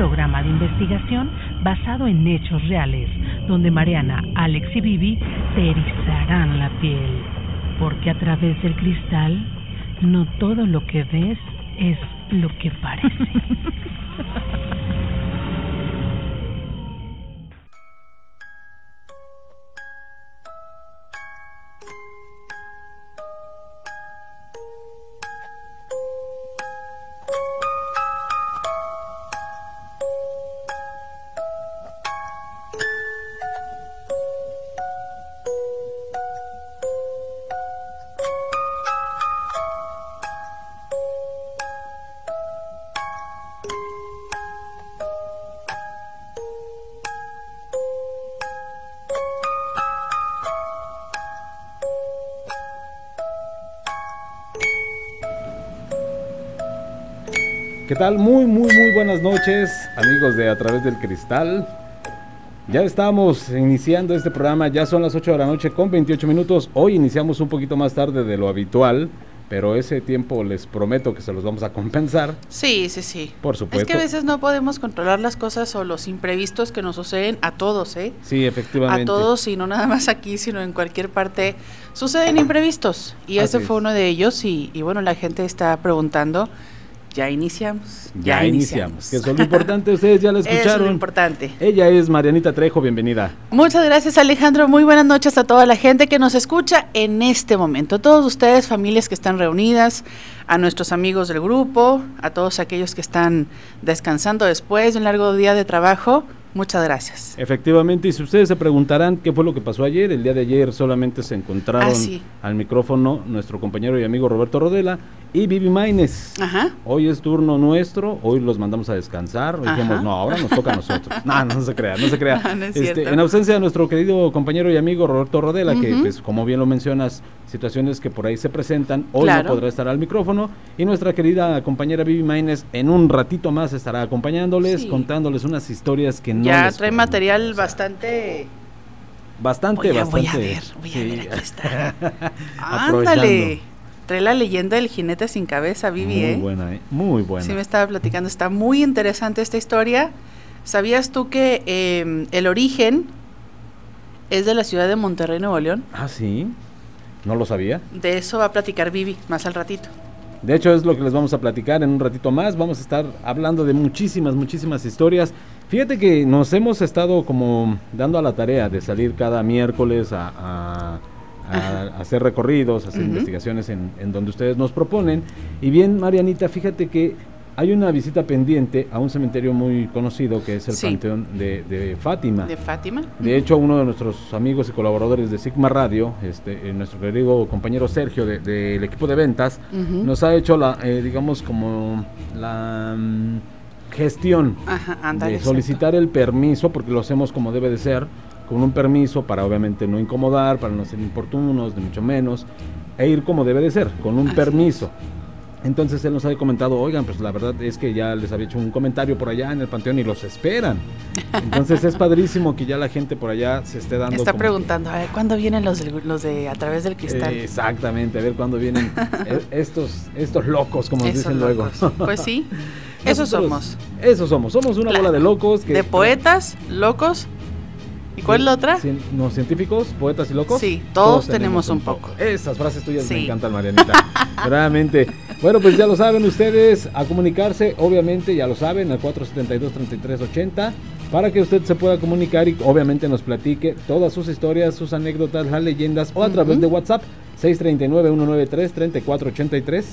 Programa de investigación basado en hechos reales, donde Mariana, Alex y Vivi te erizarán la piel, porque a través del cristal no todo lo que ves es lo que parece. tal? Muy, muy, muy buenas noches, amigos de A través del Cristal. Ya estamos iniciando este programa, ya son las 8 de la noche con 28 minutos. Hoy iniciamos un poquito más tarde de lo habitual, pero ese tiempo les prometo que se los vamos a compensar. Sí, sí, sí. Por supuesto. Es que a veces no podemos controlar las cosas o los imprevistos que nos suceden a todos, ¿eh? Sí, efectivamente. A todos y no nada más aquí, sino en cualquier parte suceden imprevistos. Y ese Así fue es. uno de ellos y, y bueno, la gente está preguntando. Ya iniciamos. Ya, iniciamos. Que eso es lo importante, ustedes ya la Eso es escucharon. lo importante. Ella es Marianita Trejo, bienvenida. Muchas gracias Alejandro, muy buenas noches a toda la gente que nos escucha en este momento, todos ustedes, familias que están reunidas, a nuestros amigos del grupo, a todos aquellos que están descansando después de un largo día de trabajo, muchas gracias. Efectivamente, y si ustedes se preguntarán qué fue lo que pasó ayer, el día de ayer solamente se encontraron Ah, sí. al micrófono nuestro compañero y amigo Roberto Rodela y Vivi Maines. Ajá. Hoy es turno nuestro, hoy los mandamos a descansar. Hoy dijimos, no, ahora nos toca a nosotros. no, no se crea, no se crea. No, no es Este, en ausencia de nuestro querido compañero y amigo Roberto Rodela, que pues como bien lo mencionas, situaciones que por ahí se presentan, hoy Claro. no podrá estar al micrófono. Y nuestra querida compañera Vivi Maines en un ratito más estará acompañándoles, Sí. contándoles unas historias que no ya les trae material bastante... Bastante, Voy a, voy bastante. a ver, voy a ver, aquí está. Ándale. Trae la leyenda del jinete sin cabeza, Vivi, Muy ¿eh? buena, ¿eh? Muy buena. Sí, me estaba platicando, está muy interesante esta historia. ¿Sabías tú que eh, el origen es de la ciudad de Monterrey, Nuevo León? Ah, sí. No lo sabía. De eso va a platicar Vivi más al ratito. De hecho, es lo que les vamos a platicar en un ratito más. Vamos a estar hablando de muchísimas, muchísimas historias. Fíjate que nos hemos estado como dando a la tarea de salir cada miércoles a, hacer recorridos, a hacer investigaciones en, en donde ustedes nos proponen. Y bien, Marianita, fíjate que hay una visita pendiente a un cementerio muy conocido que es el Sí. Panteón de, de Fátima. De Fátima. De hecho, uno de nuestros amigos y colaboradores de Sigma Radio, este, eh, nuestro querido compañero Sergio de- del equipo de ventas, nos ha hecho la, eh, digamos, como la mm, gestión Ajá, de exacto. solicitar el permiso, porque lo hacemos como debe de ser, con un permiso para obviamente no incomodar, para no ser importunos, ni mucho menos, e ir como debe de ser, con un Así permiso. Entonces él nos ha comentado, oigan, pues la verdad es que ya les había hecho un comentario por allá en el panteón y los esperan. Entonces es padrísimo que ya la gente por allá se esté dando. Está preguntando, a ver, ¿cuándo vienen los, los de A través del cristal? Eh, exactamente, a ver cuándo vienen eh, estos, estos locos, como nos dicen luego. Pues sí, esos somos. Esos somos, somos una Claro. bola de locos. Que, De poetas, locos. ¿Y cuál es la otra? Cien- no, científicos, poetas y locos. Sí, todos tenemos un poco. Esas frases tuyas me Sí. encantan, Marianita. Realmente. Bueno, pues ya lo saben ustedes, a comunicarse, obviamente, ya lo saben, al 472-3380, para que usted se pueda comunicar y obviamente nos platique todas sus historias, sus anécdotas, las leyendas, o a través Ujú. de WhatsApp, 639-193-3483.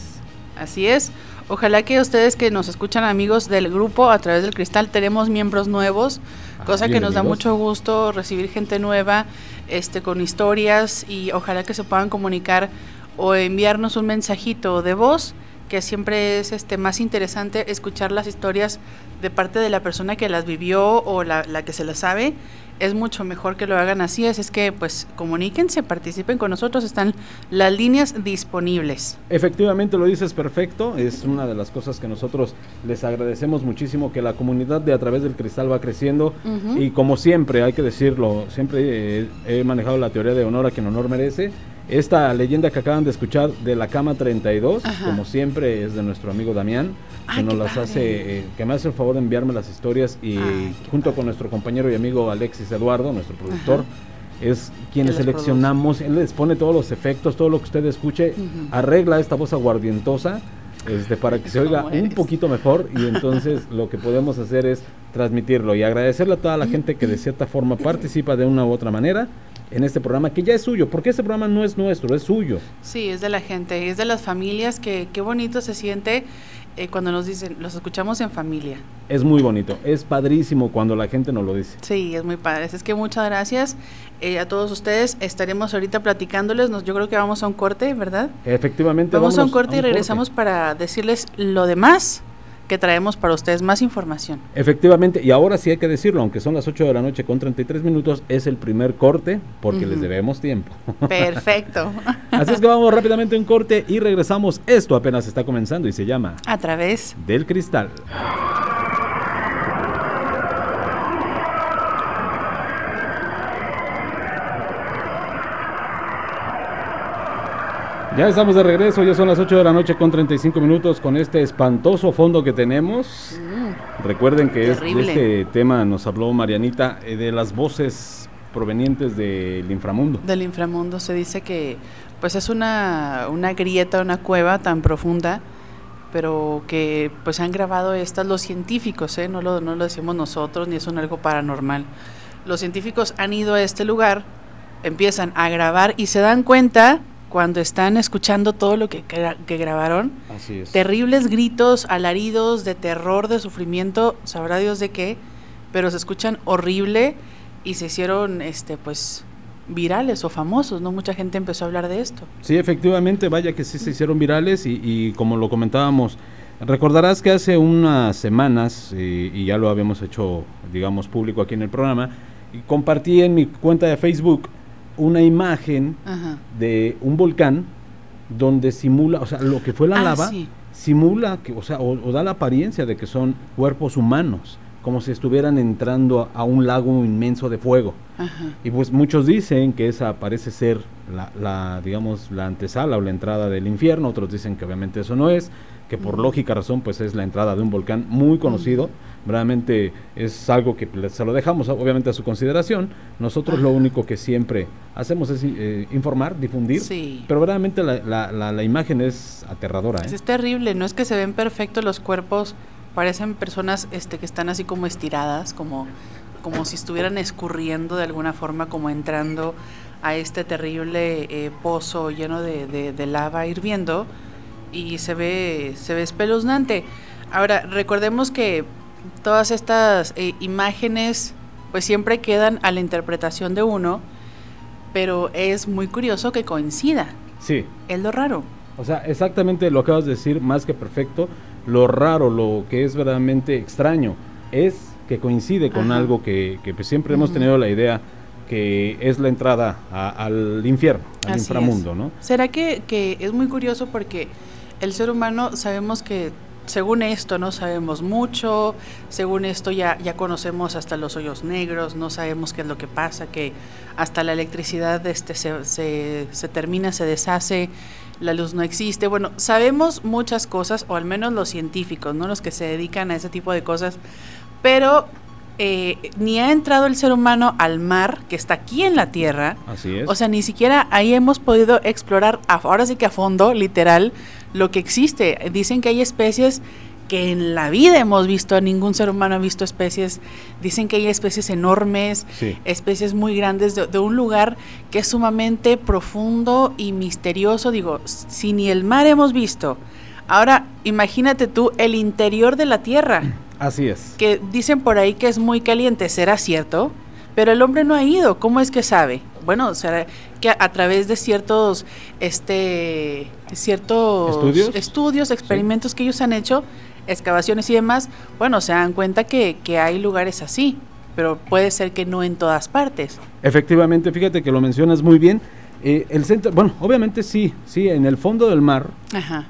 Así es. Ojalá que ustedes que nos escuchan amigos del grupo a través del cristal tenemos miembros nuevos, Ah, cosa que nos da mucho gusto recibir gente nueva, este con historias y ojalá que se puedan comunicar o enviarnos un mensajito de voz que siempre es este más interesante escuchar las historias de parte de la persona que las vivió o la, la que se las sabe es mucho mejor que lo hagan así, es, es que pues comuníquense, participen con nosotros, están las líneas disponibles. Efectivamente lo dices perfecto, es una de las cosas que nosotros les agradecemos muchísimo, que la comunidad de A través del cristal va creciendo y como siempre, hay que decirlo, siempre he, he manejado la teoría de honor a quien honor merece. Esta leyenda que acaban de escuchar de la cama 32, Ajá. como siempre, es de nuestro amigo Damián, que nos las padre. hace, eh, que me hace el favor de enviarme las historias y Ay, junto padre. con nuestro compañero y amigo Alexis Eduardo, nuestro productor, es quienes las seleccionamos, él les pone todos los efectos, todo lo que usted escuche, arregla esta voz aguardientosa este, para que se oiga ¿Cómo un poquito mejor y entonces lo que podemos hacer es transmitirlo y agradecerle a toda la gente que de cierta forma participa de una u otra manera en este programa que ya es suyo, porque este programa no es nuestro, es suyo. Sí, es de la gente, es de las familias que qué bonito se siente eh, cuando nos dicen, los escuchamos en familia. Es muy bonito, es padrísimo cuando la gente nos lo dice. Sí, es muy padre. Es que muchas gracias eh, a todos ustedes. Estaremos ahorita platicándoles. Nos, yo creo que vamos a un corte, ¿verdad? Efectivamente, Vamos a un corte y regresamos para decirles lo demás que traemos para ustedes, más información. Efectivamente, y ahora sí hay que decirlo, aunque son las 8 de la noche con 33 minutos, es el primer corte porque les debemos tiempo. Perfecto. Así es que vamos rápidamente a un corte y regresamos. Esto apenas está comenzando y se llama a través Del Cristal. Ya estamos de regreso, ya son las 8 de la noche con 35 minutos con este espantoso fondo que tenemos. Recuerden que es, de este tema nos habló Marianita eh, de las voces provenientes del inframundo. del inframundo se dice que pues es una, una grieta, una cueva tan profunda, pero que pues han grabado estas los científicos, ¿eh? no, lo, no lo decimos nosotros ni es un algo paranormal. Los científicos han ido a este lugar, empiezan a grabar y se dan cuenta cuando están escuchando todo lo que, que grabaron, Así es. terribles gritos, alaridos de terror, de sufrimiento, sabrá Dios de qué, pero se escuchan horrible y se hicieron este pues virales o famosos, ¿no? Mucha gente empezó a hablar de esto. Sí, efectivamente, vaya que sí se hicieron virales y, y como lo comentábamos, recordarás que hace unas semanas, eh, y ya lo habíamos hecho, digamos, público aquí en el programa, y compartí en mi cuenta de Facebook una imagen Ajá. de un volcán donde simula, o sea, lo que fue la Ah, lava, sí. simula, que, o sea, o, o da la apariencia de que son cuerpos humanos, como si estuvieran entrando a, a un lago inmenso de fuego. Ajá. Y pues muchos dicen que esa parece ser la, la, digamos, la antesala o la entrada del infierno, otros dicen que obviamente eso no es, que por lógica razón pues es la entrada de un volcán muy conocido, realmente es algo que se lo dejamos obviamente a su consideración, nosotros lo Ajá. único que siempre hacemos es eh, informar, difundir, Sí. pero verdaderamente la, la, la, la imagen es aterradora. Pues ¿eh? es terrible, no es que se ven perfectos los cuerpos, parecen personas este que están así como estiradas, como como si estuvieran escurriendo de alguna forma, como entrando a este terrible eh, pozo lleno de, de- de lava hirviendo y se ve se ve espeluznante. Ahora recordemos que todas estas eh, imágenes pues siempre quedan a la interpretación de uno, pero es muy curioso que coincida. Sí, Es lo raro. O sea, exactamente lo acabas de decir, más que perfecto. Lo raro, lo que es verdaderamente extraño, es que coincide con Ajá. algo que, que, pues, siempre hemos tenido la idea que es la entrada a- al infierno, al Así inframundo, es. ¿no? ¿Será que, que es muy curioso porque el ser humano sabemos que según esto no sabemos mucho, según esto ya, ya conocemos hasta los hoyos negros, no sabemos qué es lo que pasa, que hasta la electricidad este, se, se, se termina, se deshace, la luz no existe. Bueno, sabemos muchas cosas, o al menos los científicos, no los que se dedican a ese tipo de cosas, pero eh, ni ha entrado el ser humano al mar, que está aquí en la Tierra, Así es. o sea, ni siquiera ahí hemos podido explorar, a- ahora sí que a fondo, literal, lo que existe. Dicen que hay especies que en la vida hemos visto, ningún ser humano ha visto especies. Dicen que hay especies enormes, sí. especies muy grandes de, de un lugar que es sumamente profundo y misterioso. Digo, si ni el mar hemos visto, ahora imagínate tú el interior de la Tierra Así es. que dicen por ahí que es muy caliente, ¿será cierto? Pero el hombre no ha ido, ¿cómo es que sabe? Bueno, será, que a, través de ciertos este ciertos estudios, estudios experimentos que ellos han hecho, excavaciones y demás, bueno, se dan cuenta que, que hay lugares así, pero puede ser que no en todas partes. Efectivamente, fíjate que lo mencionas muy bien. Eh, el centro, bueno, obviamente sí, sí, en el fondo del mar,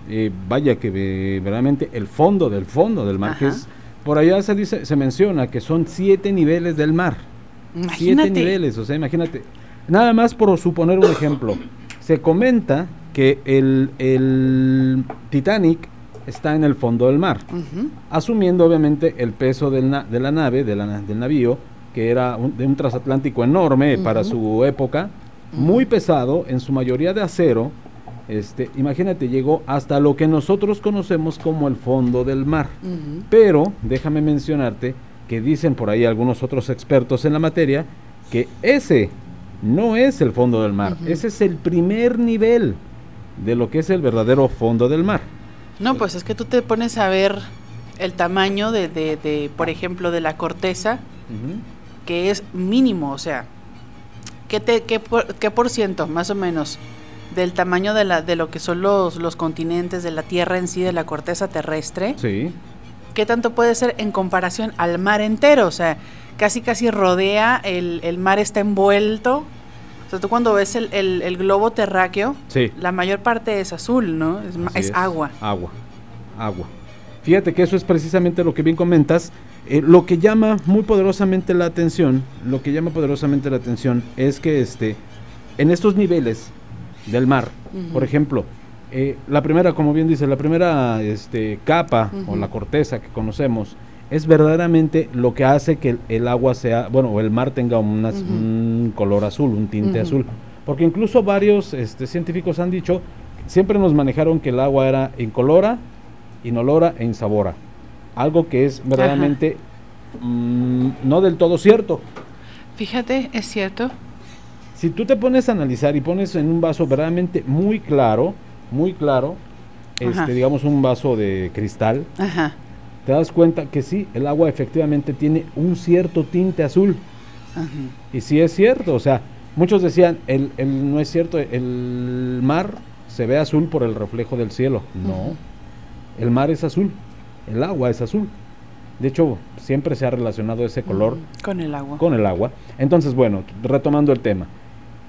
eh, vaya que eh, verdaderamente el fondo del fondo del mar, que es, por allá se dice, se menciona que son siete niveles del mar. Siete niveles, o sea, imagínate. Nada más por suponer un ejemplo, se comenta que el, el Titanic está en el fondo del mar, asumiendo obviamente el peso del de la nave, de la, del navío, que era de un transatlántico enorme para su época, muy pesado, en su mayoría de acero. Este, imagínate, llegó hasta lo que nosotros conocemos como el fondo del mar. Pero déjame mencionarte que dicen por ahí algunos otros expertos en la materia que ese no es el fondo del mar, ese es el primer nivel de lo que es el verdadero fondo del mar. No, pues es que tú te pones a ver el tamaño de, de, por ejemplo, de la corteza, que es mínimo, o sea, ¿qué, te, qué, por, ¿qué por ciento, más o menos, del tamaño de, la, de lo que son los, los continentes, de la Tierra en sí, de la corteza terrestre? Sí. ¿Qué tanto puede ser en comparación al mar entero? O sea, casi casi rodea, el, el mar está envuelto o sea, tú cuando ves el, el, globo terráqueo, la mayor parte es azul, ¿no? Es, agua. Agua, agua. Fíjate que eso es precisamente lo que bien comentas. Eh, lo que llama muy poderosamente la atención, lo que llama poderosamente la atención es que este, en estos niveles del mar, por ejemplo, eh, la primera, como bien dice, la primera este, capa o la corteza que conocemos, es verdaderamente lo que hace que el, agua sea, bueno, o el mar tenga un color azul, un tinte azul. Porque incluso varios este, científicos han dicho, siempre nos manejaron que el agua era incolora, inolora e insabora. Algo que es verdaderamente mm, no del todo cierto. Fíjate, es cierto. Si tú te pones a analizar y pones en un vaso verdaderamente muy claro, muy claro, este, digamos un vaso de cristal, Ajá te das cuenta que sí, el agua efectivamente tiene un cierto tinte azul. Y sí es cierto, o sea, muchos decían, el, no es cierto, el mar se ve azul por el reflejo del cielo. No, el mar es azul, el agua es azul. De hecho, siempre se ha relacionado ese color con el agua. Con el agua. Entonces, bueno, retomando el tema.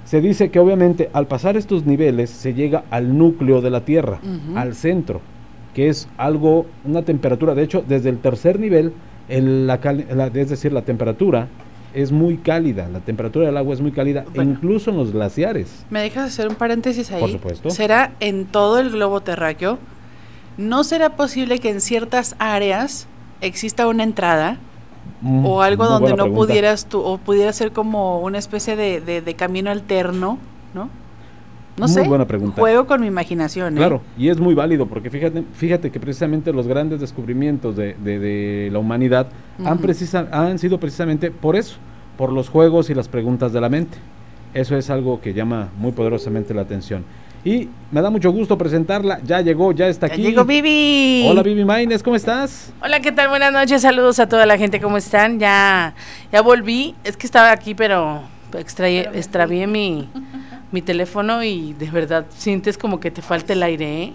Se dice que obviamente al pasar estos niveles se llega al núcleo de la Tierra, al centro que es algo, una temperatura, de hecho, desde el tercer nivel, el, la, es decir, la temperatura es muy cálida, la temperatura del agua es muy cálida, incluso en los glaciares. ¿Me dejas hacer un paréntesis ahí? Por supuesto. ¿Será en todo el globo terráqueo? ¿No será posible que en ciertas áreas exista una entrada? Mm, o algo donde no pudieras tú, o pudiera ser como una especie de, de camino alterno, ¿no? No muy sé, buena pregunta. juego con mi imaginación. ¿eh? Claro, y es muy válido porque fíjate, fíjate que precisamente los grandes descubrimientos de, de, la humanidad han, precisa, han sido precisamente por eso, por los juegos y las preguntas de la mente. Eso es algo que llama muy poderosamente la atención. Y me da mucho gusto presentarla. Ya llegó, ya está aquí. Ya llegó Vivi. Hola Vivi Maines, ¿cómo estás? Hola, ¿qué tal? Buenas noches. Saludos a toda la gente, ¿cómo están? Ya ya volví. Es que estaba aquí, pero extravié mi mi teléfono y de verdad sientes como que te falta el aire, ¿eh?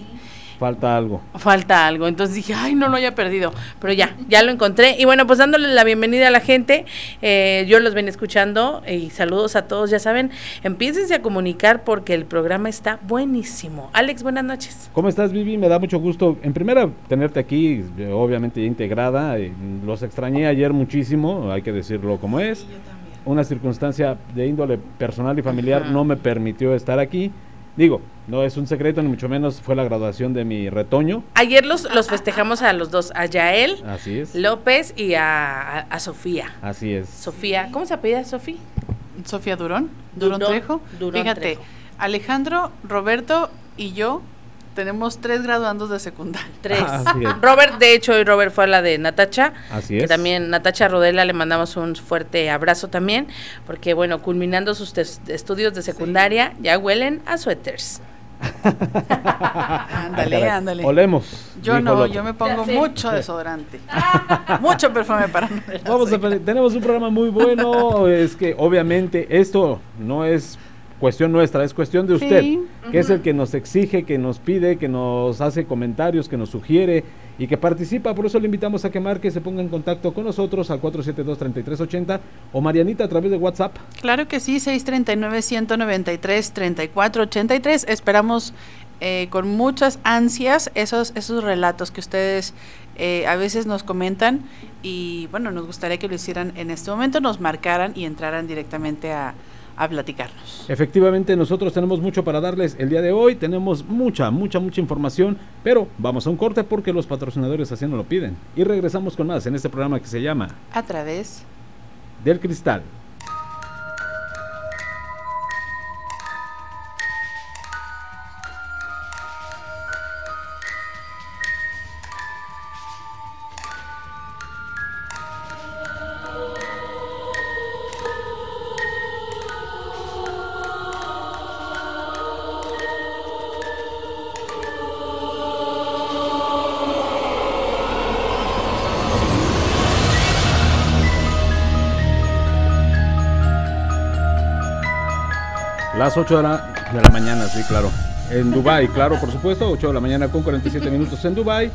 Falta algo. Falta algo. Entonces dije, ay, no lo haya perdido. Pero ya, ya lo encontré. Y bueno, pues dándole la bienvenida a la gente. Eh, yo los ven escuchando y saludos a todos. Ya saben, empiécense a comunicar porque el programa está buenísimo. Alex, buenas noches. ¿Cómo estás, Vivi? Me da mucho gusto. En primera, tenerte aquí, obviamente ya integrada. Eh, los extrañé ayer muchísimo, hay que decirlo como es una circunstancia de índole personal y familiar no me permitió estar aquí. Digo, no es un secreto, ni mucho menos fue la graduación de mi retoño. Ayer los, los festejamos a los dos, a Yael Así es. López y a, Sofía. Así es. Sofía, ¿cómo se apellida Sofía? Sofía Durón, Durón, Trejo. Fíjate, Alejandro, Roberto y yo tenemos tres graduandos de secundaria. Tres. Robert, de hecho, hoy Robert fue a la de Natacha. Así es. Que también Natacha Rodela le mandamos un fuerte abrazo también, porque bueno, culminando sus estudios de secundaria, ya huelen a suéteres. ándale, ah, ándale. Olemos. Yo no, yo me pongo mucho desodorante. mucho perfume para no Vamos a tenemos un programa muy bueno. es que obviamente esto no es cuestión nuestra, es cuestión de usted, Sí. que es el que nos exige, que nos pide, que nos hace comentarios, que nos sugiere y que participa. Por eso le invitamos a que marque, se ponga en contacto con nosotros al 472-3380 o Marianita a través de WhatsApp. Claro que sí, 639-193-3483. Esperamos eh, con muchas ansias esos, esos relatos que ustedes eh, a veces nos comentan y bueno, nos gustaría que lo hicieran en este momento, nos marcaran y entraran directamente a, a platicarnos. Efectivamente, nosotros tenemos mucho para darles el día de hoy, tenemos mucha, mucha, mucha información, pero vamos a un corte porque los patrocinadores así nos lo piden. Y regresamos con más en este programa que se llama A través Del Cristal. Las 8 de la, de la mañana, sí, claro. En Dubai, claro, por supuesto, 8 de la mañana con 47 minutos en Dubai.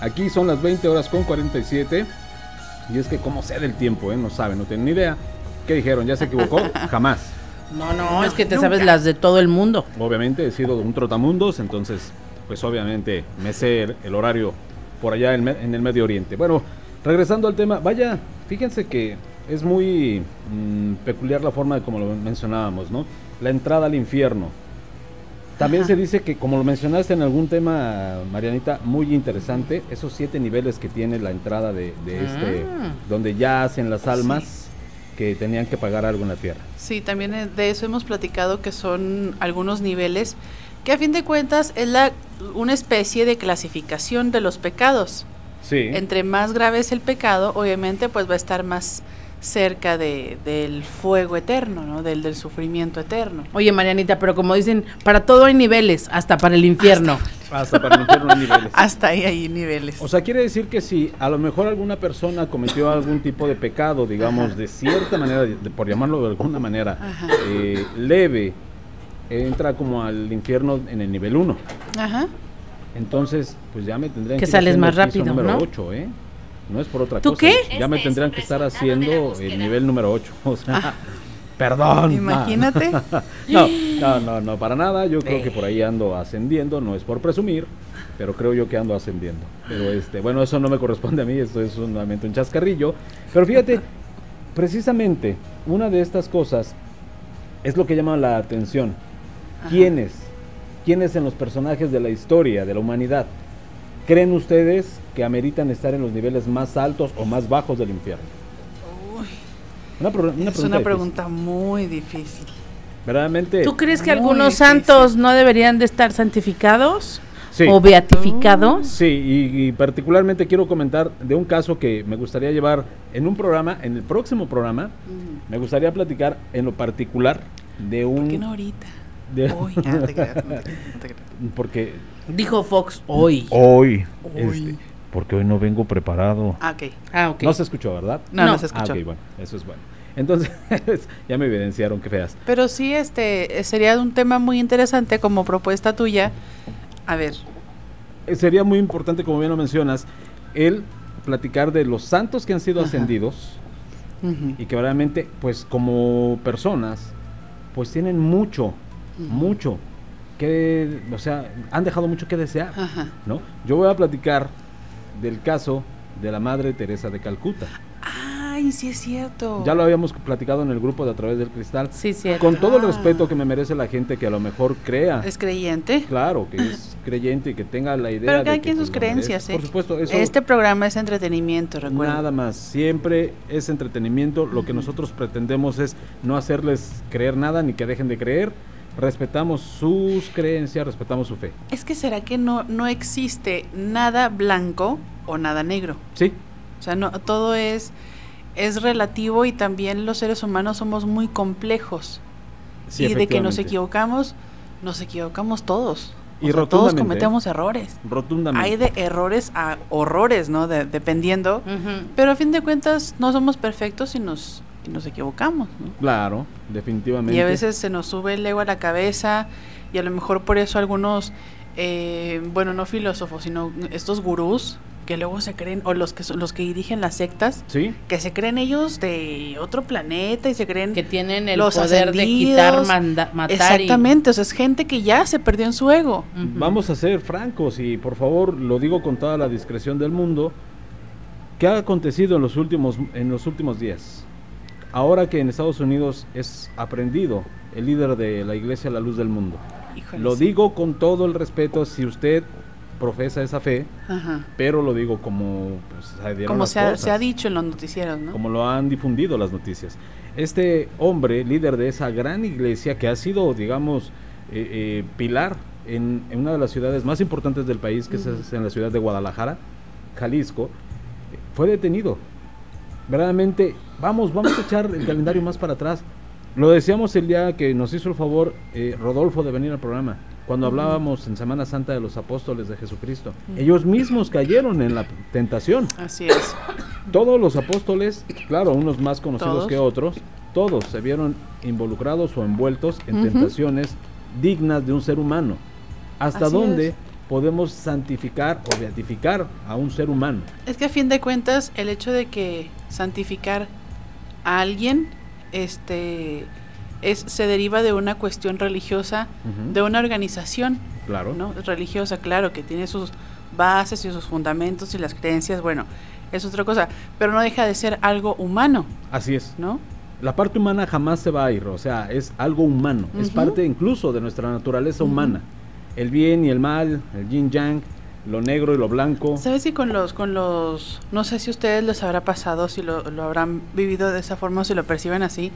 Aquí son las 20 horas con 47. Y es que como sé del tiempo, ¿eh? No saben, no tienen ni idea. ¿Qué dijeron? ¿Ya se equivocó? Jamás. No, no, es que te sabes las de todo el mundo. Obviamente he sido un trotamundos, entonces, pues obviamente me sé el, el horario por allá en el Medio Oriente. Bueno, regresando al tema, vaya, fíjense que es muy mm, peculiar la forma de como lo mencionábamos, ¿no? La entrada al infierno. También Ajá. se dice que, como lo mencionaste en algún tema, Marianita, muy interesante, esos siete niveles que tiene la entrada de, de este, Ah. donde ya hacen las almas que tenían que pagar algo en la tierra. Sí, también de eso hemos platicado que son algunos niveles que a fin de cuentas es la, una especie de clasificación de los pecados. Sí. Entre más grave es el pecado, obviamente pues va a estar más cerca de, del fuego eterno, ¿no? Del, del sufrimiento eterno. Oye, Marianita, pero como dicen, para todo hay niveles, hasta para el infierno. Hasta para el infierno hay niveles. Hasta ahí hay niveles. O sea, quiere decir que si a lo mejor alguna persona cometió algún tipo de pecado, digamos, Ajá. de cierta manera, de- por llamarlo de alguna manera, eh, leve, entra como al infierno en el nivel 1. Ajá. Entonces, pues ya me tendrían Que ir sales más rápido, número ¿no? 8, ¿eh? No es por otra ¿Tú cosa. qué? Ya me tendrían que estar haciendo el nivel número 8. O sea, Ah. perdón. Imagínate. No, no, no, no, para nada. Yo creo que por ahí ando ascendiendo, no es por presumir, pero creo yo que ando ascendiendo. Pero este, bueno, eso no me corresponde a mí, esto es solamente un chascarrillo. Pero fíjate, precisamente una de estas cosas es lo que llama la atención. ¿Quiénes? ¿Quiénes en los personajes de la historia, de la humanidad, creen ustedes que ameritan estar en los niveles más altos o más bajos del infierno? Uy, Una, pro- una es una difícil. pregunta muy difícil. Verdaderamente. ¿Tú crees que algunos difícil. santos no deberían de estar santificados Sí. o beatificados? Sí, y, y particularmente quiero comentar de un caso que me gustaría llevar en un programa, en el próximo programa, me gustaría platicar en lo particular de un... ¿Por qué no ahorita? de- Uy, ya, no te creas, no te creas, no te creas. porque Dijo Fox hoy. hoy, Hoy. este, porque hoy no vengo preparado. Ah, ok. Ah, ok. No se escuchó, ¿verdad? No, no, No. se Ah, escuchó. ok, bueno, eso es bueno. Entonces, ya me evidenciaron que feas. Pero sí, este, sería un tema muy interesante como propuesta tuya. A ver, Eh, Sería muy importante, como bien lo mencionas, el platicar de los santos que han sido Ajá. ascendidos y que realmente, pues como personas, pues tienen mucho, mucho que, o sea, han dejado mucho que desear, ajá. ¿no? Yo voy a platicar del caso de la Madre Teresa de Calcuta. Ay, sí es cierto. Ya lo habíamos platicado en el grupo de A Través del Cristal. Sí, sí. Con todo el Ah. respeto que me merece la gente que a lo mejor crea, Es creyente. claro, que es creyente y que tenga la idea Pero de cada quien pues, sus creencias, ¿eh? Por supuesto, eso Este programa es entretenimiento, recuerda. Nada más, siempre es entretenimiento. Lo que nosotros pretendemos es no hacerles creer nada ni que dejen de creer. Respetamos sus creencias, respetamos su fe. Es que será que no, no existe nada blanco o nada negro. Sí, O sea, no, todo es, es relativo y también los seres humanos somos muy complejos. sí y de que nos equivocamos, nos equivocamos todos. O Y sea, todos rotundamente, cometemos errores. Rotundamente. Hay de errores a horrores, ¿no? De- dependiendo. Pero a fin de cuentas no somos perfectos y nos y nos equivocamos. ¿no? Claro, definitivamente. Y a veces se nos sube el ego a la cabeza y a lo mejor por eso algunos, eh, bueno, no filósofos, sino estos gurús que luego se creen, o los que son los que dirigen las sectas, Sí, que se creen ellos de otro planeta y se creen Que tienen el los poder de quitar, manda- matar. y- Exactamente, o sea, es gente que ya se perdió en su ego. Vamos a ser francos y por favor lo digo con toda la discreción del mundo. ¿Qué ha acontecido en los últimos en los últimos días? Ahora que en Estados Unidos es aprendido el líder de la Iglesia La Luz del Mundo. Híjole, Lo sí. digo con todo el respeto si usted profesa esa fe, Ajá. pero lo digo como pues, se Como se ha, cosas, se ha dicho en los noticieros, ¿no? como lo han difundido las noticias. Este hombre, líder de esa gran iglesia que ha sido, digamos, eh, eh, pilar en, en una de las ciudades más importantes del país, que es- es en la ciudad de Guadalajara, Jalisco, fue detenido. Verdaderamente, vamos, vamos a echar el calendario más para atrás. Lo decíamos el día que nos hizo el favor eh, Rodolfo de venir al programa, cuando hablábamos en Semana Santa de los apóstoles de Jesucristo. Ellos mismos cayeron en la tentación. Así es. Todos los apóstoles, claro, unos más conocidos Todos. que otros, todos se vieron involucrados o envueltos en tentaciones dignas de un ser humano. ¿Hasta Así dónde es. podemos santificar o beatificar a un ser humano? Es que a fin de cuentas, el hecho de que santificar a alguien, este, es, se deriva de una cuestión religiosa, de una organización, Claro. ¿no? Religiosa, claro, que tiene sus bases y sus fundamentos y las creencias, bueno, es otra cosa, pero no deja de ser algo humano, Así es. ¿no? La parte humana jamás se va a ir, o sea, es algo humano, es parte incluso de nuestra naturaleza humana. El bien y el mal, el yin yang, lo negro y lo blanco. ¿Sabes si con los, con los, no sé si a ustedes les habrá pasado, si lo, lo habrán vivido de esa forma o si lo perciben así?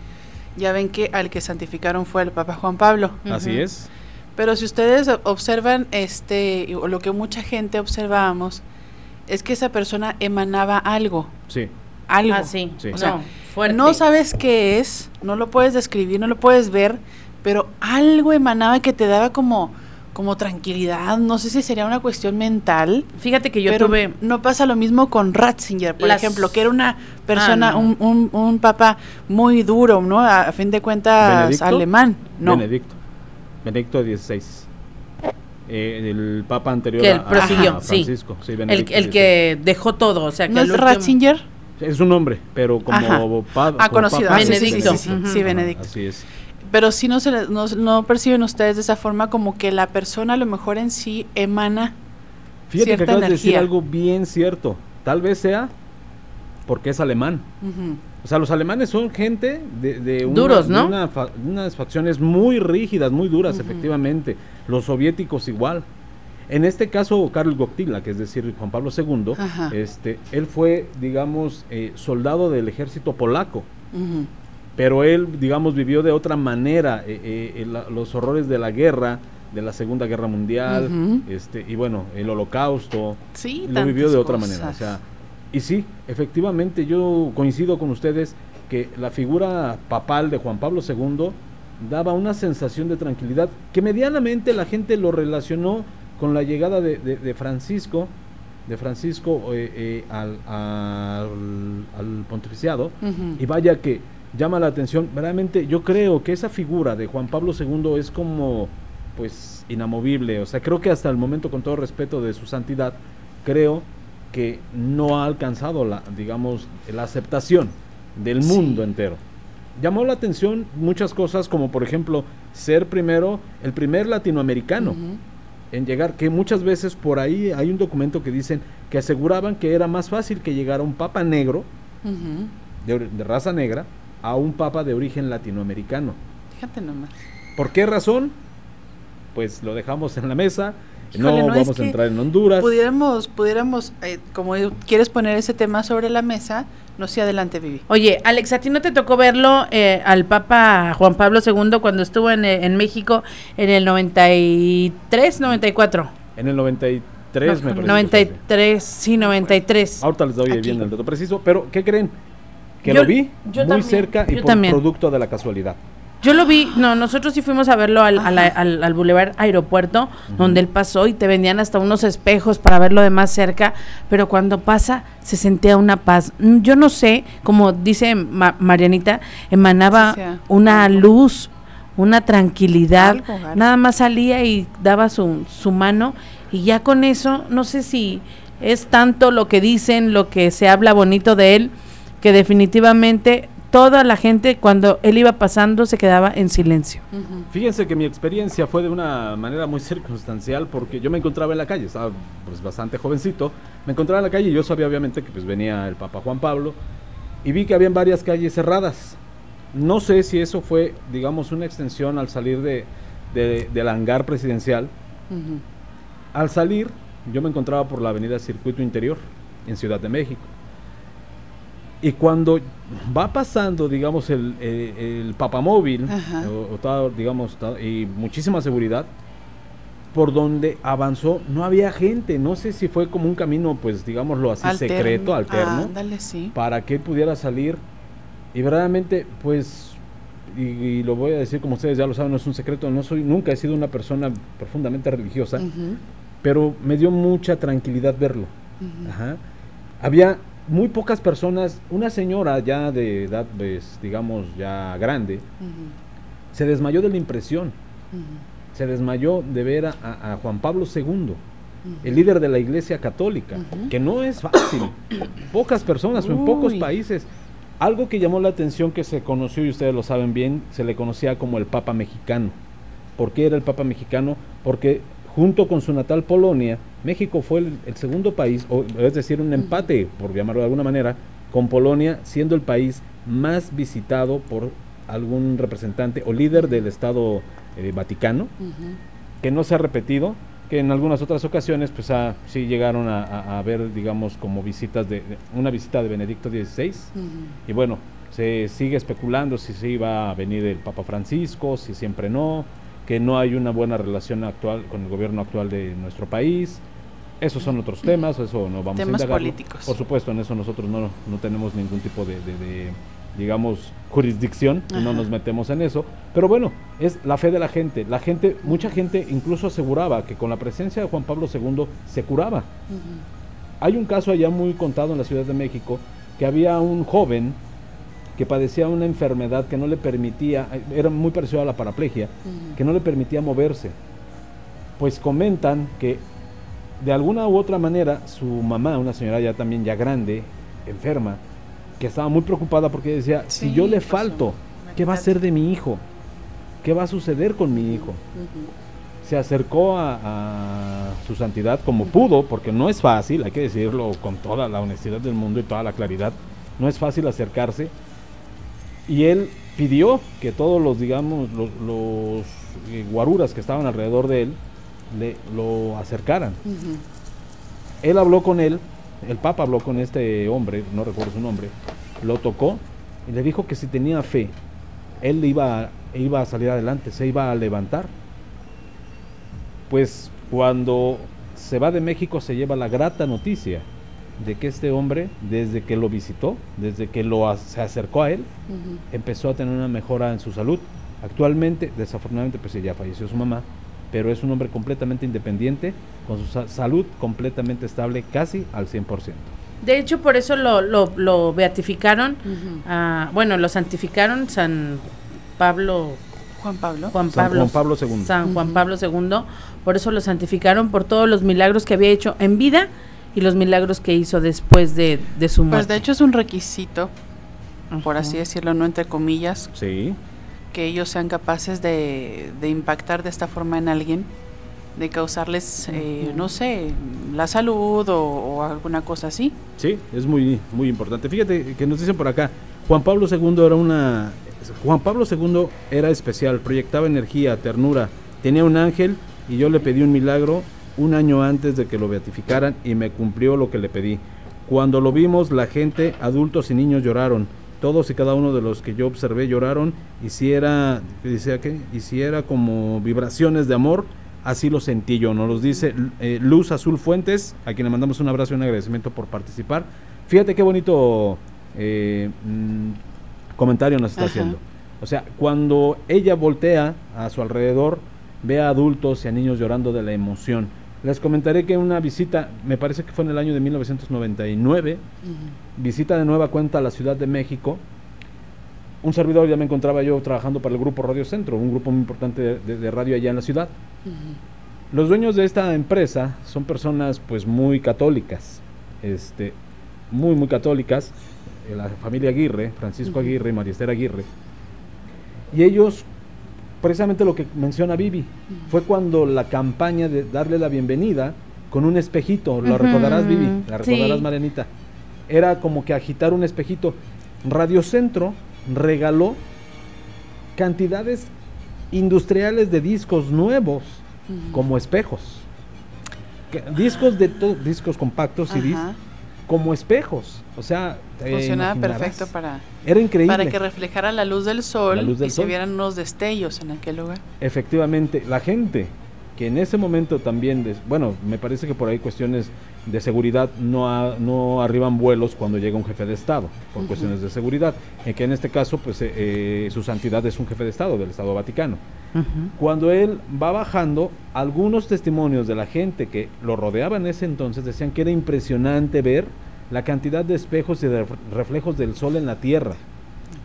Ya ven que al que santificaron fue el Papa Juan Pablo. Así es. Pero si ustedes observan, este, o lo que mucha gente observábamos, es que esa persona emanaba algo, Sí. algo. Ah, sí. Sí. O sea, no, fuerte. No sabes qué es, no lo puedes describir, no lo puedes ver, pero algo emanaba que te daba como, como tranquilidad. No sé si sería una cuestión mental. Fíjate que yo pero tuve. no pasa lo mismo con Ratzinger, por Las- ejemplo, que era una persona, Ah, no. un, un, un papa muy duro, ¿no? A, a fin de cuentas, ¿Benedicto? alemán. No. Benedicto. Benedicto XVI. Eh, el papa anterior Que el a- a, prosiguió, a sí. Francisco. sí, El, que dejó todo, o sea, que ¿No es último- Ratzinger? Es un nombre, pero como Ajá. pa- Ah, como conocido. papa Ah, sí, sí, sí, Benedicto. sí, sí, sí, Ajá, Benedicto. Así es. Pero si no, se no, no perciben ustedes de esa forma como que la persona a lo mejor en sí emana Fíjate que Cierta acabas de decir energía. algo bien cierto. Tal vez sea porque es alemán. O sea, los alemanes son gente de, de una- Duros, de ¿no? una fa- de unas facciones muy rígidas, muy duras, efectivamente. Los soviéticos igual. En este caso, Karl Gotila, que es decir, Juan Pablo II, Ajá. este, él fue, digamos, eh, soldado del ejército polaco. ujú. Pero él, digamos, vivió de otra manera eh, eh, la- los horrores de la guerra, de la Segunda Guerra Mundial, este, y bueno, el Holocausto, Sí, lo vivió de otra cosas. manera. O sea, y sí, efectivamente, yo coincido con ustedes que la figura papal de Juan Pablo II daba una sensación de tranquilidad que medianamente la gente lo relacionó con la llegada de, de- de Francisco, de Francisco eh, eh, al, al- al pontificiado. Y vaya que llama la atención, verdaderamente yo creo que esa figura de Juan Pablo II es como pues inamovible, o sea, creo que hasta el momento con todo respeto de su santidad, creo que no ha alcanzado la digamos la aceptación del Sí. mundo entero. Llamó la atención muchas cosas como por ejemplo ser primero el primer latinoamericano en llegar, que muchas veces por ahí hay un documento que dicen que aseguraban que era más fácil que llegara un papa negro de raza negra a un papa de origen latinoamericano. Fíjate nomás. ¿Por qué razón? Pues lo dejamos en la mesa. Híjole, no, no, es vamos a entrar en Honduras. Pudiéramos, pudiéramos, eh, como quieres poner ese tema sobre la mesa, no sé, adelante, Vivi. Oye, Alex, ¿a ti no te tocó verlo eh, al Papa Juan Pablo II cuando estuvo en, eh, en México en el 93, 94? En el 93 No, me parece. que fue, 93, sí, 93. sí. Ahorita les doy Aquí. bien el dato preciso, pero ¿qué creen? Que Yo- lo vi yo muy también, cerca y yo por también. producto de la casualidad. Yo lo vi, no, nosotros sí fuimos a verlo al, al, al, al Boulevard Aeropuerto, donde él pasó y te vendían hasta unos espejos para verlo de más cerca, pero cuando pasa se sentía una paz. Mm, Yo no sé, como dice Ma- Marianita, emanaba Sí, sí, una algo. luz, una tranquilidad, Algo, algo. nada más salía y daba su, su mano y ya con eso, no sé si es tanto lo que dicen, lo que se habla bonito de él, que definitivamente toda la gente cuando él iba pasando se quedaba en silencio. Fíjense que mi experiencia fue de una manera muy circunstancial porque yo me encontraba en la calle, estaba pues bastante jovencito, me encontraba en la calle y yo sabía obviamente que pues venía el Papa Juan Pablo y vi que habían varias calles cerradas. No sé si eso fue, digamos, una extensión al salir de, de- del hangar presidencial. Al salir, yo me encontraba por la avenida Circuito Interior, en Ciudad de México. Y cuando va pasando, digamos, el, eh, el papamóvil, o, o digamos, y muchísima seguridad, por donde avanzó, no había gente. No sé si fue como un camino, pues, digámoslo así, secreto, alterno, Ándale, sí. para que pudiera salir. Y verdaderamente, pues, y, y lo voy a decir como ustedes ya lo saben, no es un secreto, no soy, nunca he sido una persona profundamente religiosa Ujú, pero me dio mucha tranquilidad verlo. ujú. Ajá. Había muy pocas personas, una señora ya de edad, pues, digamos, ya grande, se desmayó de la impresión, se desmayó de ver a, a Juan Pablo II, el líder de la Iglesia Católica, que no es fácil, pocas personas o en pocos países. Algo que llamó la atención que se conoció, y ustedes lo saben bien, se le conocía como el Papa Mexicano. ¿Por qué era el Papa Mexicano? Porque junto con su natal Polonia, México fue el, el segundo país, o es decir, un empate, por llamarlo de alguna manera, con Polonia, siendo el país más visitado por algún representante o líder del Estado eh, Vaticano que no se ha repetido, que en algunas otras ocasiones, pues ah, sí llegaron a, a- a ver, digamos, como visitas de, de- una visita de Benedicto XVI, y bueno, se sigue especulando si se iba a venir el Papa Francisco, si siempre no, que no hay una buena relación actual con el gobierno actual de nuestro país. Esos son otros temas, eso no vamos Temas a indagarlo. políticos. Por supuesto, en eso nosotros no, no tenemos ningún tipo de, de- de, digamos, jurisdicción, no nos metemos en eso. Pero bueno, es la fe de la gente. La gente, mucha gente incluso aseguraba que con la presencia de Juan Pablo II se curaba. Hay un caso allá muy contado en la Ciudad de México que había un joven que padecía una enfermedad que no le permitía, era muy parecido a la paraplegia, Ujú. que no le permitía moverse. Pues comentan que de alguna u otra manera su mamá, una señora ya también ya grande, enferma, que estaba muy preocupada porque decía, si Sí, yo le falto, ¿qué va a ser de mi hijo? ¿Qué va a suceder con mi hijo? Ujú. se acercó a, a su santidad como pudo, porque no es fácil, hay que decirlo con toda la honestidad del mundo y toda la claridad, no es fácil acercarse. Y él pidió que todos los, digamos, los, los, eh, guaruras que estaban alrededor de él le, lo acercaran. Él habló con él, el Papa habló con este hombre, no recuerdo su nombre, lo tocó y le dijo que si tenía fe, él iba, iba a salir adelante, se iba a levantar. Pues cuando se va de México se lleva la grata noticia de que este hombre, desde que lo visitó, desde que lo se acercó a él, empezó a tener una mejora en su salud. Actualmente, desafortunadamente, pues ya falleció su mamá, pero es un hombre completamente independiente, con su sa- salud completamente estable, casi al 100%. De hecho, por eso lo, lo, lo beatificaron, ah, bueno, lo santificaron San Pablo, Juan Pablo. Juan San Pablo, Juan Pablo II. San Juan. Pablo II, por eso lo santificaron por todos los milagros que había hecho en vida y los milagros que hizo después de, de su muerte. Pues de hecho es un requisito, por así decirlo, no entre comillas, Sí, que ellos sean capaces de, de impactar de esta forma en alguien, de causarles, eh, no sé, la salud o, o alguna cosa así. sí, es muy, muy importante. Fíjate que nos dicen por acá, Juan Pablo II era una... Juan Pablo II era especial, proyectaba energía, ternura, tenía un ángel y yo le pedí un milagro un año antes de que lo beatificaran y me cumplió lo que le pedí. Cuando lo vimos, la gente, adultos y niños lloraron. Todos y cada uno de los que yo observé lloraron y si era, ¿qué decía qué? Y si era como vibraciones de amor, así lo sentí yo. Nos los dice eh, Luz Azul Fuentes, a quien le mandamos un abrazo y un agradecimiento por participar. Fíjate qué bonito eh, mm, comentario nos está Ajá. haciendo. O sea, cuando ella voltea a su alrededor, ve a adultos y a niños llorando de la emoción. Les comentaré que una visita, me parece que fue en el año de 1999, visita de nueva cuenta a la Ciudad de México. Un servidor ya me encontraba yo trabajando para el grupo Radio Centro, un grupo muy importante de, de- de radio allá en la ciudad. Los dueños de esta empresa son personas pues muy católicas, este, muy muy católicas, la familia Aguirre, Francisco Aguirre y María Esther Aguirre. Y ellos, precisamente lo que menciona Vivi, fue cuando la campaña de darle la bienvenida con un espejito, lo recordarás Vivi, la recordarás sí. Marianita, era como que agitar un espejito. Radio Centro regaló cantidades industriales de discos nuevos como espejos. Que- Discos de discos compactos y Ajá. Como espejos. O sea, Funcionaba perfecto para, Era increíble. para que reflejara la luz del sol La luz del y se vieran unos destellos en aquel lugar. Efectivamente, la gente que en ese momento también, bueno, me parece que por ahí cuestiones de seguridad no, a- no arriban vuelos cuando llega un jefe de Estado, por cuestiones de seguridad, en que en este caso, pues eh, eh, su santidad es un jefe de Estado del Estado Vaticano. Cuando él va bajando, algunos testimonios de la gente que lo rodeaba en ese entonces decían que era impresionante ver la cantidad de espejos y de ref- reflejos del sol en la tierra.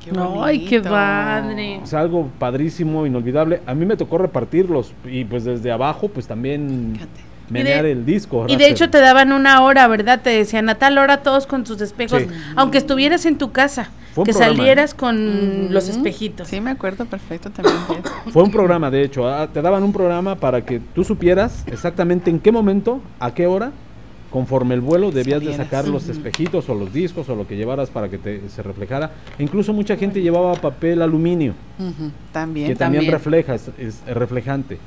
Qué Ay, qué padre. O sea, algo padrísimo, inolvidable. A mí me tocó repartirlos y pues desde abajo pues también Fíjate. menear de- el disco. Y de hecho te daban una hora, ¿verdad? Te decían a tal hora todos con tus espejos, Sí. aunque estuvieras en tu casa, Fue que programa, ¿eh? salieras con los espejitos. Sí, me acuerdo perfecto también. Fue un programa, de hecho. ah, te daban un programa para que tú supieras exactamente en qué momento, a qué hora, conforme el vuelo debías de sacar los espejitos o los discos o lo que llevaras para que te, se reflejara. E incluso mucha gente llevaba papel aluminio, También. que también, también. refleja, es, es reflejante.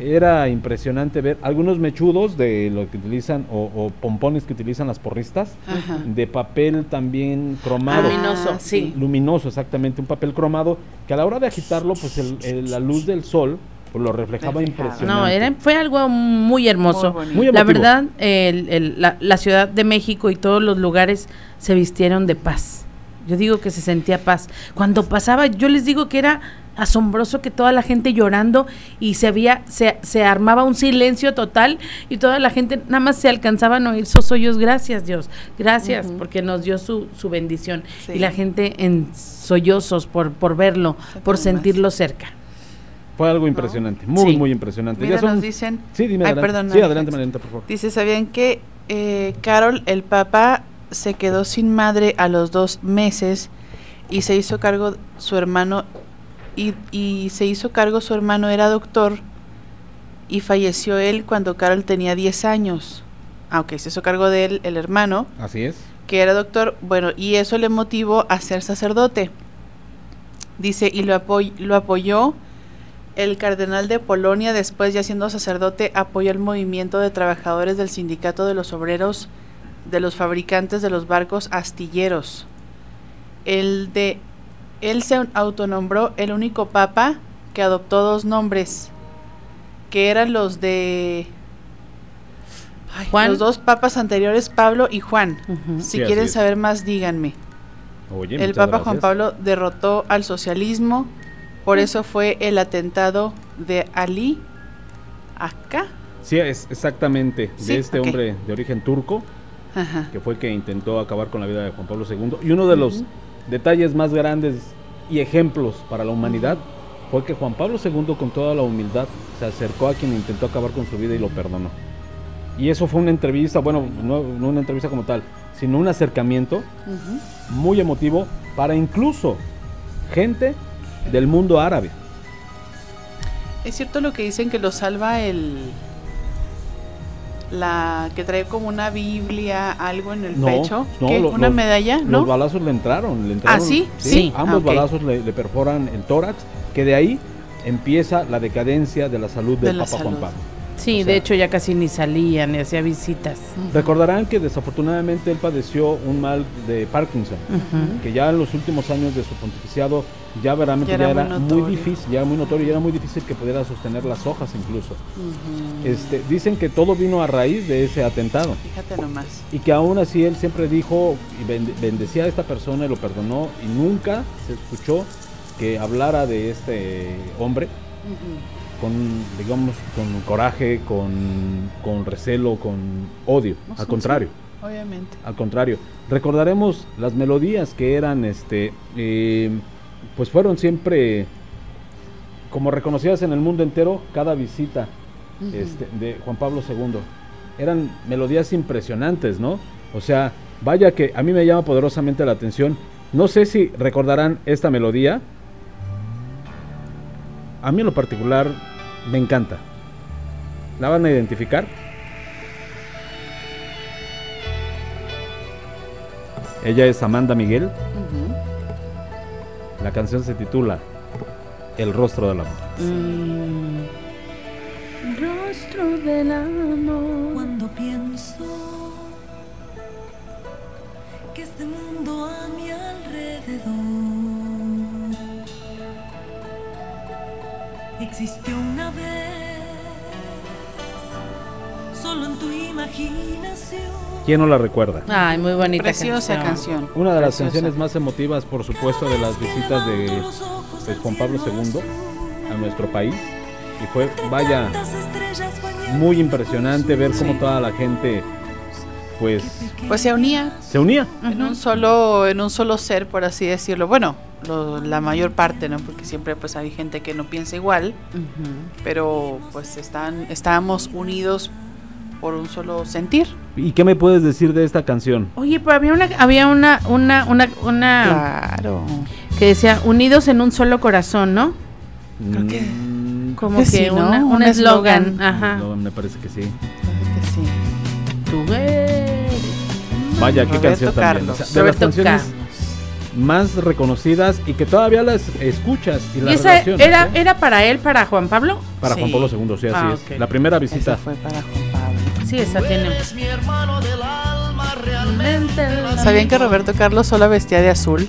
Era impresionante ver algunos mechudos de lo que utilizan o, o pompones que utilizan las porristas, Ajá. de papel también cromado. Luminoso, Ah, sí. luminoso, exactamente, un papel cromado que a la hora de agitarlo, pues el- el- la luz del sol lo reflejaba Reflejaba. impresionante. No, era, fue algo muy hermoso. Muy la verdad, el- el- la, la Ciudad de México y todos los lugares se vistieron de paz. Yo digo que se sentía paz. Cuando pasaba, yo les digo que era asombroso que toda la gente llorando y se había, se, se armaba un silencio total y toda la gente nada más se alcanzaban a oír sosollos, gracias Dios, gracias, porque nos dio su, su bendición. Sí. Y la gente en sollozos por, por verlo, por sentirlo cerca. Fue algo impresionante, muy, Sí. muy impresionante. Mira, Ya son- nos dicen. Sí, dime Ay, adelante. perdón, sí, adelante, Marianita, por favor. Dice, ¿sabían que eh, Carol, el papá, se quedó sin madre a los dos meses y se hizo cargo su hermano y, y se hizo cargo su hermano era doctor y falleció él cuando Carol tenía 10 años. Ah, ok, se hizo cargo de él el hermano, Así es. que era doctor, bueno, y eso le motivó a ser sacerdote. Dice, y lo, apoy- lo apoyó el cardenal de Polonia, después ya siendo sacerdote, apoyó el movimiento de trabajadores del sindicato de los obreros de los fabricantes de los barcos astilleros. El de él se autonombró el único papa que adoptó dos nombres, que eran los de Ay, Juan. los dos papas anteriores, Pablo y Juan. Si Sí, quieren saber más, díganme. Oye, el Papa Juan. Pablo derrotó al socialismo, por eso fue el atentado de Ali acá. Sí, es exactamente. Sí, de este hombre de origen turco, Ajá. que fue el que intentó acabar con la vida de Juan Pablo II. Y uno de los detalles más grandes y ejemplos para la humanidad fue que Juan Pablo II, con toda la humildad, se acercó a quien intentó acabar con su vida y lo perdonó. Y eso fue una entrevista, bueno, no, no una entrevista como tal, sino un acercamiento muy emotivo para incluso gente del mundo árabe. Es cierto lo que dicen que lo salva el la que trae como una Biblia, algo en el No, pecho, no, una los- medalla, Los ¿no? balazos le entraron, le entraron. ¿Ah, sí? Sí. Ambos Ah, balazos le, le perforan el tórax, que de ahí empieza la decadencia de la salud De del Papa Juan. Pablo. Sí, O de hecho ya casi ni salía, ni hacía visitas. Recordarán que desafortunadamente él padeció un mal de Parkinson, que ya en los últimos años de su pontificado ya verdaderamente Ya ya era muy difícil, ya era muy notorio y era muy difícil que pudiera sostener las hojas incluso. Este, dicen que todo vino a raíz de ese atentado. Fíjate nomás. y que aún así él siempre dijo y bende- bendecía a esta persona y lo perdonó y nunca se escuchó que hablara de este hombre con, digamos, con coraje, con, con recelo, con odio. No Al contrario. Obviamente. Al contrario, recordaremos las melodías que eran, este, eh, pues fueron siempre como reconocidas en el mundo entero cada visita este, de Juan Pablo II. Eran melodías impresionantes, ¿no? O sea, vaya que a mí me llama poderosamente la atención. No sé si recordarán esta melodía. A mí en lo particular me encanta. ¿La van a identificar? Ella es Amanda Miguel. La canción se titula El rostro del amor. Mm, Rostro del amor. Cuando pienso que este mundo a mi alrededor existió una vez, solo en tu imaginación. ¿Quién no la recuerda? Ay, muy bonita Preciosa canción. Una de las canciones más emotivas, por supuesto, de las visitas de, de Juan Pablo II a nuestro país. Y fue, vaya, muy impresionante ver cómo Sí. toda la gente, pues, Pues se unía se unía. en un solo en un solo ser, por así decirlo. Bueno, lo- la mayor parte, ¿no? Porque siempre pues hay gente que no piensa igual, pero pues están estábamos unidos por un solo sentir. ¿Y qué me puedes decir de esta canción? Oye, pero había una, había una, una, una, una Claro. que decía unidos en un solo corazón, ¿no? Creo que- Mm, Como que que una- Un un eslogan. Ajá. no, me parece que sí. Creo que sí. Vaya, qué Roberto canción también. O sea, de las Roberto canciones Carlos. más reconocidas y que todavía las escuchas y ¿Y las esa era, ¿eh? era para él, para Juan Pablo? Para Juan Sí. Pablo II, sí, así Ah, es. ok. La primera Esa visita. fue para Juan Pablo. Sí, esa tiene. ¿Sabían que Roberto Carlos solo vestía de azul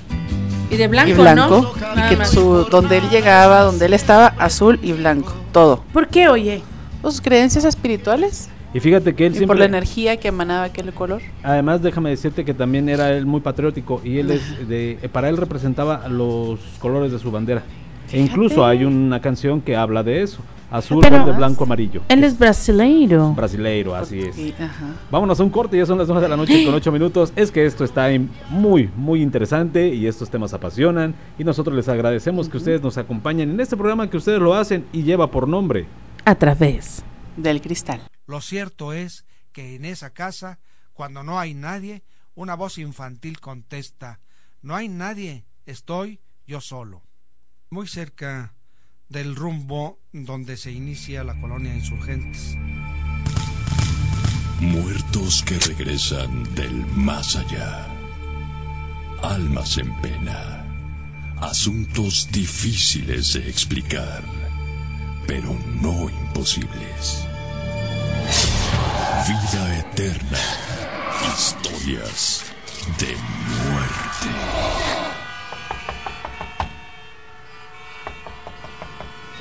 Y de blanco, y blanco? ¿no? Y que más. su, donde él llegaba, donde él estaba, azul y blanco. Todo. ¿Por qué, oye? Sus creencias espirituales Y fíjate que él y siempre... por la energía que emanaba aquel color. Además, déjame decirte que también era él muy patriótico y él es de, para él representaba los colores de su bandera. E incluso hay una canción que habla de eso, azul, Pero- verde, blanco, amarillo. Él es brasileiro. brasileiro, así es. Ajá. Vámonos a un corte, ya son las 9 de la noche con 8 minutos. Es que esto está muy, muy interesante y estos temas apasionan y nosotros les agradecemos que ustedes nos acompañen en este programa que ustedes lo hacen y lleva por nombre. A través. Del cristal. Lo cierto es que en esa casa, cuando no hay nadie, una voz infantil contesta, no hay nadie, estoy yo solo. Muy cerca del rumbo donde se inicia la colonia Insurgentes. Muertos que regresan del más allá. Almas en pena. Asuntos difíciles de explicar, pero no imposibles. Vida eterna. Historias de muerte.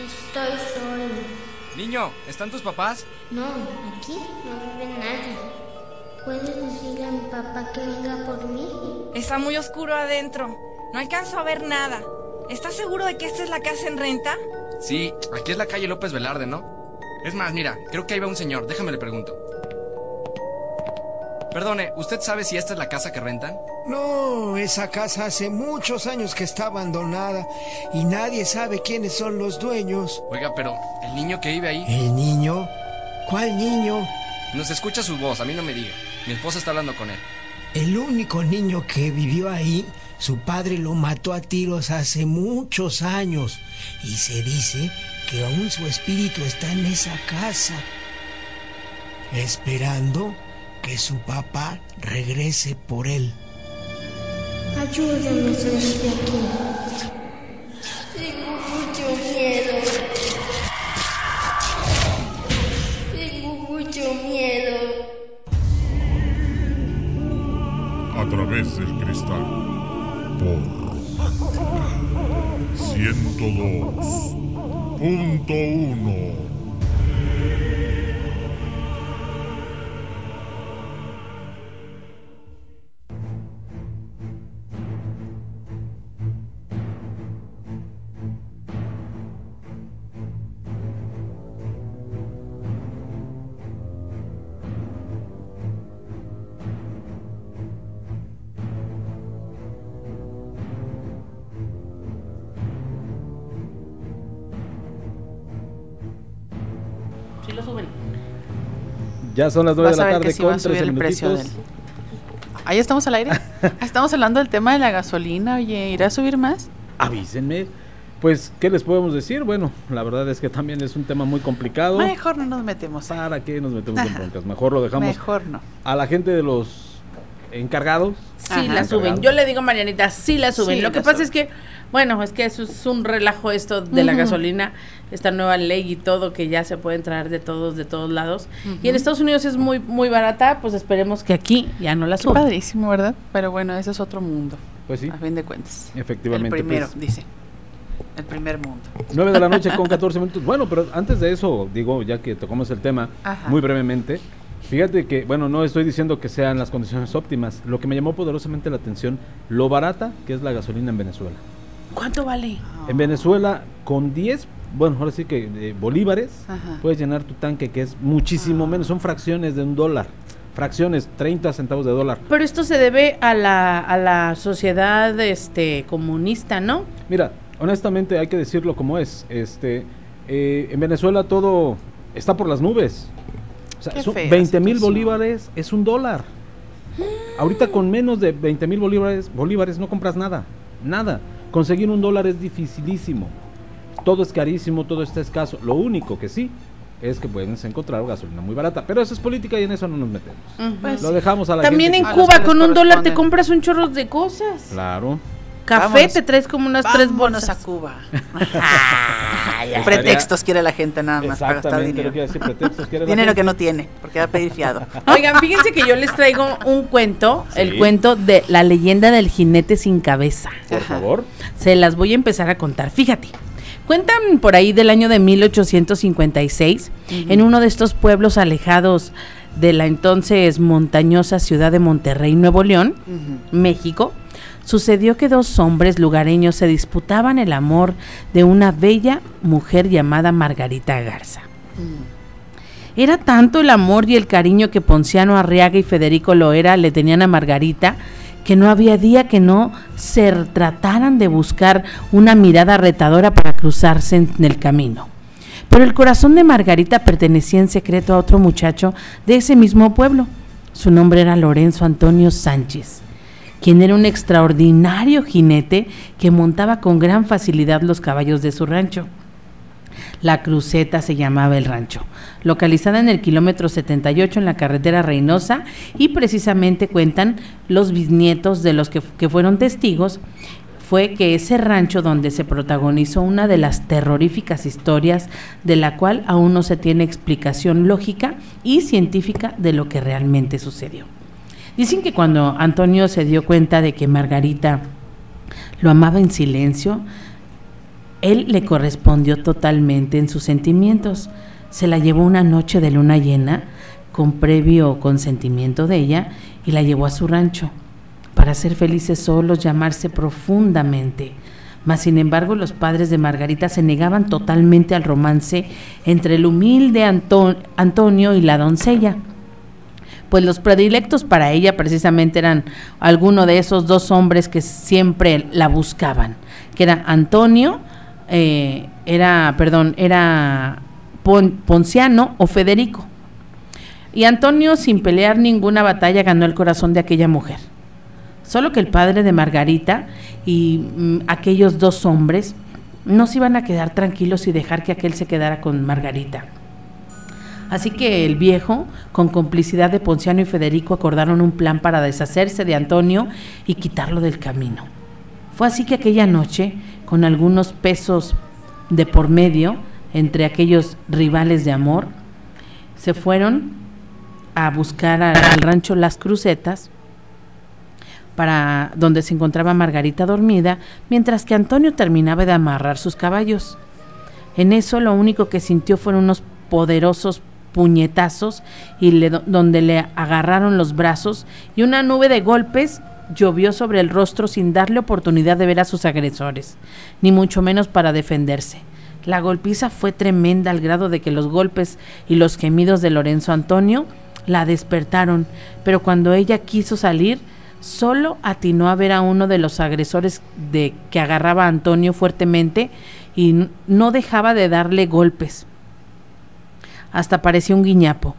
Estoy solo. Niño, ¿están tus papás? No, aquí no vive nadie. ¿Puedes decirle a mi papá que venga por mí? Está muy oscuro adentro. No alcanzo a ver nada. ¿Estás seguro de que esta es la casa en renta? Sí, aquí es la calle López Velarde, ¿no? Es más, mira, creo que ahí va un señor. Déjame le pregunto. Perdone, ¿usted sabe si esta es la casa que rentan? No, esa casa hace muchos años que está abandonada y nadie sabe quiénes son los dueños. Oiga, pero el niño que vive ahí... ¿El niño? ¿Cuál niño? Nos escucha su voz, a mí no me diga. Mi esposa está hablando con él. El único niño que vivió ahí, su padre lo mató a tiros hace muchos años y se dice que aún su espíritu está en esa casa, esperando que su papá regrese por él. Ayúdame a salir de aquí. Tengo mucho miedo. Tengo mucho miedo. a través del cristal por 102.1 Ya son las 9 Vas de a la tarde sí con a subir 13 el precio minutitos. del- Ahí estamos al aire. estamos hablando del tema de la gasolina. Oye, ¿irá a subir más? Avísenme. Pues, ¿qué les podemos decir? Bueno, la verdad es que también es un tema muy complicado. Mejor no nos metemos. ¿Para qué nos metemos en broncas? Mejor lo dejamos Mejor no. a la gente de los encargados. Sí, la suben. Yo le digo a Marianita, sí la suben. Sí, Lo que pasa suben. es que, bueno, es que eso es un relajo esto de la gasolina, esta nueva ley y todo que ya se pueden traer de todos, de todos lados. Y en. Estados Unidos es muy, muy barata, pues esperemos que aquí ya no la suban. padrísimo, ¿verdad? Pero bueno, ese es otro mundo. Pues sí. A fin de cuentas. Efectivamente, El primero, pues. dice. El primer mundo. 9 de la noche con 14 minutos. Bueno, pero antes de eso, digo, ya que tocamos el tema Ajá. muy brevemente, fíjate que, bueno, no estoy diciendo que sean las condiciones óptimas. Lo que me llamó poderosamente la atención, lo barata que es la gasolina en Venezuela. ¿Cuánto vale? En Venezuela, con 10, bueno, ahora sí que eh, bolívares, Ajá. puedes llenar tu tanque, que es muchísimo menos, son fracciones de un dólar. Fracciones, 30 centavos de dólar. Pero esto se debe a la, a la sociedad este comunista, ¿no? Mira, honestamente hay que decirlo como es. Este, eh, en Venezuela todo está por las nubes. O sea, Qué son fea 20 mil bolívares es un dólar. Ahorita con menos de 20 mil bolívares, bolívares no compras nada. Nada. Conseguir un dólar es dificilísimo. Todo es carísimo, todo está escaso. Lo único que sí es que pueden encontrar gasolina muy barata. Pero eso es política y en eso no nos metemos. Pues Lo dejamos a la También gente en Cuba con un dólar te compras un chorro de cosas. Claro. Café Vámonos. te traes como unas tres Vámonos bolsas. a Cuba. Pretextos quiere la gente nada más para gastar dinero. lo que iba a decir, pretextos quiere la dinero gente. que no tiene, porque va a pedir fiado. Oigan, fíjense que yo les traigo un cuento, Sí. el cuento de la leyenda del jinete sin cabeza. Por favor. Se las voy a empezar a contar. Fíjate. Cuentan por ahí del año de 1856, Ujú. en uno de estos pueblos alejados de la entonces montañosa ciudad de Monterrey, Nuevo León, México, sucedió que dos hombres lugareños se disputaban el amor de una bella mujer llamada Margarita Garza. Era tanto el amor y el cariño que Ponciano Arriaga y Federico Loera le tenían a Margarita que no había día que no se trataran de buscar una mirada retadora para cruzarse en el camino. Pero el corazón de Margarita pertenecía en secreto a otro muchacho de ese mismo pueblo. Su nombre era Lorenzo Antonio Sánchez, quien era un extraordinario jinete que montaba con gran facilidad los caballos de su rancho. La Cruceta se llamaba el rancho, localizada en el kilómetro 78 en la carretera Reynosa y precisamente cuentan los bisnietos de los que, que fueron testigos fue que ese rancho donde se protagonizó una de las terroríficas historias de la cual aún no se tiene explicación lógica y científica de lo que realmente sucedió. Dicen que cuando Antonio se dio cuenta de que Margarita lo amaba en silencio, él le correspondió totalmente en sus sentimientos. Se la llevó una noche de luna llena con previo consentimiento de ella y la llevó a su rancho para ser felices solos, llamarse profundamente. Mas sin embargo los padres de Margarita se negaban totalmente al romance entre el humilde Anto- Antonio y la doncella. Pues los predilectos para ella precisamente eran alguno de esos dos hombres que siempre la buscaban, que era Antonio, eh, era, perdón, era Pon- Ponciano o Federico. Y Antonio, sin pelear ninguna batalla, ganó el corazón de aquella mujer. Solo que el padre de Margarita y mm, aquellos dos hombres no se iban a quedar tranquilos y dejar que aquel se quedara con Margarita. Así que el viejo, con complicidad de Ponciano y Federico, acordaron un plan para deshacerse de Antonio y quitarlo del camino. Fue así que aquella noche, con algunos pesos de por medio entre aquellos rivales de amor, se fueron a buscar al, rancho Las Crucetas, para donde se encontraba Margarita dormida, mientras que Antonio terminaba de amarrar sus caballos. En eso lo único que sintió fueron unos poderosos puñetazos y donde le agarraron los brazos y una nube de golpes llovió sobre el rostro sin darle oportunidad de ver a sus agresores, ni mucho menos para defenderse. La golpiza fue tremenda al grado de que los golpes y los gemidos de Lorenzo Antonio la despertaron, pero cuando ella quiso salir, solo atinó a ver a uno de los agresores de que agarraba a Antonio fuertemente y no dejaba de darle golpes. Hasta parecía un guiñapo.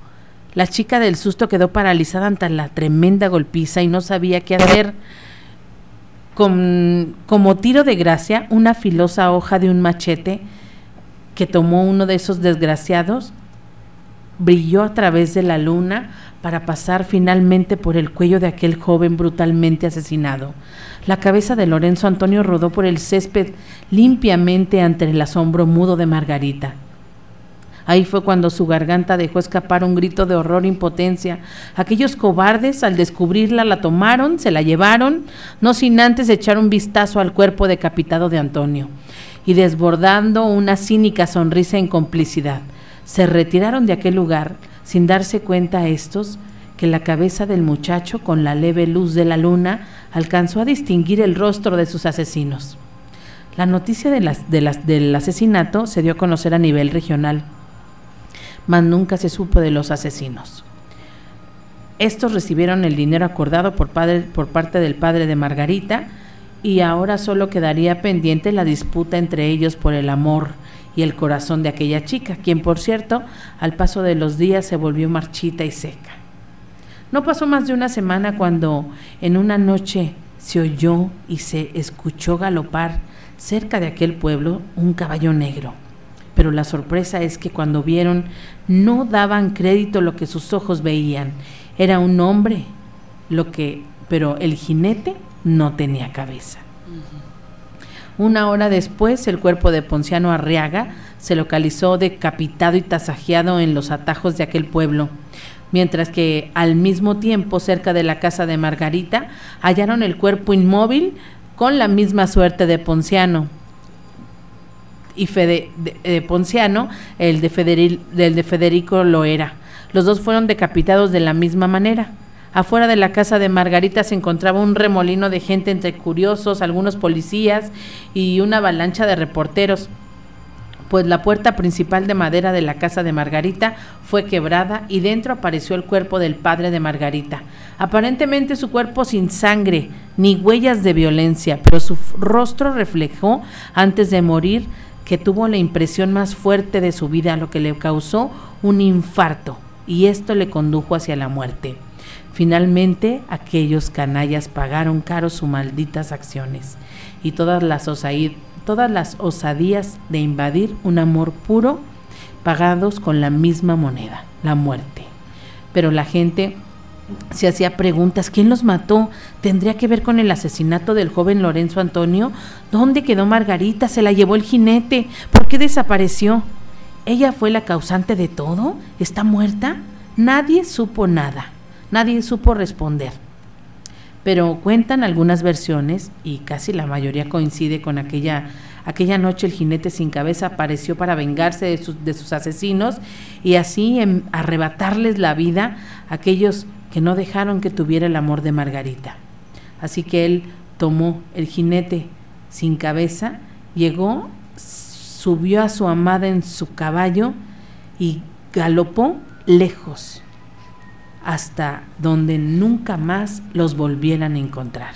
La chica del susto quedó paralizada ante la tremenda golpiza y no sabía qué hacer. Con, como tiro de gracia, una filosa hoja de un machete que tomó uno de esos desgraciados brilló a través de la luna para pasar finalmente por el cuello de aquel joven brutalmente asesinado. La cabeza de Lorenzo Antonio rodó por el césped limpiamente ante el asombro mudo de Margarita. Ahí fue cuando su garganta dejó escapar un grito de horror e impotencia. Aquellos cobardes, al descubrirla, la tomaron, se la llevaron, no sin antes echar un vistazo al cuerpo decapitado de Antonio, y desbordando una cínica sonrisa en complicidad, se retiraron de aquel lugar sin darse cuenta estos que la cabeza del muchacho, con la leve luz de la luna, alcanzó a distinguir el rostro de sus asesinos. La noticia de las, del asesinato se dio a conocer a nivel regional, mas nunca se supo de los asesinos. Estos recibieron el dinero acordado por, padre, por parte del padre de Margarita y ahora solo quedaría pendiente la disputa entre ellos por el amor y el corazón de aquella chica, quien por cierto al paso de los días se volvió marchita y seca. No pasó más de una semana cuando en una noche se oyó y se escuchó galopar cerca de aquel pueblo un caballo negro. Pero la sorpresa es que cuando vieron no daban crédito lo que sus ojos veían. Era un hombre, lo que, pero el jinete no tenía cabeza. Una hora después, el cuerpo de Ponciano Arriaga se localizó decapitado y tasajeado en los atajos de aquel pueblo, mientras que al mismo tiempo, cerca de la casa de Margarita, hallaron el cuerpo inmóvil con la misma suerte de Ponciano y Fede, de, de Ponciano, el de, Federico, del de Federico lo era. Los dos fueron decapitados de la misma manera. Afuera de la casa de Margarita se encontraba un remolino de gente entre curiosos, algunos policías y una avalancha de reporteros, pues la puerta principal de madera de la casa de Margarita fue quebrada y dentro apareció el cuerpo del padre de Margarita. Aparentemente su cuerpo sin sangre ni huellas de violencia, pero su rostro reflejó antes de morir que tuvo la impresión más fuerte de su vida, lo que le causó un infarto y esto le condujo hacia la muerte. Finalmente, aquellos canallas pagaron caro sus malditas acciones y todas las, todas las osadías de invadir un amor puro pagados con la misma moneda, la muerte. Pero la gente se hacía preguntas, ¿quién los mató? ¿Tendría que ver con el asesinato del joven Lorenzo Antonio? ¿Dónde quedó Margarita? ¿Se la llevó el jinete? ¿Por qué desapareció? ¿Ella fue la causante de todo? ¿Está muerta? Nadie supo nada. Nadie supo responder. Pero cuentan algunas versiones, y casi la mayoría coincide con aquella, aquella noche el jinete sin cabeza apareció para vengarse de sus, de sus asesinos y así en, arrebatarles la vida a aquellos que no dejaron que tuviera el amor de Margarita. Así que él tomó el jinete sin cabeza, llegó, subió a su amada en su caballo y galopó lejos hasta donde nunca más los volvieran a encontrar.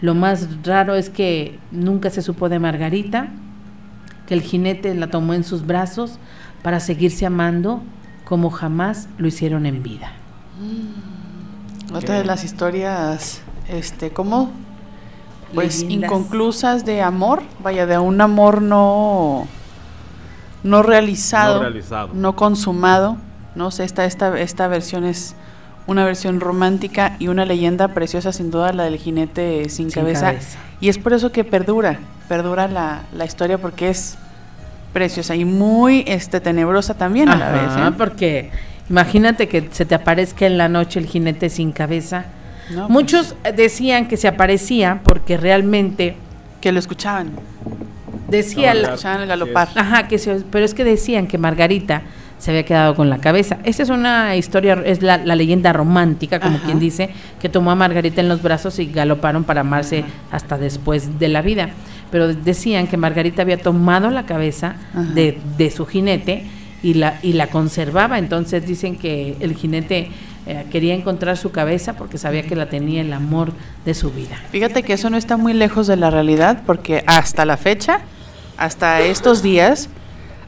Lo más raro es que nunca se supo de Margarita, que el jinete la tomó en sus brazos para seguirse amando como jamás lo hicieron en vida. Mm. Otra de las historias, este, ¿cómo? Pues Leyendas. inconclusas de amor, vaya, de un amor no, no realizado, No realizado. no consumado. No sé, esta, esta, esta versión es una versión romántica y una leyenda preciosa, sin duda, la del jinete sin, Sin cabeza. cabeza. Y es por eso que perdura, perdura la, la historia porque es preciosa y muy este, tenebrosa también a la vez. ¿eh? porque imagínate que se te aparezca en la noche el jinete sin cabeza. No, Muchos eh, decían que se aparecía porque realmente que lo escuchaban. decía Lo la- escuchaban el galopar. Ajá, que se- pero es que decían que Margarita se había quedado con la cabeza. Esa es una historia, es la, la leyenda romántica, como Ajá. quien dice, que tomó a Margarita en los brazos y galoparon para amarse hasta después de la vida. Pero decían que Margarita había tomado la cabeza de, de su jinete y la, y la conservaba. Entonces dicen que el jinete eh, quería encontrar su cabeza porque sabía que la tenía el amor de su vida. Fíjate que eso no está muy lejos de la realidad porque hasta la fecha, hasta estos días,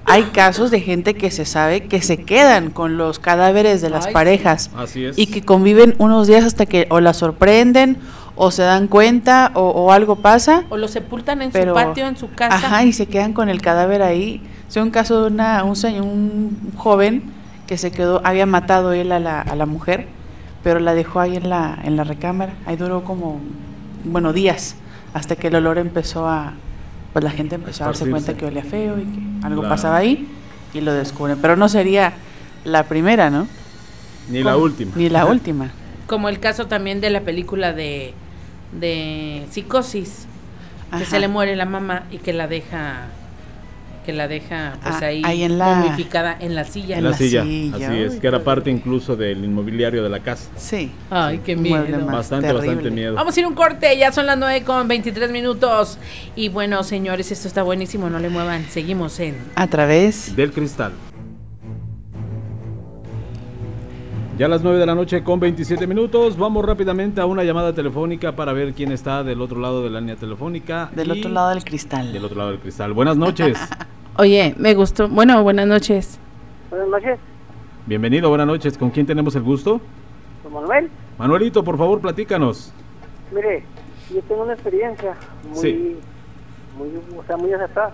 hay casos de gente que se sabe que se quedan con los cadáveres de las Ay, sí. parejas Así es. y que conviven unos días hasta que o la sorprenden o se dan cuenta o, o algo pasa. O lo sepultan en Pero- su patio, en su casa. Ajá, y se quedan con el cadáver ahí. Es un caso de una, un, se- un joven que se quedó, había matado él a la, a la mujer, pero la dejó ahí en la, en la recámara. Ahí duró como, bueno, días, hasta que el olor empezó a, pues la gente empezó a darse cuenta que olía feo y que algo Claro. pasaba ahí y lo descubren. Pero no sería la primera, ¿no? Ni la última. Ni la última. Como el caso también de la película de, de Psicosis, que se le muere la mamá y que la deja que la deja pues Ah, ahí, ahí en la- momificada en la silla. En la, la silla. silla, Así es, que era parte incluso del inmobiliario de la casa. Sí. Ay, qué miedo. Bastante, terrible. bastante miedo. Vamos a ir a un corte, ya son las 9 con 23 minutos. Y bueno, señores, esto está buenísimo, no le muevan. Seguimos en A través Del cristal. Ya a las 9 de la noche con 27 minutos, vamos rápidamente a una llamada telefónica para ver quién está del otro lado de la línea telefónica. del y otro lado del cristal. Del otro lado del cristal. Buenas noches. Oye, me gustó. Bueno, buenas noches. Buenas noches, Bienvenido, buenas noches. ¿Con quién tenemos el gusto? don Manuel. Manuelito, por favor, platícanos. Mire, yo tengo una experiencia muy, Sí. muy, o sea, muy acertada.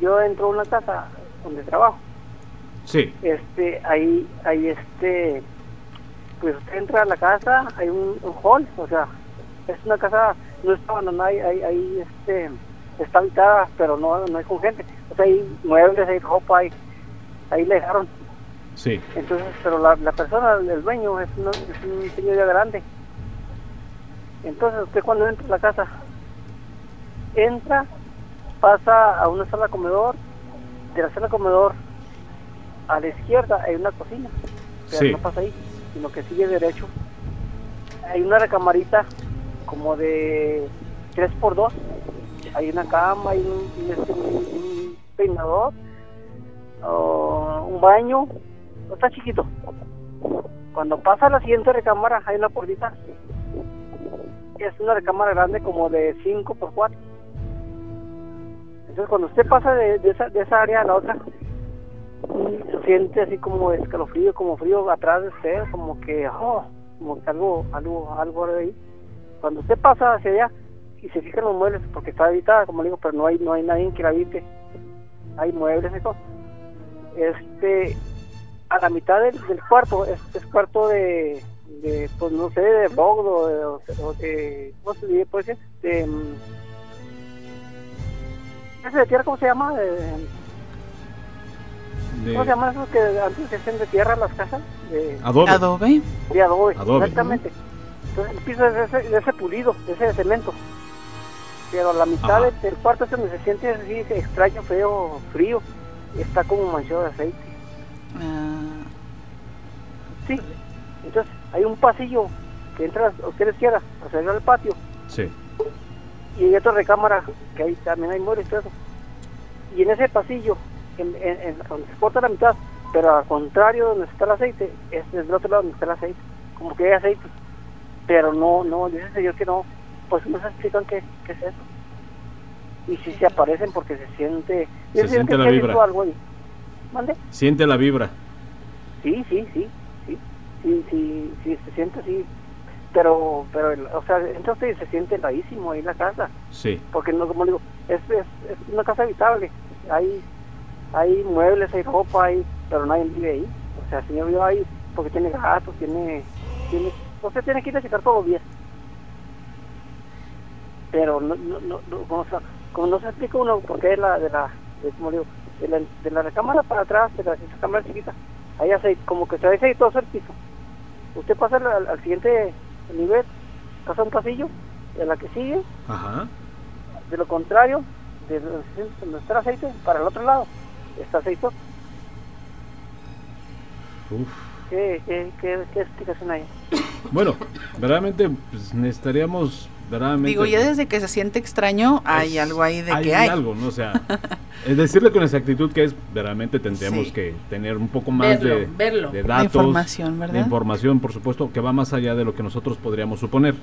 Yo entro a una casa donde trabajo. Sí, Este, ahí, ahí, este, pues usted entra a la casa, hay un, un hall, o sea, es una casa, no está abandonada, hay, hay, hay, este, está habitada, pero no, no hay con gente. O sea, hay muebles, hay ropa, hay, ahí le dejaron. sí. Entonces, pero la, la persona, el dueño, es, una- es un señor ya grande. Entonces, usted cuando entra a la casa, entra, pasa a una sala comedor, de la sala comedor a la izquierda hay una cocina, pero Sí. no pasa ahí, sino que sigue derecho. Hay una recamarita como de 3 por 2 hay una cama, hay un, este, un- peinador, o un baño, está chiquito. Cuando pasa la siguiente recámara hay una puertita. Es una recámara grande como de 5 por 4. Entonces cuando usted pasa de, de esa, de esa área a la otra, siente así como escalofrío, como frío atrás de usted, como que, oh, como que algo, algo, algo ahí. Cuando usted pasa hacia allá y se fija en los muebles, porque está habitada, como le digo, pero no hay, no hay nadie que la habite. Hay muebles y. Este, a la mitad del, del cuarto, es, es cuarto de, de, pues no sé, de blog o de, o de- de- ¿cómo se dice? Puede ser, de, mm, ¿ese de tierra cómo se llama? De, De ¿Cómo se llama eso que antes se hacían de tierra las casas? De, Adobe. Adobe. de adobe, Adobe. exactamente. Entonces el piso es de ese, de ese pulido, de ese de cemento. Pero a la mitad Ajá. del, del cuarto es donde se siente así extraño, feo, frío, está como manchado de aceite. Ah, Sí. Entonces hay un pasillo que entra a usted izquierda, hacia el patio, Sí. y hay otra recámara que ahí también hay muebles y todo eso. Y en ese pasillo, en, en- en- donde se corta la mitad, pero al contrario donde está el aceite, es del otro lado donde está el aceite, como que hay aceite. Pero no, no, dice el señor que no, pues no se explican qué, qué es eso. Y si se aparecen porque se siente... Se el siente la vibra. algo ahí. ¿Mande? Siente la vibra. Sí, sí, sí, sí, sí, sí, sí, se siente así, pero, pero, el- o sea, entonces se siente heladísimo ahí la casa, Sí. porque no, como digo, es, es, es una casa habitable, hay, hay muebles, hay ropa, hay, pero nadie vive ahí, o sea, el señor vive ahí porque tiene gatos, tiene, tiene, o sea, tiene que ir a checar todo bien, pero no, no, no, no, como, como no se explica uno por qué de la, de la, de, como digo, de la, de la recámara para atrás, de la, de cámara chiquita, hay aceite, como que se ve aceitoso el piso. Usted pasa al, siguiente nivel, pasa un pasillo, de la que sigue, Ajá. de lo contrario, de donde está el aceite, para el otro lado, está aceitoso. Uf. ¿Qué, qué, qué, qué explicación hay? Bueno, verdaderamente pues, necesitaríamos verdaderamente digo, ya desde que se siente extraño, hay Es- algo ahí de hay que hay. algo, ¿no? O sea, es decirle con exactitud que es, verdaderamente tendríamos Sí. que tener un poco más Verlo, de, verlo. de datos. información, de ¿verdad? información, por supuesto, que va más allá de lo que nosotros podríamos suponer.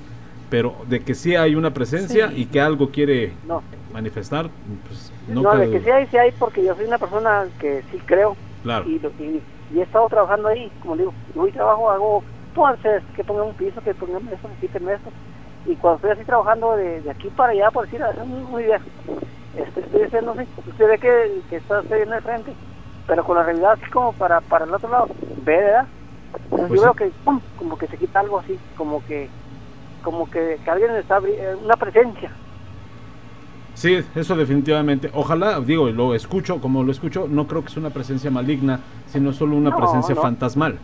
Pero de que sí hay una presencia Sí. y que algo quiere No. manifestar, pues no, No, de que sí hay, sí hay, porque yo soy una persona que sí creo. Claro. Y, lo- y, y he estado trabajando ahí, como digo, yo voy trabajo, hago, entonces, que pongan un piso, que pongan esto, que quiten esto. Y cuando estoy así trabajando de, de aquí para allá, por decir, eso es muy, muy bien. Este, estoy diciendo, sí, usted ve que, que está usted en el frente, pero con la realidad así como para, para el otro lado, ve, ¿verdad? Entonces Pues yo sí. veo que, pum, como que se quita algo así, como que, como que, que alguien está, eh, una presencia. Sí, eso definitivamente. Ojalá, digo, lo escucho, como lo escucho, no creo que es una presencia maligna, sino solo una No, presencia no. fantasmal.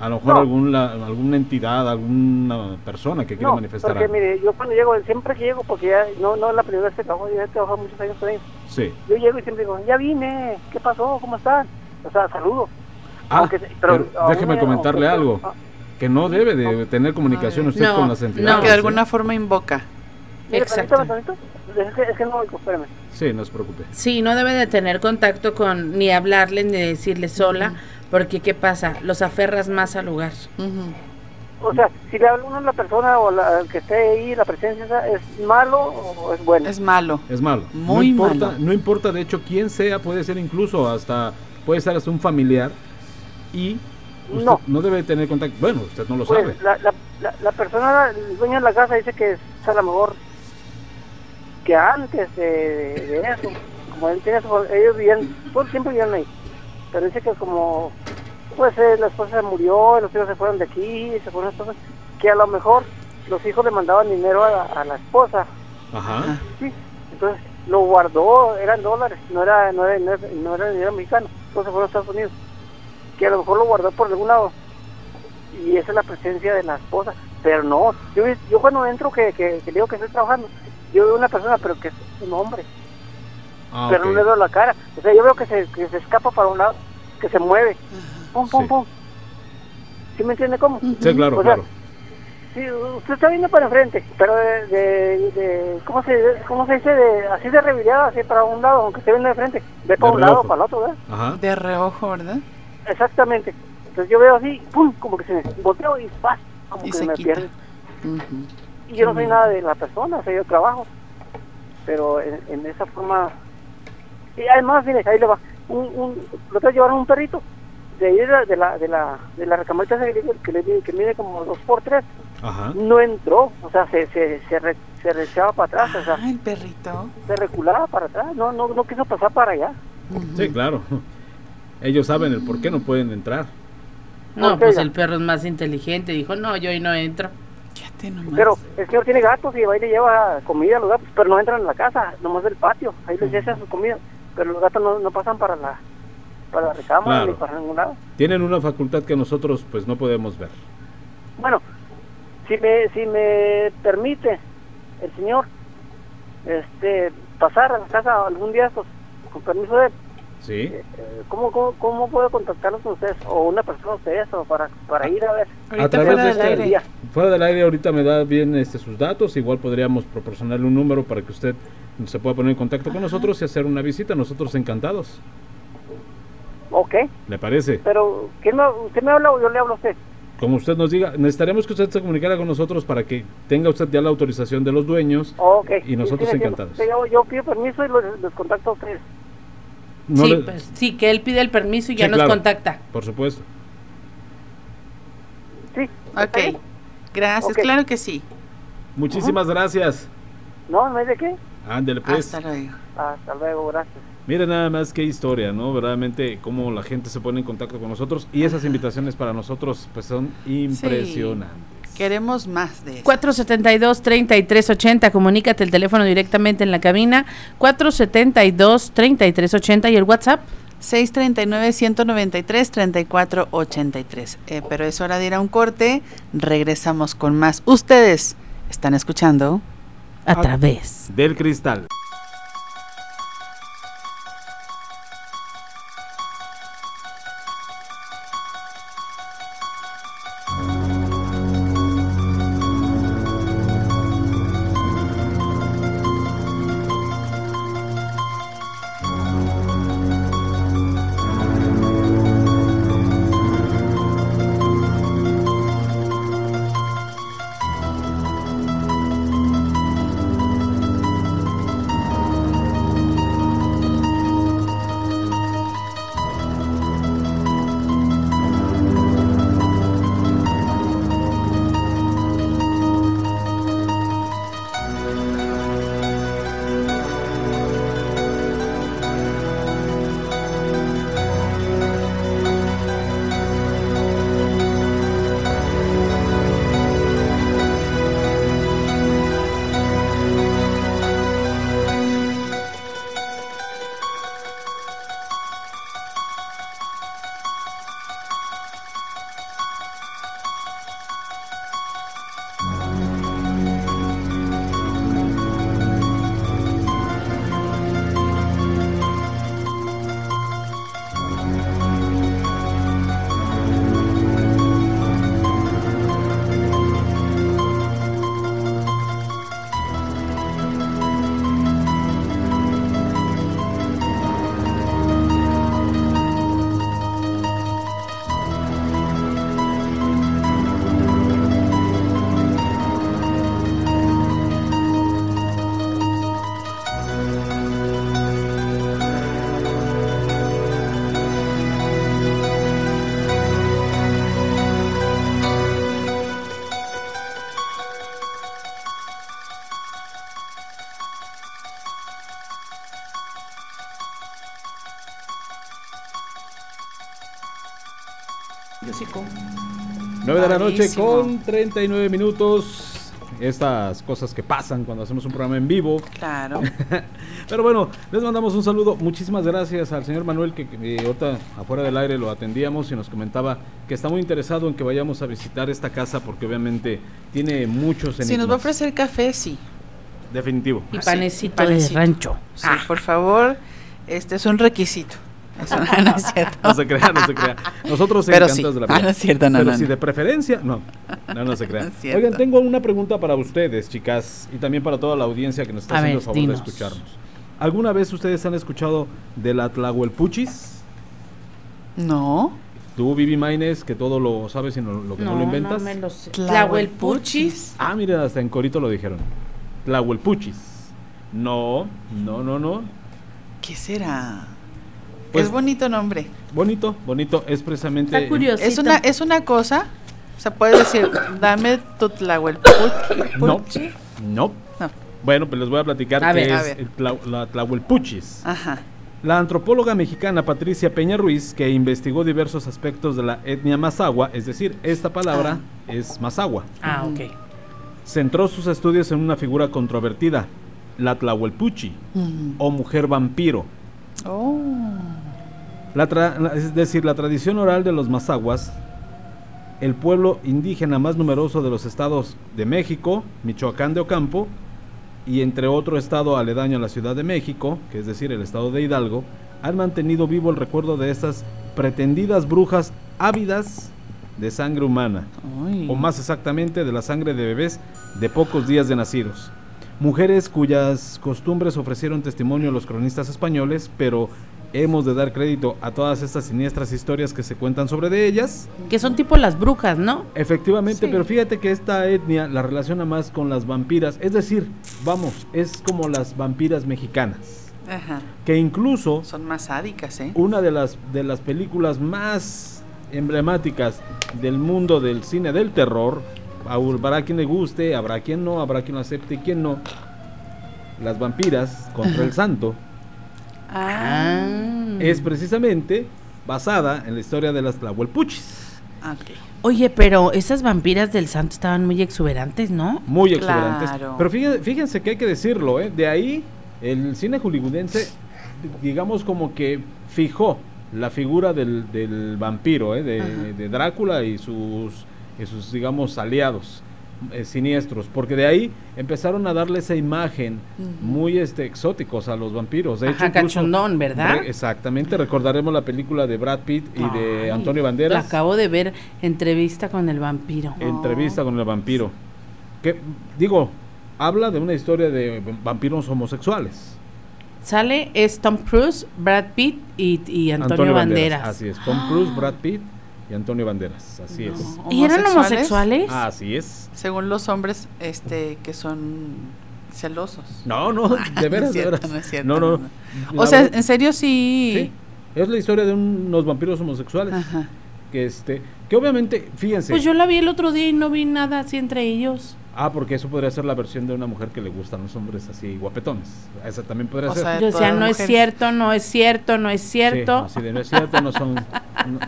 A lo mejor No. algún la- alguna entidad, alguna persona que quiera manifestar porque algo. mire, yo cuando llego, siempre que llego, porque ya no, no es la primera vez que trabajo, ya he trabajado muchos años con ellos. Sí. Yo llego y siempre digo, ya vine, ¿qué pasó? ¿Cómo están? O sea, saludo. Ah, Aunque se- pero pero aún déjeme me- comentarle algo. Que no debe de tener comunicación usted No, con las entidades. no, que de alguna forma invoca. Exacto. Es que, es que no espérame. Sí, no se preocupe. Sí, no debe de tener contacto con ni hablarle ni decirle sola, porque ¿qué pasa? Los aferras más al lugar. O sea, si le habla uno a la persona o la, que esté ahí, la presencia, esa, ¿es malo o es bueno? Es malo. Es malo. Muy no importa, malo. No importa, de hecho, quién sea, puede ser incluso hasta, puede ser hasta un familiar y usted No. no, debe tener contacto. Bueno, usted no lo Pues, sabe. la, la, la, la persona, el dueño de la casa dice que es a lo mejor que antes de, de eso, como él tiene ellos vivían, todos siempre vivían ahí, pero dice que como pues eh, la esposa se murió, los hijos se fueron de aquí, se fueron esposas, que a lo mejor los hijos le mandaban dinero a la, a la esposa, Ajá. sí, entonces lo guardó, eran dólares, no era, no era, no era, no era dinero mexicano, entonces fueron a Estados Unidos, que a lo mejor lo guardó por algún lado, y esa es la presencia de la esposa, pero no, yo, yo cuando entro que, que, que digo que estoy trabajando, yo veo una persona pero que es un hombre, Ah, pero no le veo la cara, o sea, yo veo que se, que se escapa para un lado, que se mueve, pum, pum, Sí. pum, ¿sí me entiende cómo? Sí, claro, O sea, claro. Sí, usted está viendo para enfrente, pero de, de, de- ¿cómo, se, ¿cómo se dice? De, así de revirada, así para un lado, aunque esté viendo de frente, ve para De un lado, reojo. para el otro, ¿verdad? Ajá. De reojo, ¿verdad? Exactamente. Entonces yo veo así, pum, como que se me volteo y ¡paz! Como Y que se me quita. pierde. Y yo no soy nada de la persona, o sea, yo trabajo. Pero en, en esa forma... Y además, mire, ahí le va. Un, un, lo que llevaron un perrito de ahí de la, de la, de la, de la recamarita que, le que, le mide- como dos por tres Ajá. no entró, o sea, se, se, se, re- se rechaba para atrás, o sea, Ah, el perrito. se reculaba para atrás, no, no, no quiso pasar para allá. Sí, claro. Ellos saben el por qué no pueden entrar. No, pues el perro es más inteligente. Dijo, no, yo hoy no entro. Nomás. Pero el señor tiene gatos y va y le lleva comida a los gatos, pero no entran en la casa, nomás del patio, ahí les echa su comida, pero los gatos no, no pasan para la, para la recámara Claro. ni para ningún lado. Tienen una facultad que nosotros pues no podemos ver. Bueno, si me, si me permite el señor este pasar a la casa algún día, pues, con permiso de él, ¿Sí? eh, ¿cómo, cómo, ¿cómo puedo contactarlos con ustedes? O una persona de ustedes, o para, para ir a ver. a través de fuera del este, día. fuera del aire ahorita me da bien este sus datos, igual podríamos proporcionarle un número para que usted se pueda poner en contacto con nosotros y hacer una visita, nosotros encantados. Ok, ¿Le parece? pero ¿quién me, ¿usted me habla o yo le hablo a usted? Como usted nos diga, necesitaremos que usted se comunicara con nosotros para que tenga usted ya la autorización de los dueños Ok. y nosotros Sí, sí, encantados. yo pido permiso y los, los contacto a ustedes. No sí, le- pues, sí, que él pide el permiso y ya nos claro. contacta. Por supuesto. Sí. Ok. Gracias, claro que sí. Muchísimas gracias. No, no hay de qué. Ándele pues. Hasta luego. Hasta luego, gracias. Mira nada más qué historia, ¿no? Verdaderamente cómo la gente se pone en contacto con nosotros y esas invitaciones para nosotros pues son impresionantes. Queremos más de eso. 472-3380, comunícate el teléfono directamente en la cabina. 472-3380 y el WhatsApp. 639-193-3483. Eh, pero es hora de ir a un corte. Regresamos con más. Ustedes están escuchando a través del cristal. Noche con 39 minutos. Estas cosas que pasan cuando hacemos un programa en vivo. Claro. Pero bueno, les mandamos un saludo. Muchísimas gracias al señor Manuel que, que, eh, ahorita afuera del aire lo atendíamos y nos comentaba que está muy interesado en que vayamos a visitar esta casa porque obviamente tiene muchos Si nos va a enigmas. ofrecer café, sí. Definitivo. Y Ah, sí, panecito, panecito. de rancho. Sí, por favor, este es un requisito. Eso no, no es cierto. No se crea, no se crea. Nosotros Pero encantados sí. de la Ah, vida. no es cierto, no, Pero no, si no. de preferencia, no. No, no se crea. No. Oigan, tengo una pregunta para ustedes, chicas, y también para toda la audiencia que nos está A haciendo ver, el favor dinos. de escucharnos. ¿Alguna vez ustedes han escuchado de la Tlahuelpuchis? No. Tú, Vivi Maines, que todo lo sabes y no, lo que no, lo inventas. me lo sé. Tlahuelpuchis. Ah, miren, hasta en Corito lo dijeron. Tlahuelpuchis. No, no, no, no. ¿Qué será? Pues- es bonito nombre. Bonito, bonito, es precisamente... Está curioso. Es una, es una cosa. O sea, puedes decir, dame tu tlahuelpuchi. No, no. No. Bueno, pues les voy a platicar A qué ver, es ver. el tla- la Tlahuelpuchis. Ajá. La antropóloga mexicana Patricia Peña Ruiz, que investigó diversos aspectos de la etnia mazahua, es decir, esta palabra es mazahua, Ah, ok. centró sus estudios en una figura controvertida, la Tlahuelpuchi, o mujer vampiro. Oh. La tra- la- es decir, la tradición oral de los mazahuas, el pueblo indígena más numeroso de los estados de México, Michoacán de Ocampo, y entre otro estado aledaño a la Ciudad de México, que es decir, el estado de Hidalgo, han mantenido vivo el recuerdo de estas pretendidas brujas ávidas de sangre humana, Ay. o más exactamente de la sangre de bebés de pocos días de nacidos. Mujeres cuyas costumbres ofrecieron testimonio a los cronistas españoles, pero hemos de dar crédito a todas estas siniestras historias que se cuentan sobre de ellas. Que son tipo las brujas, ¿no? Efectivamente, Sí. pero fíjate que esta etnia la relaciona más con las vampiras, es decir, vamos, es como las vampiras mexicanas, Ajá. que incluso Son más sádicas, ¿eh? una de las de las películas más emblemáticas del mundo del cine del terror, habrá quien le guste, habrá quien no, habrá quien lo acepte y quien no. Las vampiras contra el santo Ah. es precisamente basada en la historia de las Tlahuelpuchis. Ok. Oye, pero esas vampiras del santo estaban muy exuberantes, ¿no? Muy exuberantes. Claro. Pero fíjense, fíjense que hay que decirlo, ¿eh? de ahí el cine hollywoodense, digamos como que fijó la figura del, del vampiro, ¿eh? de Drácula y sus, y sus, digamos, aliados eh, siniestros, porque de ahí empezaron a darle esa imagen muy este, exóticos a los vampiros. De Ajá, hecho, incluso- cachondón, ¿verdad? Re- exactamente, recordaremos la película de Brad Pitt y de Antonio La Banderas. acabo de ver entrevista con el vampiro. Entrevista con el vampiro. Que, digo, habla de una historia de vampiros homosexuales. Sale es Tom Cruise, Brad Pitt y, y Antonio, Banderas. Así es, Tom Cruise, Brad Pitt y Antonio Banderas. Así es. ¿Y eran homosexuales? Así es. Según los hombres, este, que son celosos. No, no, Ah, de veras, no es de cierto, veras. no es cierto, No, no. no, no. O sea, en serio sí. Sí, es la historia de unos vampiros homosexuales. Ajá. Que este, que obviamente, fíjense. Pues yo la vi el otro día y no vi nada así entre ellos. Ah, porque eso podría ser la versión de una mujer que le gustan los hombres así guapetones. Esa también podría O ser. sea, Yo decía, no es mujeres. cierto, no es cierto, no es cierto. Sí, así de, no es cierto, no son.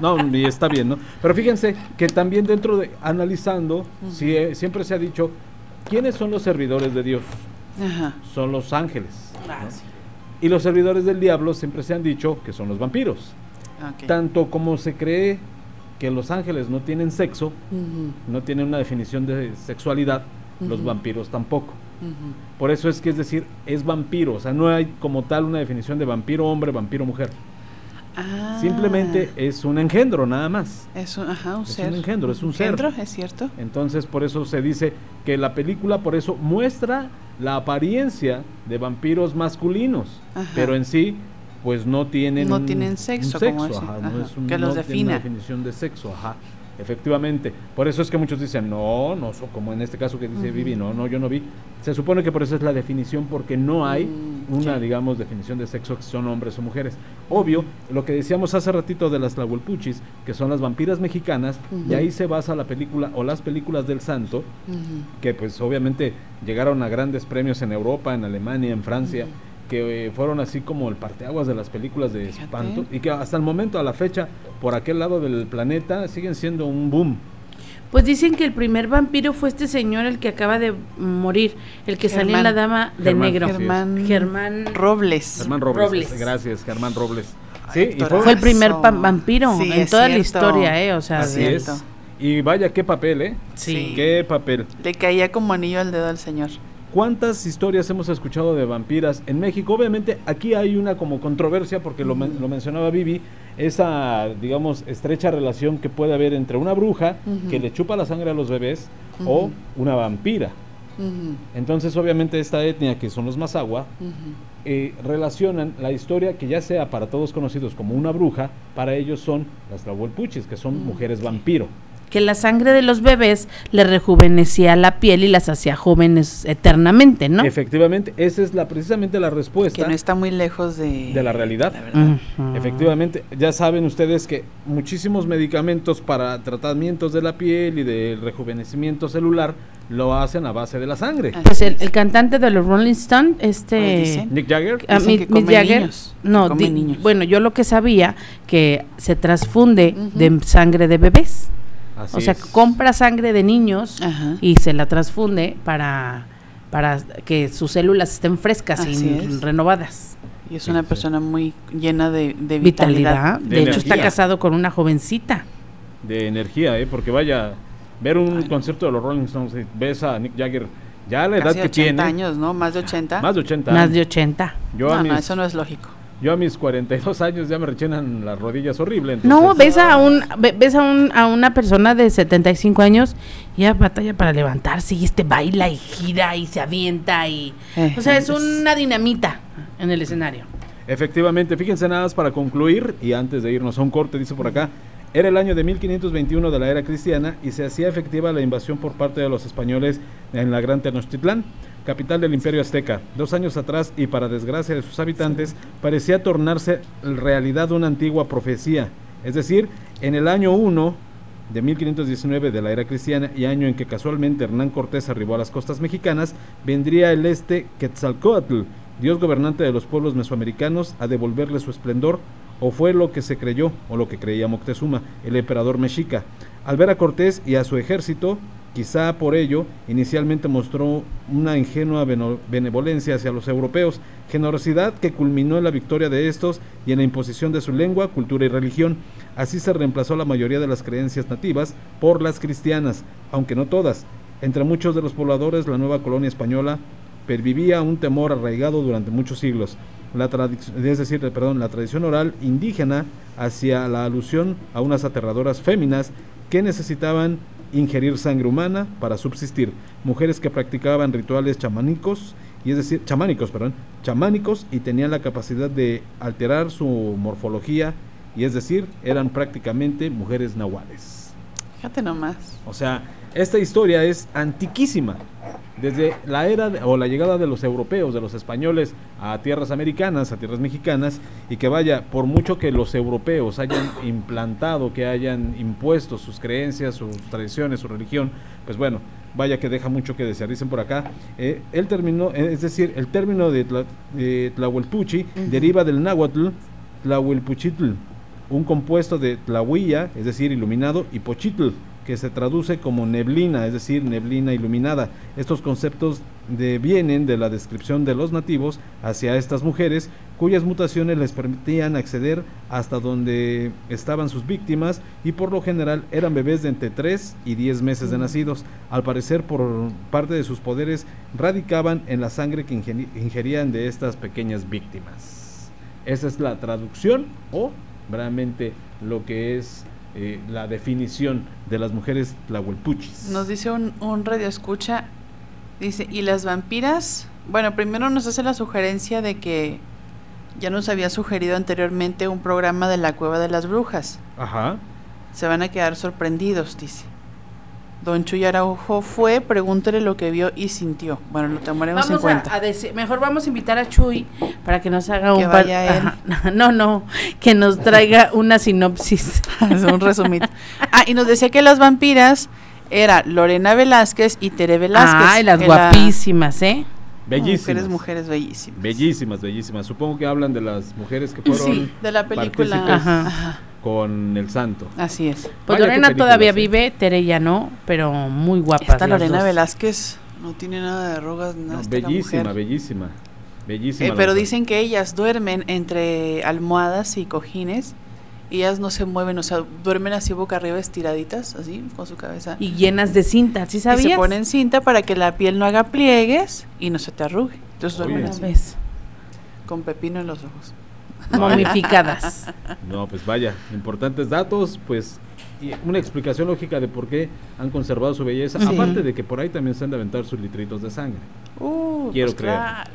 No, no, y está bien, ¿no? Pero fíjense que también dentro de analizando, sí, eh, siempre se ha dicho, ¿quiénes son los servidores de Dios? Ajá. Son los ángeles. Ah, ¿no? sí. Y los servidores del diablo siempre se han dicho que son los vampiros. Ok. Tanto como se cree que los ángeles no tienen sexo, no tienen una definición de sexualidad, los vampiros tampoco. Por eso es que es decir, es vampiro, o sea, no hay como tal una definición de vampiro hombre, vampiro mujer. Ah, Simplemente es un engendro nada más. Es un, ajá, un es ser. un engendro, es un ser. Engendro, es cierto. Entonces, por eso se dice que la película por eso muestra la apariencia de vampiros masculinos, Ajá. pero en sí pues no tienen No un- tienen un sexo, como ese, ajá, no es un- que los no tiene una definición de sexo, ajá. Efectivamente, por eso es que muchos dicen, no, no, como en este caso que dice. Vivi, no, no, yo no vi. Se supone que por eso es la definición, porque no hay Mm, una, sí. digamos, definición de sexo que son hombres o mujeres. Obvio, lo que decíamos hace ratito de las Tlahuelpuchis, que son las vampiras mexicanas, y ahí se basa la película o las películas del santo, que pues obviamente llegaron a grandes premios en Europa, en Alemania, en Francia, que eh, fueron así como el parteaguas de las películas de espanto y que hasta el momento, a la fecha, por aquel lado del planeta siguen siendo un boom. Pues dicen que el primer vampiro fue este señor, el que acaba de morir, el que salía en la dama de Germán, negro. Germán, Germán Robles. Germán Robles. Robles. Gracias, Germán Robles. Ay, y. Fue el primer vampiro Sí, en toda la historia, ¿eh? O sea, Así es. Y vaya, qué papel, ¿eh? Sí. Qué papel. Le caía como anillo al dedo al señor. ¿Cuántas historias hemos escuchado de vampiras en México? Obviamente aquí hay una como controversia porque lo, men- lo mencionaba Vivi, esa digamos estrecha relación que puede haber entre una bruja que le chupa la sangre a los bebés o una vampira. Entonces obviamente esta etnia que son los Mazagua eh, relacionan la historia que ya sea para todos conocidos como una bruja, para ellos son las Tlahuelpuchis, que son mujeres vampiro. Que la sangre de los bebés le rejuvenecía la piel y las hacía jóvenes eternamente, ¿no? Efectivamente, esa es la precisamente la respuesta. Que no está muy lejos de, de la realidad. Ujú. Efectivamente, ya saben ustedes que muchísimos medicamentos para tratamientos de la piel y de rejuvenecimiento celular lo hacen a base de la sangre. Pues el, el cantante de los Rolling Stones, este... Nick Jagger. Ah, Dicen Mick- que Mick Jagger, niños, no, come di- niños. bueno, yo lo que sabía que se transfunde de sangre de bebés. Así o sea, es. compra sangre de niños Ajá. y se la transfunde para para que sus células estén frescas Así y es. renovadas. Y es una persona muy llena de, de Vitalidad. vitalidad. De, De hecho, está casado con una jovencita. de energía, ¿eh? porque vaya, ver un concierto de los Rolling Stones, ves a Nick Jagger, ya a la edad Casi que 80 tiene, años, ¿no? Más de 80. más de 80 Más de 80. Yo, a no, mis, no, eso no es lógico. Yo a mis 42 años ya me rechenan las rodillas horrible. No, ves a un ve- ves a un a una persona de 75 años y ya batalla para levantarse y este baila y gira y se avienta y Eh, o sea, es es- una dinamita en el escenario. Efectivamente, fíjense nada más para concluir y antes de irnos a un corte, dice por acá, era el año de 1521 de la era cristiana y se hacía efectiva la invasión por parte de los españoles en la Gran Tenochtitlán, capital del Imperio Azteca. Dos años atrás y para desgracia de sus habitantes, parecía tornarse realidad una antigua profecía. Es decir, en el año 1 de 1519 de la era cristiana y año en que casualmente Hernán Cortés arribó a las costas mexicanas, vendría el este Quetzalcoatl, dios gobernante de los pueblos mesoamericanos, a devolverle su esplendor, o fue lo que se creyó, o lo que creía Moctezuma, el emperador mexica. Al ver a Cortés y a su ejército, quizá por ello, inicialmente mostró una ingenua benevolencia hacia los europeos, generosidad que culminó en la victoria de estos y en la imposición de su lengua, cultura y religión. Así se reemplazó la mayoría de las creencias nativas por las cristianas, aunque no todas. Entre muchos de los pobladores, la nueva colonia española pervivía un temor arraigado durante muchos siglos. La es decir, perdón, la tradición oral indígena hacia la alusión a unas aterradoras féminas que necesitaban ingerir sangre humana para subsistir, mujeres que practicaban rituales chamánicos, y es decir, chamánicos, perdón, chamánicos y tenían la capacidad de alterar su morfología, y es decir, eran prácticamente mujeres nahuales. Fíjate nomás. O sea, esta historia es antiquísima. Desde la era de- o la llegada de los europeos, de los españoles a tierras americanas, a tierras mexicanas, y que vaya, por mucho que los europeos hayan implantado, que hayan impuesto sus creencias, sus tradiciones, su religión, pues bueno, vaya que deja mucho que desear. Dicen por acá, eh, el término, eh, es decir, el término de, tla, de Tlahuelpuchi deriva del náhuatl Tlahuelpuchitl, un compuesto de tlahuilla, es decir, iluminado, y pochitl, que se traduce como neblina, es decir, neblina iluminada. Estos conceptos de- vienen de la descripción de los nativos hacia estas mujeres, cuyas mutaciones les permitían acceder hasta donde estaban sus víctimas y por lo general eran bebés de entre 3 y 10 meses de nacidos. Al parecer, por parte de sus poderes, radicaban en la sangre que ingerían de estas pequeñas víctimas. Esa es la traducción o realmente lo que es eh, la definición de las mujeres tlahuelpuchis. Nos dice un, un radio escucha, dice, ¿y las vampiras? Bueno, primero nos hace la sugerencia de que ya nos había sugerido anteriormente un programa de la Cueva de las Brujas. Ajá. Se van a quedar sorprendidos, dice. Don Chuy Araujo fue, pregúntele lo que vio y sintió. Bueno, lo tomaremos en Vamos cuenta. a, a decir, mejor vamos a invitar a Chuy para que nos haga Que un vaya él. No, no, que nos traiga una sinopsis. Es un resumito. Ah, y nos decía que las vampiras era Lorena Velázquez y Tere Velázquez. Ay, las guapísimas, ¿eh? Bellísimas. Mujeres, mujeres bellísimas. Bellísimas, bellísimas. Supongo que hablan de las mujeres que fueron Sí, de la película. Ajá. Ajá. Con el santo. Así es. Pues Vaya, Lorena todavía ¿eh? vive, Tere ya no, pero muy guapa. Esta Lorena Velázquez no tiene nada de arrugas, nada. No, está la bellísima, mujer. bellísima. Bellísima. Eh, pero mujer. dicen que ellas duermen entre almohadas y cojines y ellas no se mueven, o sea, duermen así boca arriba estiraditas, así, con su cabeza. Y llenas de cinta, ¿sí Y sabías? se ponen cinta para que la piel no haga pliegues y no se te arrugue. Entonces duermen Oye. así, ¿Ves? con pepino en los ojos. Momificadas. No, pues vaya, importantes datos, pues y una explicación lógica de por qué han conservado su belleza, Sí. aparte de que por ahí también se han de aventar sus litritos de sangre. Uh, Quiero pues creer. claro.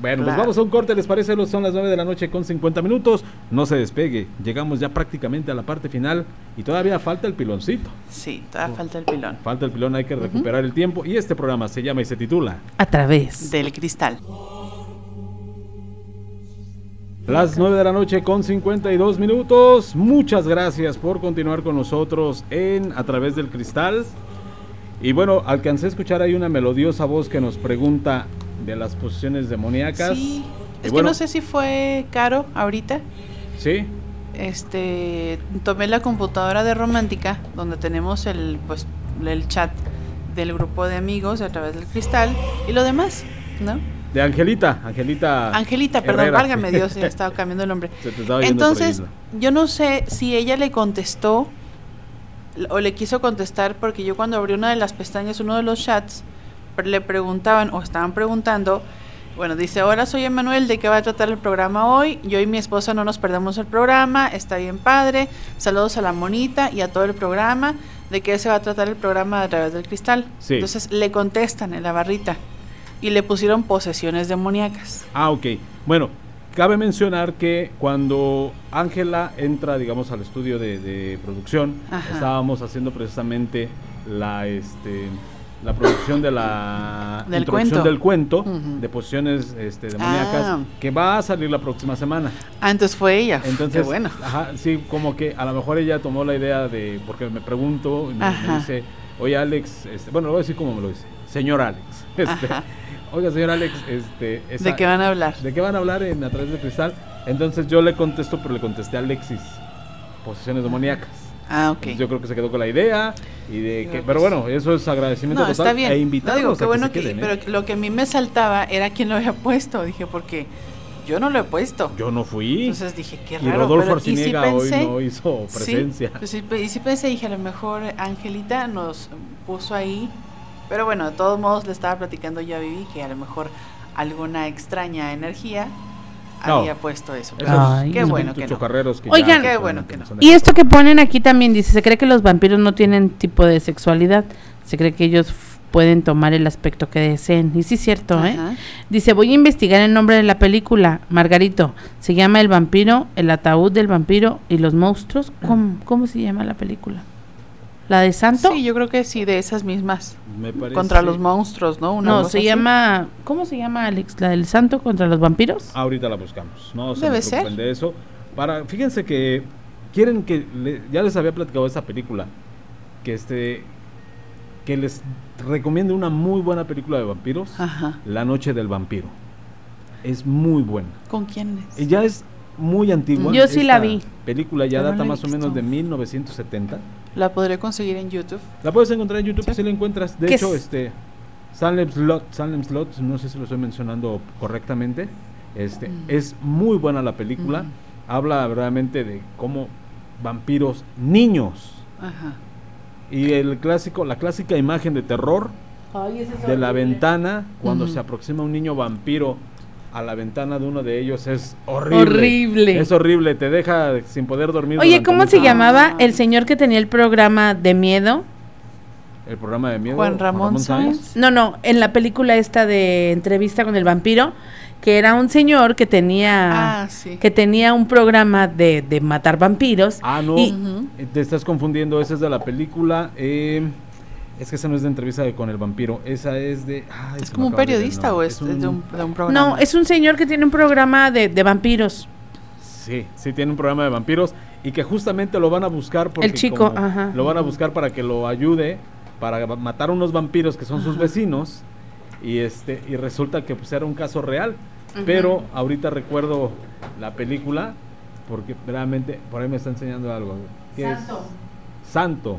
Bueno, pues Claro. vamos a un corte, ¿les parece? Son las 9 de la noche con 50 minutos. No se despegue, llegamos ya prácticamente a la parte final y todavía falta el piloncito. Sí, todavía falta el pilón. Falta el pilón, hay que recuperar el tiempo y este programa se llama y se titula A través. Del cristal. Las 9 de la noche con 52 minutos. Muchas gracias por continuar con nosotros en A través del cristal. Y bueno, alcancé a escuchar ahí una melodiosa voz que nos pregunta de las posiciones demoníacas. Sí, Y es bueno, que no sé si fue caro ahorita. Sí, Este, tomé la computadora de Romántica, donde tenemos el, pues, el chat del grupo de amigos a través del cristal y lo demás, ¿no? De Angelita, Angelita. Angelita, perdón, Herrera. válgame Dios, ya estaba cambiando el nombre. Se te estaba Entonces, yo no sé si ella le contestó o le quiso contestar porque yo cuando abrí una de las pestañas, uno de los chats, le preguntaban o estaban preguntando, bueno, dice, hola, soy Emanuel, ¿de qué va a tratar el programa hoy? Yo y mi esposa no nos perdemos el programa, está bien padre, saludos a la monita y a todo el programa, ¿de qué se va a tratar el programa a través del cristal? Sí. Entonces le contestan en la barrita y le pusieron posesiones demoníacas. Ah, ok. Bueno, cabe mencionar que cuando Ángela entra, digamos, al estudio de, de producción, Ajá. estábamos haciendo precisamente la, este, la producción de la Del introducción cuento. del cuento Ujú. de posiciones este, demoníacas Ah. que va a salir la próxima semana. Ah, entonces fue ella. Entonces, Qué bueno. ajá, sí, como que a lo mejor ella tomó la idea de, porque me pregunto, y me, me dice, oye Alex, este, bueno, lo voy a decir como me lo dice, señor Alex, este. Oiga señor Alex, este, esa- ¿De qué van a hablar? ¿De qué van a hablar en A través del cristal? Entonces yo le contesto, pero le contesté a Alexis, posesiones demoníacas. Ah, ok. Entonces, yo creo que se quedó con la idea y de que, Digo, pero pues- bueno, eso es agradecimiento No, total está bien. e No, invitarlos digo, a qué que bueno se que, queden, ¿eh? pero lo que a mí me saltaba era quién lo había puesto. Dije, porque yo no lo he puesto. Yo no fui. Entonces dije, qué raro. Rodolfo y sí Arciniega hoy no hizo sí, presencia. pues sí, y sí pensé, dije, a lo mejor Angelita nos puso ahí. Pero bueno, de todos modos le estaba platicando yo a Vivi que a lo mejor alguna extraña energía No. había puesto eso. Esos Ay. qué bueno que no. que Oigan, Qué bueno que no. son Y esto que ponen aquí también dice, se cree que los vampiros no tienen tipo de sexualidad, se cree que ellos pueden tomar el aspecto que deseen. Y sí es cierto, ¿eh? Dice, voy a investigar el nombre de la película, Margarito. Se llama El vampiro, el ataúd del vampiro y los monstruos. ¿Cómo, cómo se llama la película? ¿La de Santo? Sí, yo creo que sí, de esas mismas. Me parece- Contra los monstruos, ¿no? Una no, se así. llama, ¿cómo se llama Alex? ¿La del Santo contra los vampiros? Ahorita la buscamos. No se Debe ser. de eso. Para, fíjense que quieren que le- ya les había platicado esa película que este que les recomiendo una muy buena película de vampiros, Ajá. La noche del vampiro. Es muy buena. ¿Con quién es? Y ya es muy antigua. Yo sí la vi. Película ya data más o menos de 1970. La podré conseguir en YouTube. La puedes encontrar en YouTube si la encuentras. De ¿Qué hecho, es? este Salem Slot, Salem Slot, no sé si lo estoy mencionando correctamente. Este Mm. es muy buena la película. Mm. Habla realmente de cómo vampiros niños Ajá. y el clásico, la clásica imagen de terror de la ventana cuando se aproxima un niño vampiro a la ventana de uno de ellos es horrible. Horrible. Es horrible, te deja sin poder dormir. Oye, ¿cómo se llamaba el señor que tenía el programa de miedo? El programa de miedo. Juan Ramón Sáenz. No, no, en la película esta de entrevista con el vampiro, que era un señor que tenía Ah, sí. que tenía un programa de, de matar vampiros. Ah, no, Y- eh, te estás confundiendo, esa es de la película. eh, es que esa no es de entrevista de- con el vampiro, esa es de... ay, ¿Es como un de periodista o es, de, un, de un programa? No, es un señor que tiene un programa de, de vampiros. Sí, sí tiene un programa de vampiros y que justamente lo van a buscar porque El chico, como ajá. lo van a buscar para que lo ayude para matar unos vampiros que son sus vecinos y este y resulta que pues era un caso real. Pero ahorita recuerdo la película porque realmente por ahí me está enseñando algo. ¿Qué es? Santo.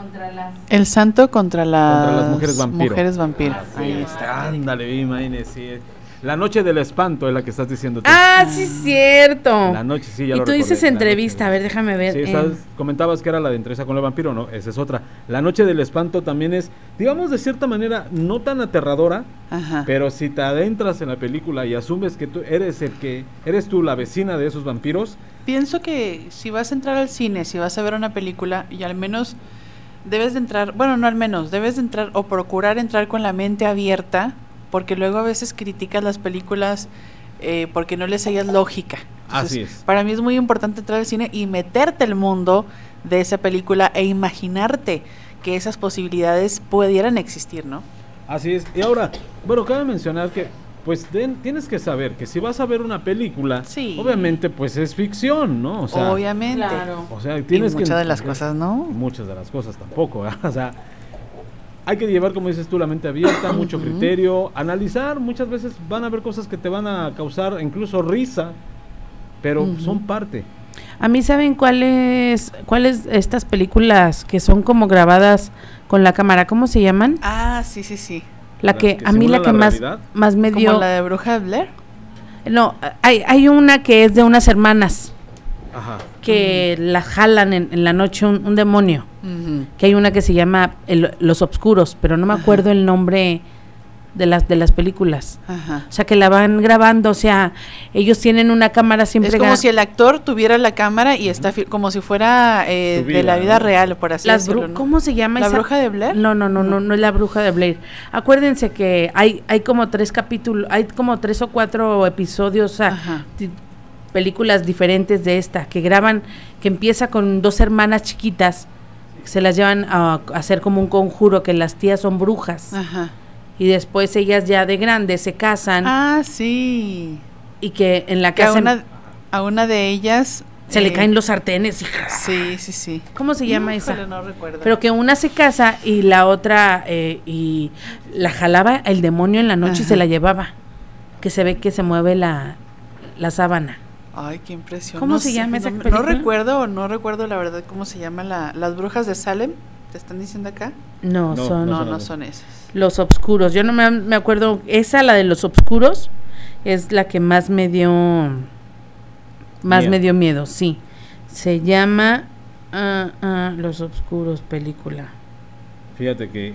Contra las. El santo contra las, Contra las mujeres vampiro. mujeres vampiro. Así Ahí es. está. Ándale, imagínese. sí. La noche del espanto es la que estás diciendo tú. Ah, sí, cierto. La noche, sí, ya Y lo tú dices recordé, entrevista, a ver, déjame ver. Sí, eh, comentabas que era la de entrevista con el vampiro, no, esa es otra. La noche del espanto también es, digamos de cierta manera, no tan aterradora, Ajá. pero si te adentras en la película y asumes que tú eres el que, eres tú la vecina de esos vampiros, Pienso que si vas a entrar al cine, si vas a ver una película, y al menos debes de entrar, bueno, no al menos, debes de entrar o procurar entrar con la mente abierta, porque luego a veces criticas las películas eh, porque no les hayas lógica. Así es. Para mí es muy importante entrar al cine y meterte el mundo de esa película e imaginarte que esas posibilidades pudieran existir, ¿no? así es. Y ahora, bueno, cabe mencionar que, pues tienes que saber que si vas a ver una película, Sí. obviamente pues es ficción, ¿no? O sea, Obviamente. Claro. O sea, tienes y que muchas de las cosas, ¿no? Muchas de las cosas tampoco, ¿verdad? O sea, hay que llevar, como dices tú, la mente abierta, mucho criterio, analizar, muchas veces van a haber cosas que te van a causar incluso risa, pero son parte. A mí saben cuáles cuáles estas películas que son como grabadas con la cámara, ¿cómo se llaman? Ah, sí, sí, sí. La ¿Las que, que a mí la que la más más me dio Como la de Bruja de Blair. No, hay hay una que es de unas hermanas Ajá. que la jalan en, en la noche un, un demonio. Que hay una que se llama el- Los Obscuros, pero no me acuerdo el nombre de las de las películas. Ajá. O sea, que la van grabando, o sea, ellos tienen una cámara siempre Es como si el actor tuviera la cámara y está fi- como si fuera eh, de la vida, real, por así Las decirlo. ¿Cómo se llama ¿La esa? bruja de Blair? No, no, no, no, no es la bruja de Blair. Acuérdense que hay, hay como tres capítulos, hay como tres o cuatro episodios, o sea, películas diferentes de esta, que graban, que empieza con dos hermanas chiquitas, que se las llevan a, a hacer como un conjuro, que las tías son brujas, Ajá. Y después ellas ya de grandes se casan, Ah, sí. y que en la Que a casa una, a una de ellas... se le eh, caen los sartenes. Y, Sí, sí, sí. ¿Cómo se llama esa? No recuerdo. Pero que una se casa y la otra eh, y la jalaba el demonio en la noche y se la llevaba. Que se ve que se mueve la, la sábana. Ay, qué impresión. ¿Cómo No se sé, llama esa no, no recuerdo, no recuerdo la verdad cómo se llama la, las brujas de Salem. ¿Te están diciendo acá? No, No, son No, son no las- son esas. los obscuros. Yo no me, me acuerdo, esa, la de los obscuros, es la que más me dio, más Miedo. me dio miedo, sí. Se llama ah, ah, Los obscuros película. Fíjate que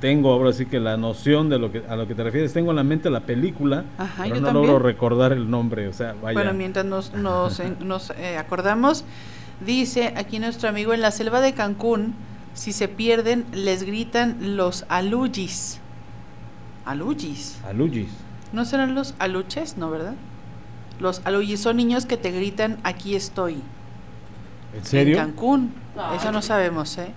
tengo ahora sí que la noción de lo que a lo que te refieres, tengo en la mente la película, Ajá, pero yo no también. logro recordar el nombre, o sea, vaya. Bueno, mientras nos, nos, en- nos, eh, acordamos, dice aquí nuestro amigo, en la selva de Cancún, si se pierden, les gritan los aluyis. Aluyis. Alugis. ¿No serán los aluches? No, ¿verdad? Los aluyis son niños que te gritan, aquí estoy. ¿En serio? En Cancún. Eso no sabemos, ¿eh?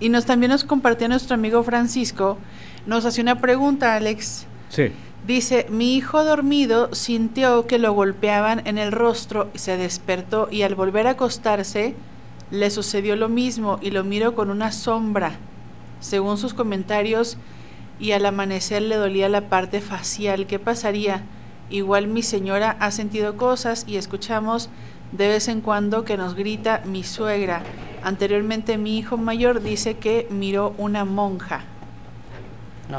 Y nos también nos compartió nuestro amigo Francisco. Nos hace una pregunta, Alex. Sí. Dice, mi hijo dormido sintió que lo golpeaban en el rostro y se despertó y al volver a acostarse le sucedió lo mismo y lo miró con una sombra. Según sus comentarios, y al amanecer le dolía la parte facial. ¿Qué pasaría? Igual mi señora ha sentido cosas y escuchamos de vez en cuando que nos grita mi suegra. Anteriormente mi hijo mayor dice que miró una monja.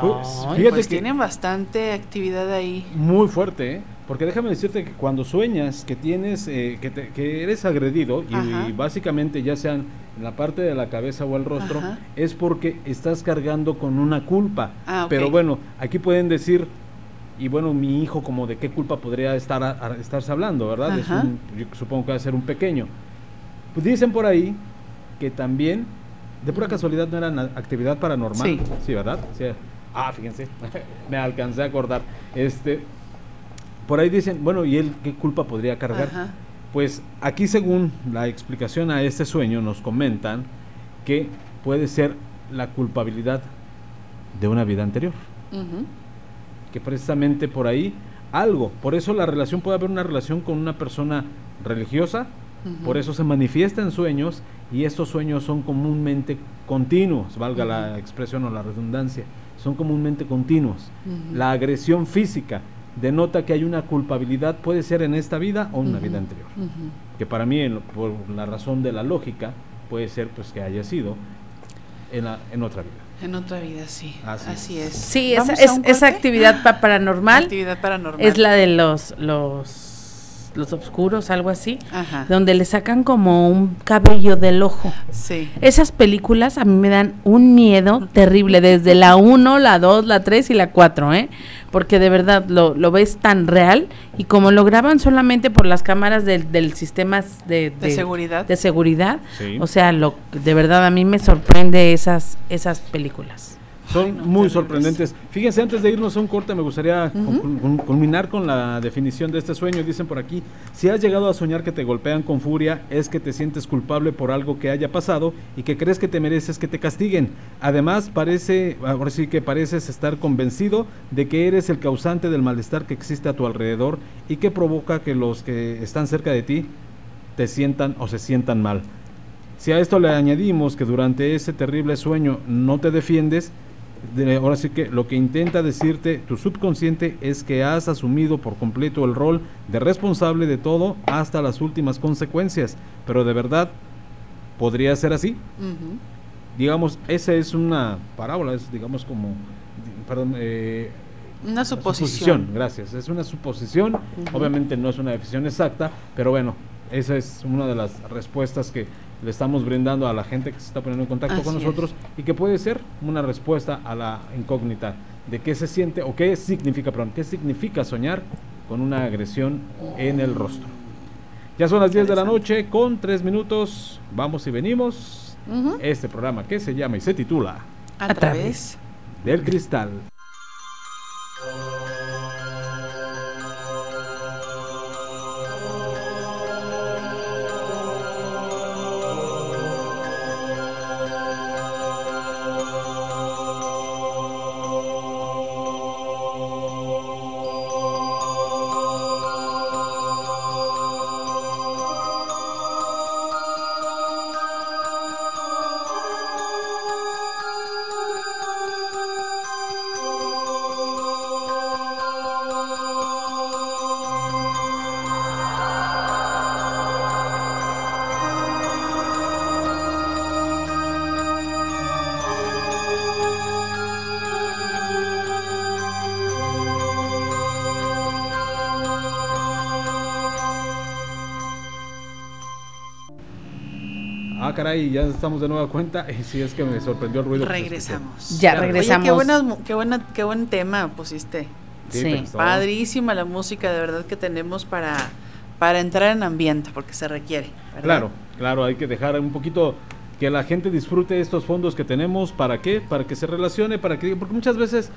Pues, fíjate pues que tienen bastante actividad ahí. muy fuerte, ¿eh? Porque déjame decirte que cuando sueñas que tienes, eh, que, te- que eres agredido y, y básicamente ya sean en la parte de la cabeza o el rostro, Ajá. es porque estás cargando con una culpa. Ah. Pero bueno, aquí pueden decir, y bueno, mi hijo como de qué culpa podría estar a- a- estarse hablando, ¿verdad? Es un- yo supongo que va a ser un pequeño. Pues dicen por ahí que también, de pura casualidad, no era na- actividad paranormal. Sí. Sí, ¿verdad? Sí. Ah, fíjense, me alcancé a acordar. Este, por ahí dicen, bueno, ¿y él qué culpa podría cargar? Ajá. Pues aquí según la explicación a este sueño nos comentan que puede ser la culpabilidad de una vida anterior, que precisamente por ahí algo, por eso la relación puede haber una relación con una persona religiosa, por eso se manifiesta en sueños y estos sueños son comúnmente continuos, valga la expresión o la redundancia, son comúnmente continuos. La agresión física denota que hay una culpabilidad, puede ser en esta vida o en una vida anterior. Que para mí, en lo- por la razón de la lógica, puede ser pues que haya sido en, la- en otra vida. En otra vida, sí. Así Así, es. Sí, esa, ¿Vamos a es- esa actividad pa- paranormal Actividad paranormal. es la de los los los oscuros, algo así, Ajá. donde le sacan como un cabello del ojo. Sí. Esas películas a mí me dan un miedo terrible, desde la 1, la 2, la 3 y la 4, ¿eh? Porque de verdad lo, lo ves tan real y como lo graban solamente por las cámaras del, del sistema de, De seguridad. de seguridad, Sí. o sea, lo, de verdad a mí me sorprende esas, esas películas. Son muy sorprendentes. Fíjense, antes de irnos a un corte, me gustaría culminar con la definición de este sueño. Dicen por aquí, si has llegado a soñar que te golpean con furia, es que te sientes culpable por algo que haya pasado y que crees que te mereces que te castiguen. Además, parece, ahora sí que pareces estar convencido de que eres el causante del malestar que existe a tu alrededor y que provoca que los que están cerca de ti te sientan o se sientan mal. Si a esto le añadimos que durante ese terrible sueño no te defiendes, de- ahora sí que lo que intenta decirte tu subconsciente es que has asumido por completo el rol de responsable de todo hasta las últimas consecuencias. Pero de verdad, ¿podría ser así? Digamos, esa es una parábola, es digamos como, perdón, eh, Una suposición. Gracias, es una suposición, obviamente no es una definición exacta, pero bueno, esa es una de las respuestas que le estamos brindando a la gente que se está poniendo en contacto con es. nosotros y que puede ser una respuesta a la incógnita de qué se siente o qué significa, perdón, qué significa soñar con una agresión en el rostro. Ya son las 10 de la noche con 3 minutos, vamos y venimos. Este programa que se llama y se titula A través. Del Cristal. Caray, ya estamos de nueva cuenta. Y sí, es que me sorprendió el ruido. Regresamos. Ya, Claro. regresamos. Oye, qué, buenas qué, buena, qué buen tema pusiste. Sí, Sí. Padrísima la música, de verdad, que tenemos para, para entrar en ambiente, porque se requiere. ¿verdad? Claro, claro, hay que dejar un poquito que la gente disfrute estos fondos que tenemos. ¿Para qué? Para que se relacione, para que... Porque muchas veces,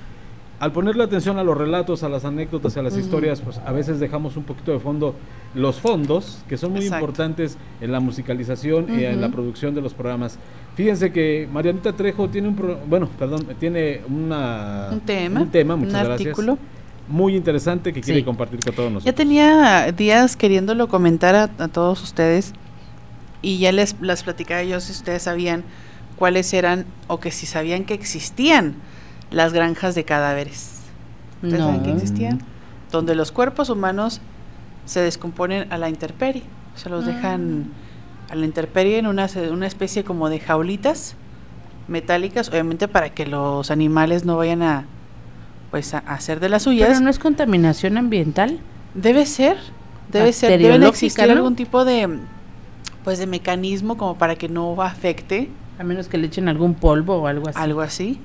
al ponerle atención a los relatos, a las anécdotas, a las historias, pues a veces dejamos un poquito de fondo los fondos, que son muy Exacto. importantes en la musicalización y en la producción de los programas. Fíjense que Marianita Trejo tiene un... pro- bueno, perdón, tiene una... Un tema, Un tema, un gracias. artículo. Muy interesante que quiere Sí. compartir con todos nosotros. Ya tenía días queriéndolo comentar a, a todos ustedes y ya les las platicaba yo si ustedes sabían cuáles eran o que si sabían que existían las granjas de cadáveres. ¿Ustedes saben que existían? Donde los cuerpos humanos se descomponen a la intemperie. Se los dejan a la intemperie en una, una especie como de jaulitas metálicas, obviamente para que los animales no vayan a pues a, hacer de las suyas. Pero no es contaminación ambiental. Debe ser, debe ser, deben Bacteriológica, existir ¿no? algún tipo de pues de mecanismo como para que no afecte A menos que le echen algún polvo o algo así. algo así.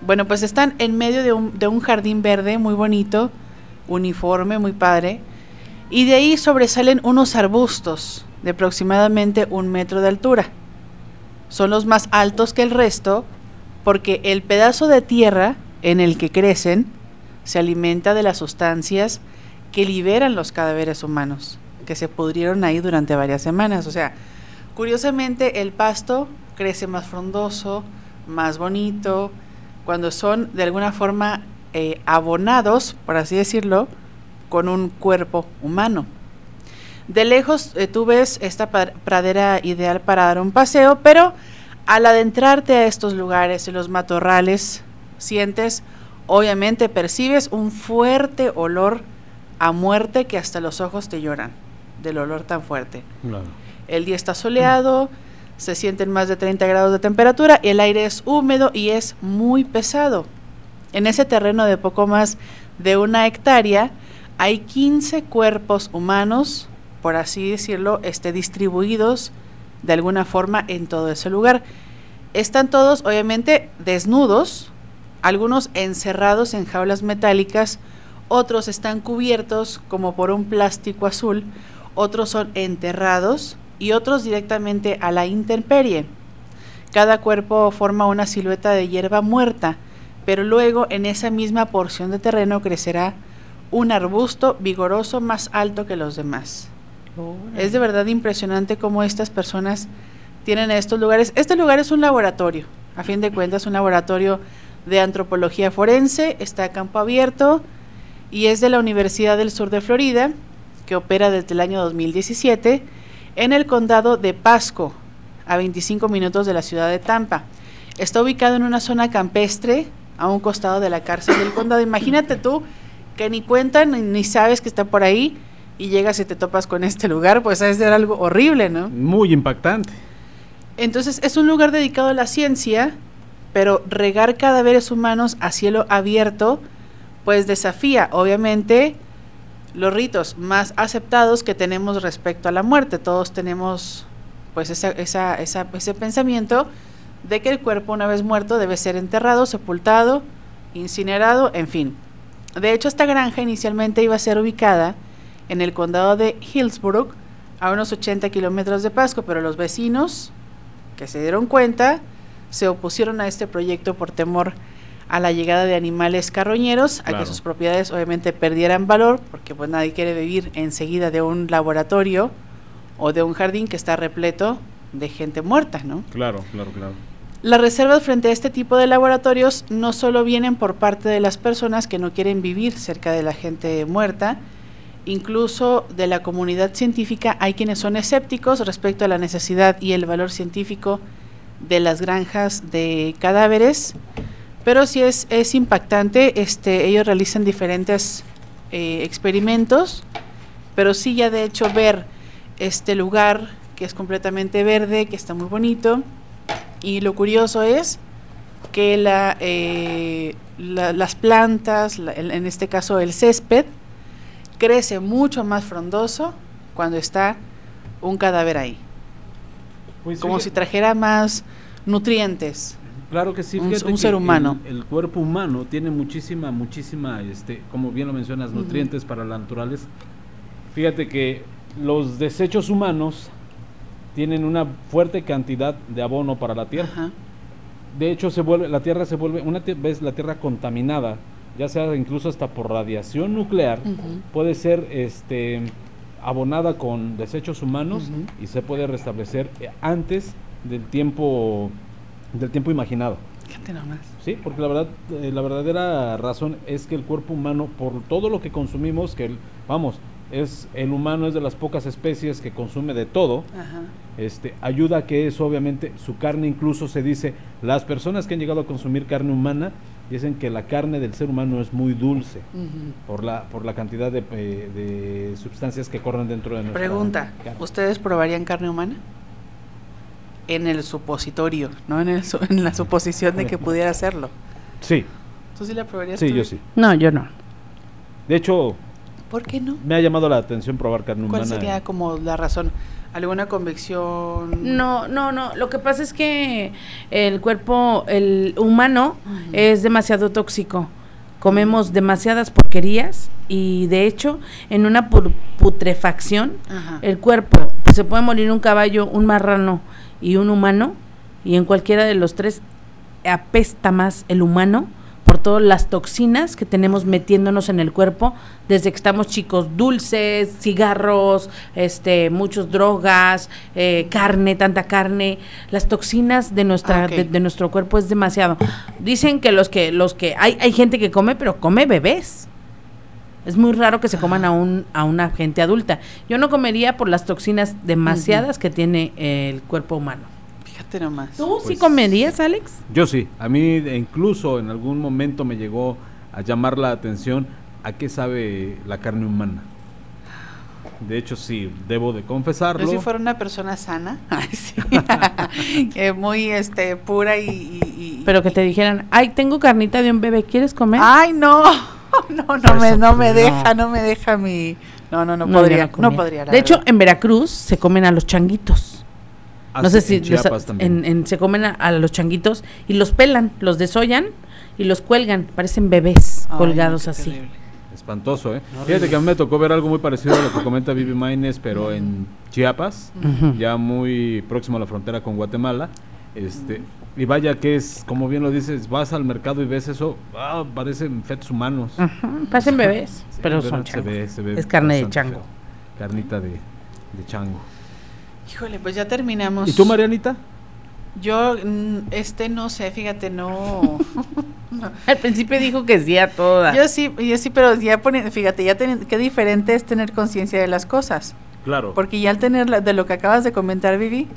Bueno, pues están en medio de un, de un jardín verde muy bonito, uniforme, muy padre, y de ahí sobresalen unos arbustos de aproximadamente un metro de altura. Son los más altos que el resto porque el pedazo de tierra en el que crecen se alimenta de las sustancias que liberan los cadáveres humanos, que se pudrieron ahí durante varias semanas. O sea, curiosamente el pasto crece más frondoso, más bonito, cuando son de alguna forma eh, abonados, por así decirlo, con un cuerpo humano. De lejos eh, tú ves esta pradera ideal para dar un paseo, pero al adentrarte a estos lugares, en los matorrales, sientes, obviamente percibes un fuerte olor a muerte que hasta los ojos te lloran, del olor tan fuerte. Claro. El día está soleado, se sienten más de 30 grados de temperatura, el aire es húmedo y es muy pesado. En ese terreno de poco más de una hectárea hay 15 cuerpos humanos, por así decirlo, este, distribuidos de alguna forma en todo ese lugar. Están todos obviamente desnudos, algunos encerrados en jaulas metálicas, otros están cubiertos como por un plástico azul, otros son enterrados y otros directamente a la intemperie. Cada cuerpo forma una silueta de hierba muerta, pero luego en esa misma porción de terreno crecerá un arbusto vigoroso más alto que los demás. Es de verdad impresionante cómo estas personas tienen estos lugares. Este lugar es un laboratorio, a fin de cuentas, un laboratorio de antropología forense, está a campo abierto y es de la Universidad del Sur de Florida, que opera desde el año 2017 en el condado de Pasco, a 25 minutos de la ciudad de Tampa. Está ubicado en una zona campestre a un costado de la cárcel del condado. Imagínate tú que ni cuentan ni, sabes que está por ahí y llegas y te topas con este lugar, pues es ser algo horrible, ¿no? Muy impactante. Entonces es un lugar dedicado a la ciencia, pero regar cadáveres humanos a cielo abierto, pues desafía, obviamente, los ritos más aceptados que tenemos respecto a la muerte. Todos tenemos, pues, esa, esa, esa- ese pensamiento de que el cuerpo, una vez muerto, debe ser enterrado, sepultado, incinerado, en fin. De hecho, esta granja inicialmente iba a ser ubicada en el condado de Hillsborough, a unos 80 kilómetros de Pasco, pero los vecinos que se dieron cuenta se opusieron a este proyecto por temor la llegada de animales carroñeros, a que sus propiedades obviamente perdieran valor, porque pues nadie quiere vivir enseguida de un laboratorio o de un jardín que está repleto de gente muerta, ¿no? Claro, claro, claro. Las reservas frente a este tipo de laboratorios no solo vienen por parte de las personas que no quieren vivir cerca de la gente muerta, incluso de la comunidad científica hay quienes son escépticos respecto a la necesidad y el valor científico de las granjas de cadáveres, pero sí es, es impactante, este, ellos realizan diferentes eh, experimentos, pero sí ya de hecho ver este lugar que es completamente verde, que está muy bonito, y lo curioso es que la, eh, la- las plantas, la- el- en este caso el césped, crece mucho más frondoso cuando está un cadáver ahí. Pues Como si trajera más nutrientes. Claro que sí, Un- fíjate un que ser humano. El, el cuerpo humano tiene muchísima, muchísima, este, como bien lo mencionas, nutrientes para la naturaleza. Fíjate que los desechos humanos tienen una fuerte cantidad de abono para la tierra. De hecho, se vuelve, la tierra se vuelve, una vez la tierra contaminada, ya sea incluso hasta por radiación nuclear, puede ser este abonada con desechos humanos y se puede restablecer eh, antes del tiempo del tiempo imaginado. Fíjate nomás. Sí, porque la verdad, eh, la verdadera razón es que el cuerpo humano, por todo lo que consumimos, que el- vamos, es el humano es de las pocas especies que consume de todo, Ajá. este, ayuda a que eso, obviamente, su carne incluso se dice, las personas que han llegado a consumir carne humana dicen que la carne del ser humano es muy dulce por la por la cantidad de, eh, de sustancias que corren dentro de nuestra Pregunta, carne. ¿ustedes probarían carne humana? En el supositorio, no en, el su- en la suposición de que pudiera hacerlo. Sí, ¿Tú sí la probarías? sí, tú? yo sí. No, yo no. De hecho, ¿Por qué no? me ha llamado la atención probar carne ¿Cuál humana. sería como la razón? ¿Alguna convicción? No, no, no. Lo que pasa es que el cuerpo, el humano, es demasiado tóxico. Comemos demasiadas porquerías y de hecho, en una pu- putrefacción, Ajá. el cuerpo pues, se puede morir un caballo, un marrano y un humano, y en cualquiera de los tres apesta más el humano por todas las toxinas que tenemos metiéndonos en el cuerpo desde que estamos chicos, dulces, cigarros, este, muchos drogas, eh, carne, tanta carne, las toxinas de nuestra, Ah, de nuestro cuerpo es demasiado. Dicen que los que, los que, hay, hay gente que come, pero come bebés. Es muy raro que se coman a, un, a una gente adulta. Yo no comería por las toxinas demasiadas que tiene el cuerpo humano. Fíjate nomás. ¿Tú sí Pues- comerías, Alex? Yo sí, a mí incluso en algún momento me llegó a llamar la atención a qué sabe la carne humana. De hecho, sí, debo de confesarlo. Yo si fuera una persona sana, ay, sí, eh, muy este pura y, y- y- Pero que te dijeran, ay, tengo carnita de un bebé, ¿quieres comer? Ay, no, no, no me, no me deja, no. me deja mi, no, no, no, podría, no, podría. de hecho, verdad. en Veracruz se comen a los changuitos. Ah, no sé sí, si en los- Chiapas también. en- en- se comen a, a los changuitos y los pelan, los desollan y los cuelgan, parecen bebés Ay, colgados así. terrible. Espantoso, ¿eh? Fíjate que a mí me tocó ver algo muy parecido a lo que comenta Vivi Maines, pero en Chiapas, ya muy próximo a la frontera con Guatemala. Este, y vaya que es, como bien lo dices, vas al mercado y ves eso, ah, parecen fetos humanos. Ajá, parecen bebés, Sí, pero son se changos. ve, se ve Es carne de chango. feo. Carnita de, de chango. Híjole, pues ya terminamos. ¿Y tú, Marianita? Yo, mm, este no sé, fíjate, no. Al principio dijo que sí a todas. yo sí, yo sí, pero ya pone, fíjate, ya ten- qué diferente es tener conciencia de las cosas. Claro. Porque ya al tener la- de lo que acabas de comentar, Vivi,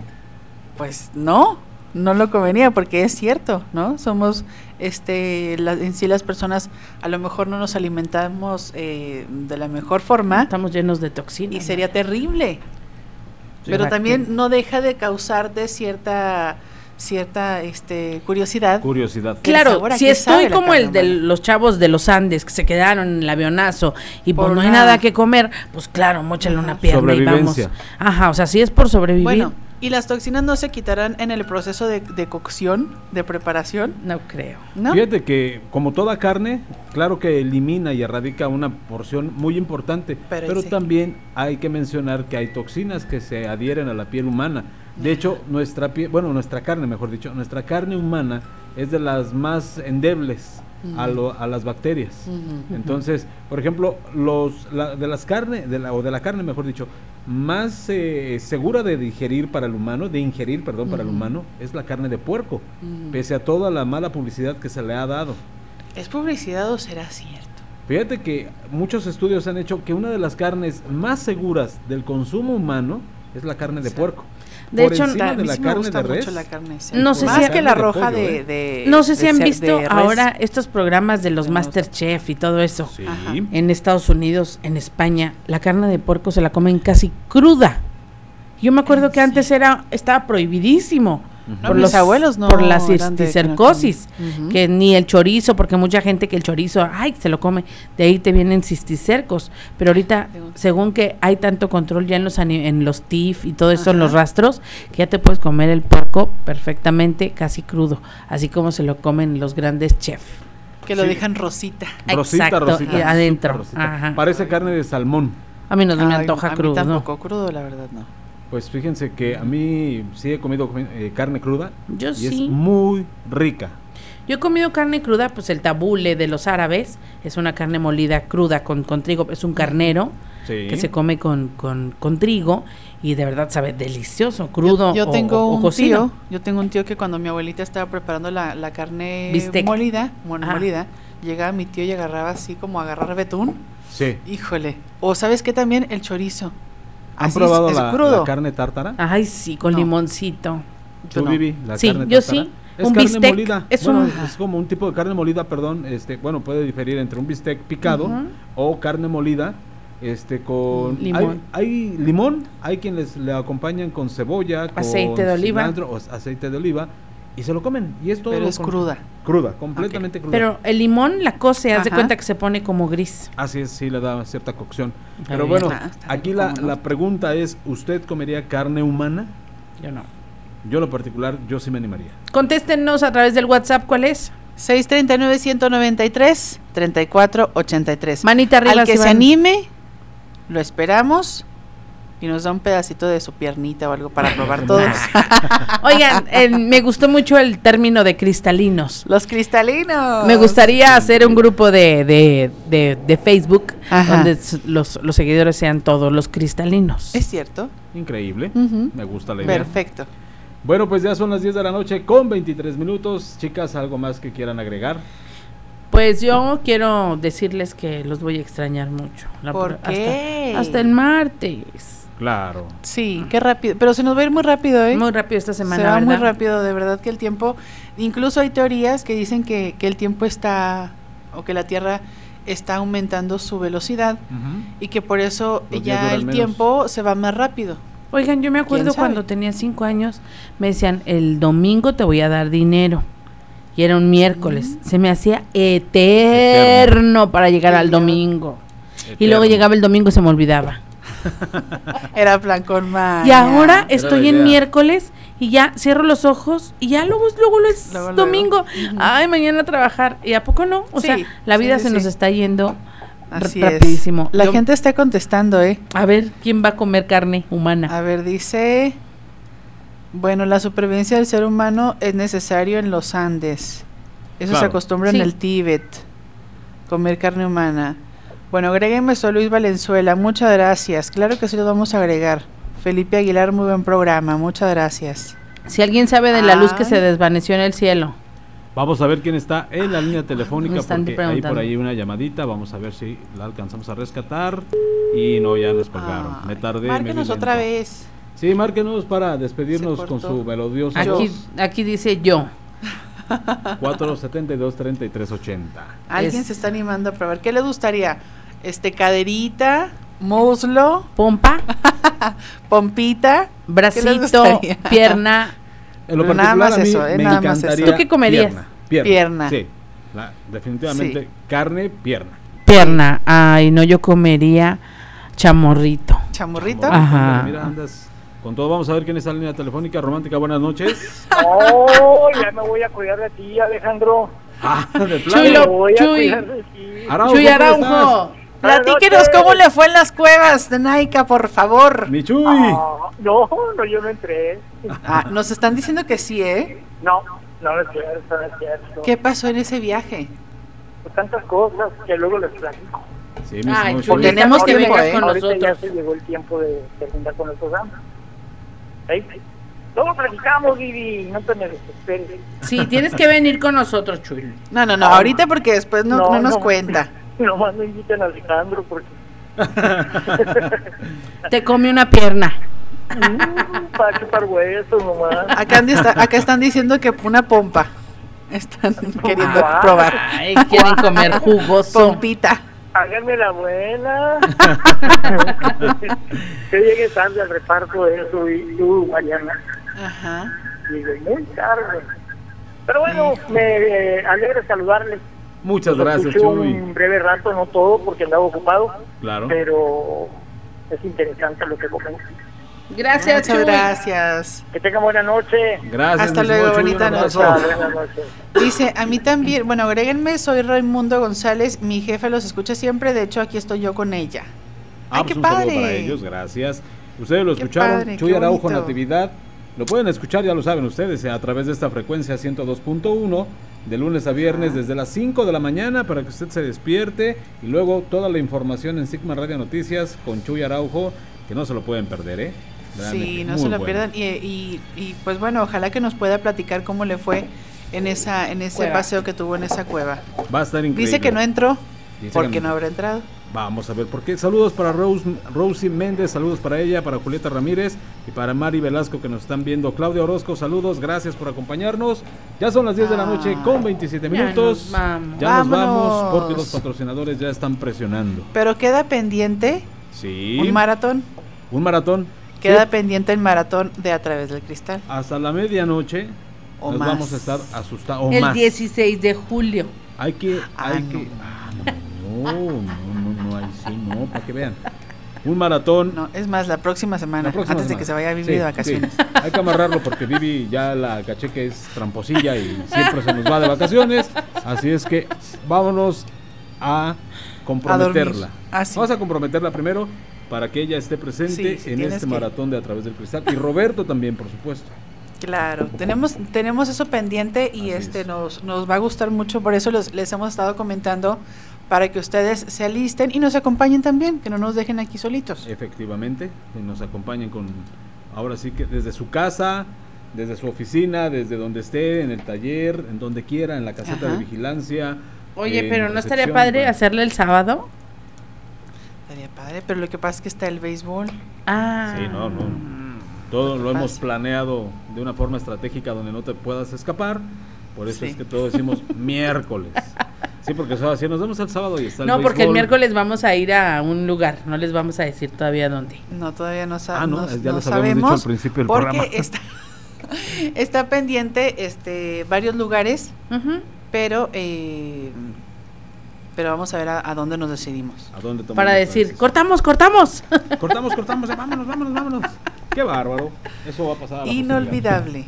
pues no, no lo convenía, porque es cierto, ¿no? Somos, este, la- en sí las personas a lo mejor no nos alimentamos eh, de la mejor forma Estamos llenos de toxinas. y sería terrible. Pero también no deja de causarte cierta, cierta, este, curiosidad. Curiosidad. ¿Qué Claro, si estoy como el de los chavos de los Andes que se quedaron en el avionazo y pues Por no hay una- nada que comer, pues claro, mochale una pierna y vamos. Ajá, o sea, si es por sobrevivir, Bueno, y las toxinas no se quitarán en el proceso de, de cocción, de preparación, no creo. ¿no? Fíjate que como toda carne, claro que elimina y erradica una porción muy importante, Pero pero, sí. también hay que mencionar que hay toxinas que se adhieren a la piel humana. De hecho, nuestra piel, bueno, nuestra carne, mejor dicho, nuestra carne humana es de las más endebles a, lo- a las bacterias. Entonces, por ejemplo, los la- de las carne, de la, o de la carne, mejor dicho, más eh, segura de digerir para el humano, de ingerir, perdón, para el humano, es la carne de puerco, pese a toda la mala publicidad que se le ha dado. ¿Es publicidad o será cierto? Fíjate que muchos estudios han hecho que una de las carnes más seguras del consumo humano es la carne de Sí. puerco. De Por hecho, encima a de mí la sí me carne gusta de res. mucho la carne No sé más si- que la de roja pollo, de, ¿eh? de- no sé si han visto ahora estos programas de los. Masterchef y todo eso. Sí. En Estados Unidos, en España, la carne de puerco se la comen casi cruda. Yo me acuerdo que antes era estaba prohibidísimo No, por los abuelos no por la que no cisticercosis, que ni el chorizo, porque mucha gente que el chorizo, ay, se lo come, de ahí te vienen cisticercos, pero ahorita según que hay tanto control ya en los ani- en los TIF y todo eso en los rastros, que ya te puedes comer el puerco perfectamente casi crudo, así como se lo comen los grandes chefs. que lo Sí. dejan rosita. Rosita, Exacto, rosita, y adentro. rosita. Parece carne de salmón. A mí no me antoja a mí crudo, ¿no? tampoco crudo, la verdad no. Pues fíjense que a mí sí he comido comi- eh, carne cruda Yo y sí. es muy rica. Yo he comido carne cruda, pues el tabule de los árabes es una carne molida cruda con, con trigo, es un carnero Sí. que se come con, con, con trigo y de verdad sabe delicioso, crudo Yo, yo o- tengo o- o un cocido. tío, yo tengo un tío que cuando mi abuelita estaba preparando la, la carne Bistec. molida, Ajá. molida, llegaba mi tío y agarraba así como agarrar betún. Sí. Híjole. O sabes qué también el chorizo. ¿Han Así probado es, es la, crudo. la carne tártara? Ay, sí, con No. limoncito. Yo ¿Tú, no. Vivi, la Sí, carne yo tártara? sí. Es Un carne bistec, molida. es bueno, un- es como un tipo de carne molida, perdón, este, bueno, puede diferir entre un bistec picado Ujú. o carne molida este con Limón. Hay, hay limón, hay quienes le acompañan con cebolla, con Aceite de oliva. cilantro o aceite de oliva y se lo comen y es todo Pero lo es con- cruda. Cruda, completamente cruda. Pero el limón la cose, haz de cuenta que se pone como gris. Así es, sí le da cierta cocción. Pero bueno, está aquí la, la pregunta es, ¿usted comería carne humana? Yo no. Yo en lo particular, yo sí me animaría. Contéstenos a través del WhatsApp, ¿cuál es? 639-193-3483. Manita arriba Al que se anime, lo esperamos y nos da un pedacito de su piernita o algo para probar todos. Oigan, eh, me gustó mucho el término de cristalinos. Los cristalinos. Me gustaría hacer un grupo de, de, de, de Facebook Ajá. donde los, los seguidores sean todos los cristalinos. Es cierto. Increíble. Me gusta la idea. Perfecto. Bueno, pues ya son las 10 de la noche con 23 minutos. Chicas, ¿algo más que quieran agregar? Pues yo quiero decirles que los voy a extrañar mucho. La ¿Por hasta- qué? Hasta, el martes. Claro. Sí, qué rápido. Pero se nos va a ir muy rápido, ¿eh? Muy rápido esta semana, Se va muy rápido, de verdad que el tiempo. Incluso hay teorías que dicen que, que el tiempo está. o que la Tierra está aumentando su velocidad y que por eso Los ya el menos. tiempo se va más rápido. Oigan, yo me acuerdo cuando tenía cinco años, me decían, el domingo te voy a dar dinero. Y era un miércoles. Se me hacía eterno, para llegar al domingo. Y luego llegaba el domingo y se me olvidaba. Era plan con maña. Y ahora Era estoy en miércoles y ya cierro los ojos y ya luego, luego lo es Luego, luego. domingo. Ay, mañana a trabajar. ¿Y a poco no? O Sí, sea, la vida sí, se sí, nos está yendo es. rapidísimo. La Yo- gente está contestando, ¿eh? A ver, ¿quién va a comer carne humana? A ver, dice. Bueno, la supervivencia del ser humano es necesario en los Andes. Eso se acostumbra Sí. en el Tíbet. Comer carne humana. Bueno, agréguenme soy Luis Valenzuela. Muchas gracias. Claro que sí lo vamos a agregar. Felipe Aguilar, muy buen programa. Muchas gracias. Si alguien sabe de la luz que se desvaneció en el cielo. Vamos a ver quién está en la línea telefónica me están porque hay por ahí una llamadita. Vamos a ver si la alcanzamos a rescatar. Y no, ya nos colgaron. me tardé. me Márquenos vi otra vez. Sí, márquenos para despedirnos con su melodioso Aquí, aquí dice yo. 472 3380. Alguien Es- se está animando a probar. ¿Qué les gustaría? Este, caderita, muslo, pompa, pompita, ¿Qué les Bracito, pierna. En lo Pero nada más a mí eso, ¿eh? me Nada más eso. ¿Tú qué comerías? Pierna. Pierna. Pierna. Sí. La- definitivamente Sí. carne, pierna. Pierna. Ay, no, yo comería chamorrito. chamorrito. Ajá. Mira, andas con todo. Vamos a ver quién está en la línea telefónica. Romántica, buenas noches. Oh, ya me voy a cuidar de ti, Alejandro. Ah, de Me plano. voy a Chuy. cuidar de ti. Araujo, Chuy ¿cómo Araujo, estás? Platíquenos cómo le fue en las cuevas de Naika, por favor. Mi Chuy. Ah, no, no, yo no entré. Ah, nos están diciendo que sí, ¿eh? No, no es cierto, no es cierto. ¿Qué pasó en ese viaje? Pues tantas cosas que luego les platico. Sí, mi Ay, Chuy. tenemos tiempo, ahorita ¿eh? Ahorita ya nosotros. se llegó el tiempo de terminar con el programa. ¿Sí? Luego platicamos, Vivi, no te me desesperes. Sí, tienes que venir con nosotros, Chuy. No, no, no, ahorita porque después no, no, nos no. cuenta. Nomás no inviten a Alejandro porque Te come una pierna. mm, para chupar huesos nomás. Acá, andi- está- acá están diciendo que una pompa. Están queriendo probar. Ay, quieren comer jugoso. Pompita. Háganme la buena. que llegue tarde al reparto de eso y tú mañana. Ajá. Llegué muy tarde. Pero bueno, me eh, alegra saludarles. Muchas Lo gracias, Chuy. un breve rato, no todo, porque andaba ocupado. Claro. Pero es interesante lo que comentan. Gracias, Muchas Chuy. gracias. Que tengan buena noche. Gracias. Hasta luego, Chuy, bonita noche. Buenas noches. Dice, a mí también, bueno, agréguenme, soy Raimundo González, mi jefe los escucha siempre, de hecho aquí estoy yo con ella. Ah, Ay, pues qué un saludo padre. para ellos, gracias. Ustedes lo Qué escucharon, padre, Chuy Araujo bonito. Natividad. Lo pueden escuchar, ya lo saben ustedes, a través de esta frecuencia 102.1, de lunes a viernes desde las 5 de la mañana para que usted se despierte y luego toda la información en Sigma Radio Noticias con Chuy Araujo, que no se lo pueden perder, ¿eh? Realmente, Sí, no se lo bueno. pierdan. Y, y, y, pues bueno, ojalá que nos pueda platicar cómo le fue en esa en ese Cueva. paseo que tuvo en esa cueva. Va a estar increíble. Dice que no entró Dice que porque no. no habrá entrado. Vamos a ver por qué. Saludos para Rose, Rosy Méndez, saludos para ella, para Julieta Ramírez y para Mari Velasco que nos están viendo. Claudia Orozco, saludos, gracias por acompañarnos. Ya son las 10 de la noche con 27 Ya minutos. nos vamos. Ya nos vamos porque los patrocinadores ya están presionando. Pero queda pendiente Sí. un maratón. Un maratón. Queda Sí, pendiente el maratón de A través del cristal. hasta la medianoche O nos más. vamos a estar asustados. El más. 16 de julio. Hay que. Ah, Hay no. que ah, no, no, no, ahí sí, no, para que vean. Un maratón. No, es más, la próxima semana, La próxima antes de que se vaya a vivir Sí, de vacaciones. sí. Hay que amarrarlo porque Vivi ya la caché que es tramposilla y siempre se nos va de vacaciones. Así es que vámonos a comprometerla. Ah, sí. Vamos a comprometerla primero para que ella esté presente en este que. maratón de A través del cristal. Y Roberto también, por supuesto. Claro, tenemos, tenemos eso pendiente y Así este es. nos, nos va a gustar mucho, por eso los- les hemos estado comentando para que ustedes se alisten y nos acompañen también, que no nos dejen aquí solitos. Efectivamente, que nos acompañen con, ahora sí que desde su casa, desde su oficina, desde donde esté, en el taller, en donde quiera, en la caseta Ajá. de vigilancia, Oye, pero ¿no estaría padre bueno. hacerle el sábado? Estaría padre, pero lo que pasa es que está el béisbol. Ah. Sí, no, no. Todo lo hemos planeado de una forma estratégica donde no te puedas escapar. Por eso Sí. es que todos decimos miércoles. Sí, porque eso así nos vemos el sábado y está el No, porque el miércoles vamos a ir a un lugar, no les vamos a decir todavía dónde. No, todavía no, sa- Ah, no, no- ya no les habíamos dicho sabemos. al principio del porque programa. Está, está pendiente este varios lugares, pero eh, pero vamos a ver a, a dónde nos decidimos. ¿A dónde tomamos Para decir, cortamos, cortamos. Cortamos, cortamos, ya, vámonos, vámonos, vámonos. Qué bárbaro. Eso va a pasar. a. Inolvidable.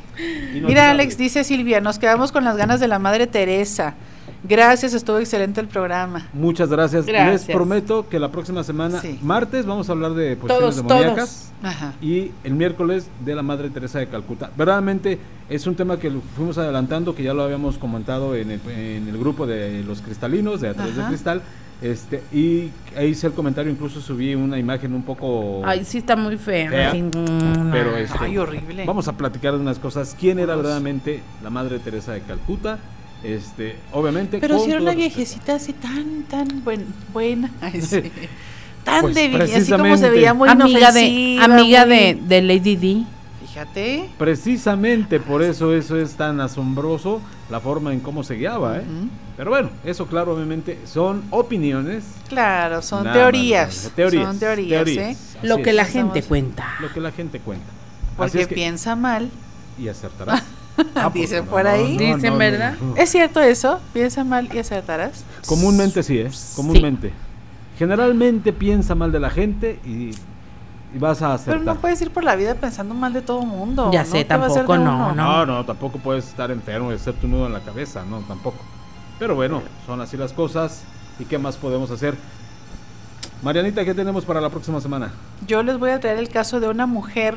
Mira, Alex, dice Silvia, nos quedamos con las ganas de la Madre Teresa. Gracias, estuvo excelente el programa. Muchas gracias. Gracias. Les prometo que la próxima semana, Sí. martes, vamos a hablar de posiciones Todos, demoníacas. todos. Ajá. Y el miércoles de la Madre Teresa de Calcuta. Verdaderamente es un tema que fuimos adelantando, que ya lo habíamos comentado en el, en el grupo de los cristalinos, de A través del Ajá. cristal. Este, y ahí hice el comentario, incluso subí una imagen un poco Ay, sí está muy fea. pero este, Ay, horrible. Vamos a platicar de unas cosas. ¿Quién era verdaderamente la Madre Teresa de Calcuta? Este, obviamente. Pero si era una viejecita así tan, tan buen, buena. Ay, sí. Tan Pues, de así como se veía muy amiga de, amiga muy- de, de Lady D. Fíjate. Precisamente por eso eso es tan asombroso la forma en cómo se guiaba, ¿eh? Pero bueno, eso claro, obviamente son opiniones. Claro, son teorías. teorías, Son teorías, teorías. ¿eh? Lo que es. la gente Estamos- cuenta. Lo que la gente cuenta. Porque es que- piensa mal. y acertará. Ah, pues, Dicen no, por no, ahí. no, no, no, no. ¿Es cierto eso? ¿Piensa mal y acertarás? Comúnmente sí, ¿eh? Comúnmente. Generalmente piensa mal de la gente y, y vas a Pero acertar. no puedes ir por la vida pensando mal de todo mundo. Ya ¿no? sé, ¿Qué va a hacer tampoco, no? No, no, tampoco puedes estar enfermo y hacerte un nudo en la cabeza, no, tampoco. Pero bueno, son así las cosas. ¿Y qué más podemos hacer? Marianita, ¿qué tenemos para la próxima semana? Yo les voy a traer el caso de una mujer.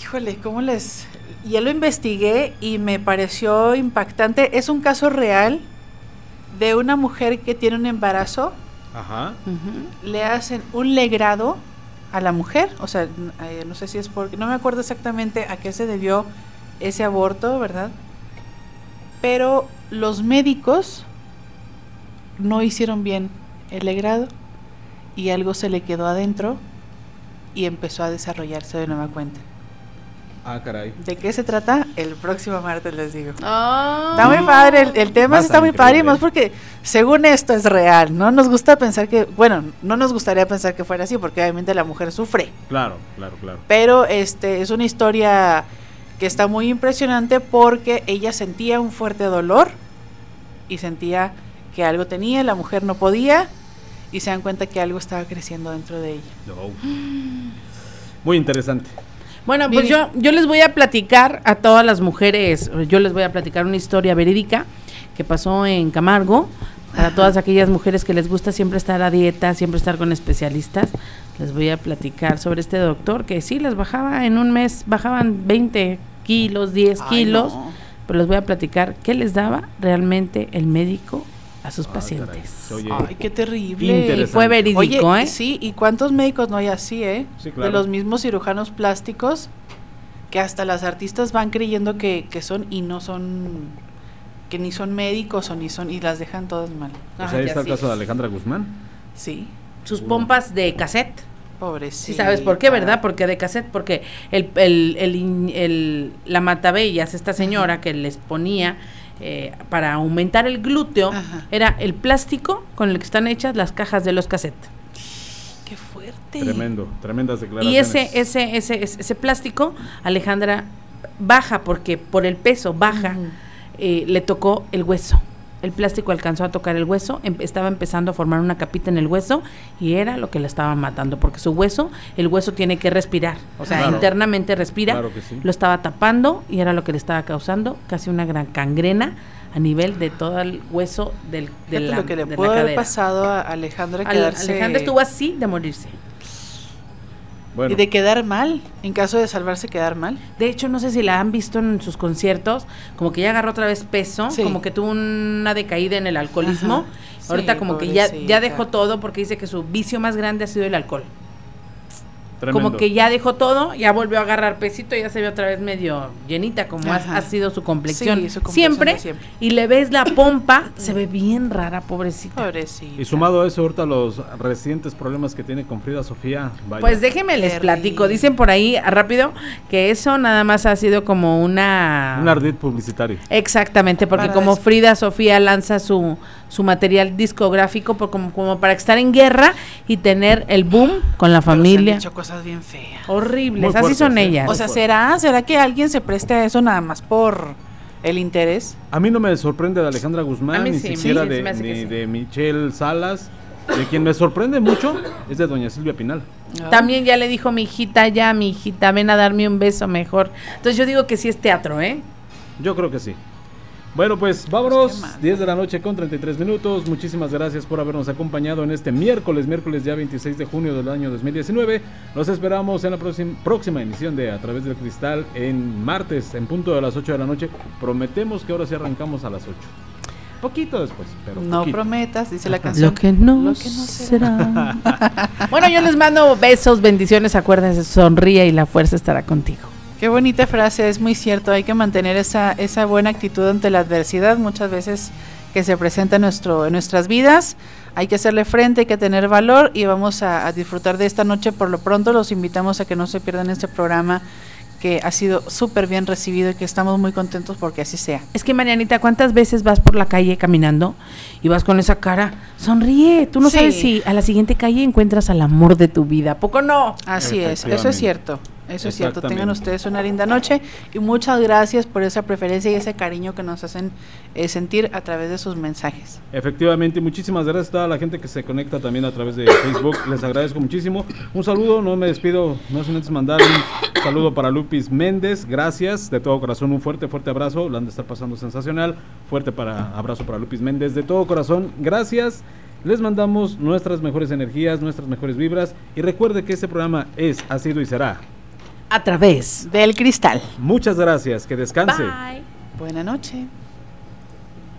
Híjole, ¿cómo les.? Ya lo investigué y me pareció impactante. Es un caso real de una mujer que tiene un embarazo. Ajá. Le hacen un legrado a la mujer. O sea, eh, no sé si es porque. No me acuerdo exactamente a qué se debió ese aborto, ¿verdad? Pero los médicos no hicieron bien el legrado y algo se le quedó adentro y empezó a desarrollarse de nueva cuenta. Ah, caray. ¿De qué se trata? El próximo martes les digo. Ah. Está muy padre, el, el tema está muy padre y más porque según esto es real, ¿no? Nos gusta pensar que, bueno, no nos gustaría pensar que fuera así porque obviamente la mujer sufre, Claro, claro, claro. pero este es una historia que está muy impresionante porque ella sentía un fuerte dolor y sentía que algo tenía, la mujer no podía y se dan cuenta que algo estaba creciendo dentro de ella. No. Muy interesante. Bueno, pues yo, yo les voy a platicar a todas las mujeres, yo les voy a platicar una historia verídica que pasó en Camargo. Para todas aquellas mujeres que les gusta siempre estar a dieta, siempre estar con especialistas, les voy a platicar sobre este doctor que sí les bajaba en un mes, bajaban 20 kilos, 10 Ay, kilos, no. pero les voy a platicar qué les daba realmente el médico a sus Ah, pacientes. oye Ay, qué terrible. Y fue verídico, Oye, ¿eh? sí, ¿y cuántos médicos no hay así, eh? Sí, claro. De los mismos cirujanos plásticos que hasta las artistas van creyendo que, que son y no son, que ni son médicos o ni son, y las dejan todas mal. Pues ahí Ay, está el caso de. Alejandra Guzmán. Sí, Sus pompas de cassette. pobrecita. Sí, sabes por qué, ¿verdad? Porque de cassette, porque el, el, el- la matabellas, esta señora que les ponía eh, para aumentar el glúteo, Ajá. era el plástico con el que están hechas las cajas de los cassettes. Qué fuerte. Tremendo, tremendas Y declaraciones. ese, ese, ese, ese, ese plástico, Alejandra baja porque por el peso baja, eh, le tocó el hueso. El plástico alcanzó a tocar el hueso, em- estaba empezando a formar una capita en el hueso y era lo que la estaba matando, porque su hueso, el hueso tiene que respirar, o sea, Claro. internamente respira, Claro que sí. lo estaba tapando y era lo que le estaba causando casi una gran cangrena a nivel de todo el hueso del, de la, lo que le de pudo haber cadera. pasado a Alejandra Ale- quedarse Alejandra estuvo así de morirse. Bueno, y de quedar mal, en caso de salvarse quedar mal. De hecho, no sé si la han visto en sus conciertos, como que ya agarró otra vez peso, Sí. como que tuvo una decaída en el alcoholismo. Ajá. Ahorita Sí, como que ya, ya dejó todo porque dice que su vicio más grande ha sido el alcohol. Tremendo. como que ya dejó todo, ya volvió a agarrar pesito, ya se ve otra vez medio llenita, como ha, sido su complexión, Sí, su complexión siempre, siempre. y le ves la pompa, se ve bien rara, pobrecita. Pobrecita. Y sumado a eso, ahorita los recientes problemas que tiene con Frida Sofía. vaya. Pues déjenme les platico, dicen por ahí ah, rápido que eso nada más ha sido como una... Un ardid publicitario. Exactamente, porque Para como Frida Sofía lanza su, su material discográfico por como, como para estar en guerra y tener el boom con la Pero se han familia. dicho cosas bien feas. Horribles, Muy así son ellas. O sea, ¿será, ¿será que alguien se preste a eso nada más por el interés? A mí no me sorprende de Alejandra Guzmán, mí ni sí, siquiera sí, de, ni sí. de Michelle Salas. De quien me sorprende mucho es de doña Silvia Pinal. También ya le dijo mi hijita, ya mi hijita, ven a darme un beso mejor. Entonces yo digo que sí es teatro, ¿eh? Yo creo que sí. Bueno, pues vámonos. 10 de la noche con 33 minutos. Muchísimas gracias por habernos acompañado en este miércoles, miércoles ya 26 de junio del año 2019. Los esperamos en la próxima, próxima emisión de A través del Cristal en martes, en punto de las 8 de la noche. Prometemos que ahora sí arrancamos a las 8. Poquito después, pero No poquito. prometas, dice la canción. Lo que no, Lo que no será. bueno, yo les mando besos, bendiciones, acuérdense, sonríe y la fuerza estará contigo. Qué bonita frase, es muy cierto, hay que mantener esa, esa buena actitud ante la adversidad muchas veces que se presenta en, nuestro, en nuestras vidas. Hay que hacerle frente, hay que tener valor y vamos a, a disfrutar de esta noche. Por lo pronto los invitamos a que no se pierdan este programa que ha sido súper bien recibido y que estamos muy contentos porque así sea. Es que Marianita, ¿cuántas veces vas por la calle caminando y vas con esa cara? Sonríe, tú no Sí. sabes si a la siguiente calle encuentras al amor de tu vida, ¿a poco no? Así es, eso es cierto. Eso es cierto. Tengan ustedes una linda noche y muchas gracias por esa preferencia y ese cariño que nos hacen eh, sentir a través de sus mensajes. Efectivamente, muchísimas gracias a toda la gente que se conecta también a través de Facebook. Les agradezco muchísimo. Un saludo, no me despido, no sin antes mandar un saludo para Lupis Méndez. Gracias, de todo corazón, un fuerte, fuerte abrazo. Lo han de estar pasando sensacional. Fuerte para, abrazo para Lupis Méndez, de todo corazón. Gracias. Les mandamos nuestras mejores energías, nuestras mejores vibras. Y recuerde que este programa es, ha sido y será. A través del cristal. Muchas gracias, que descanse. Buena noche.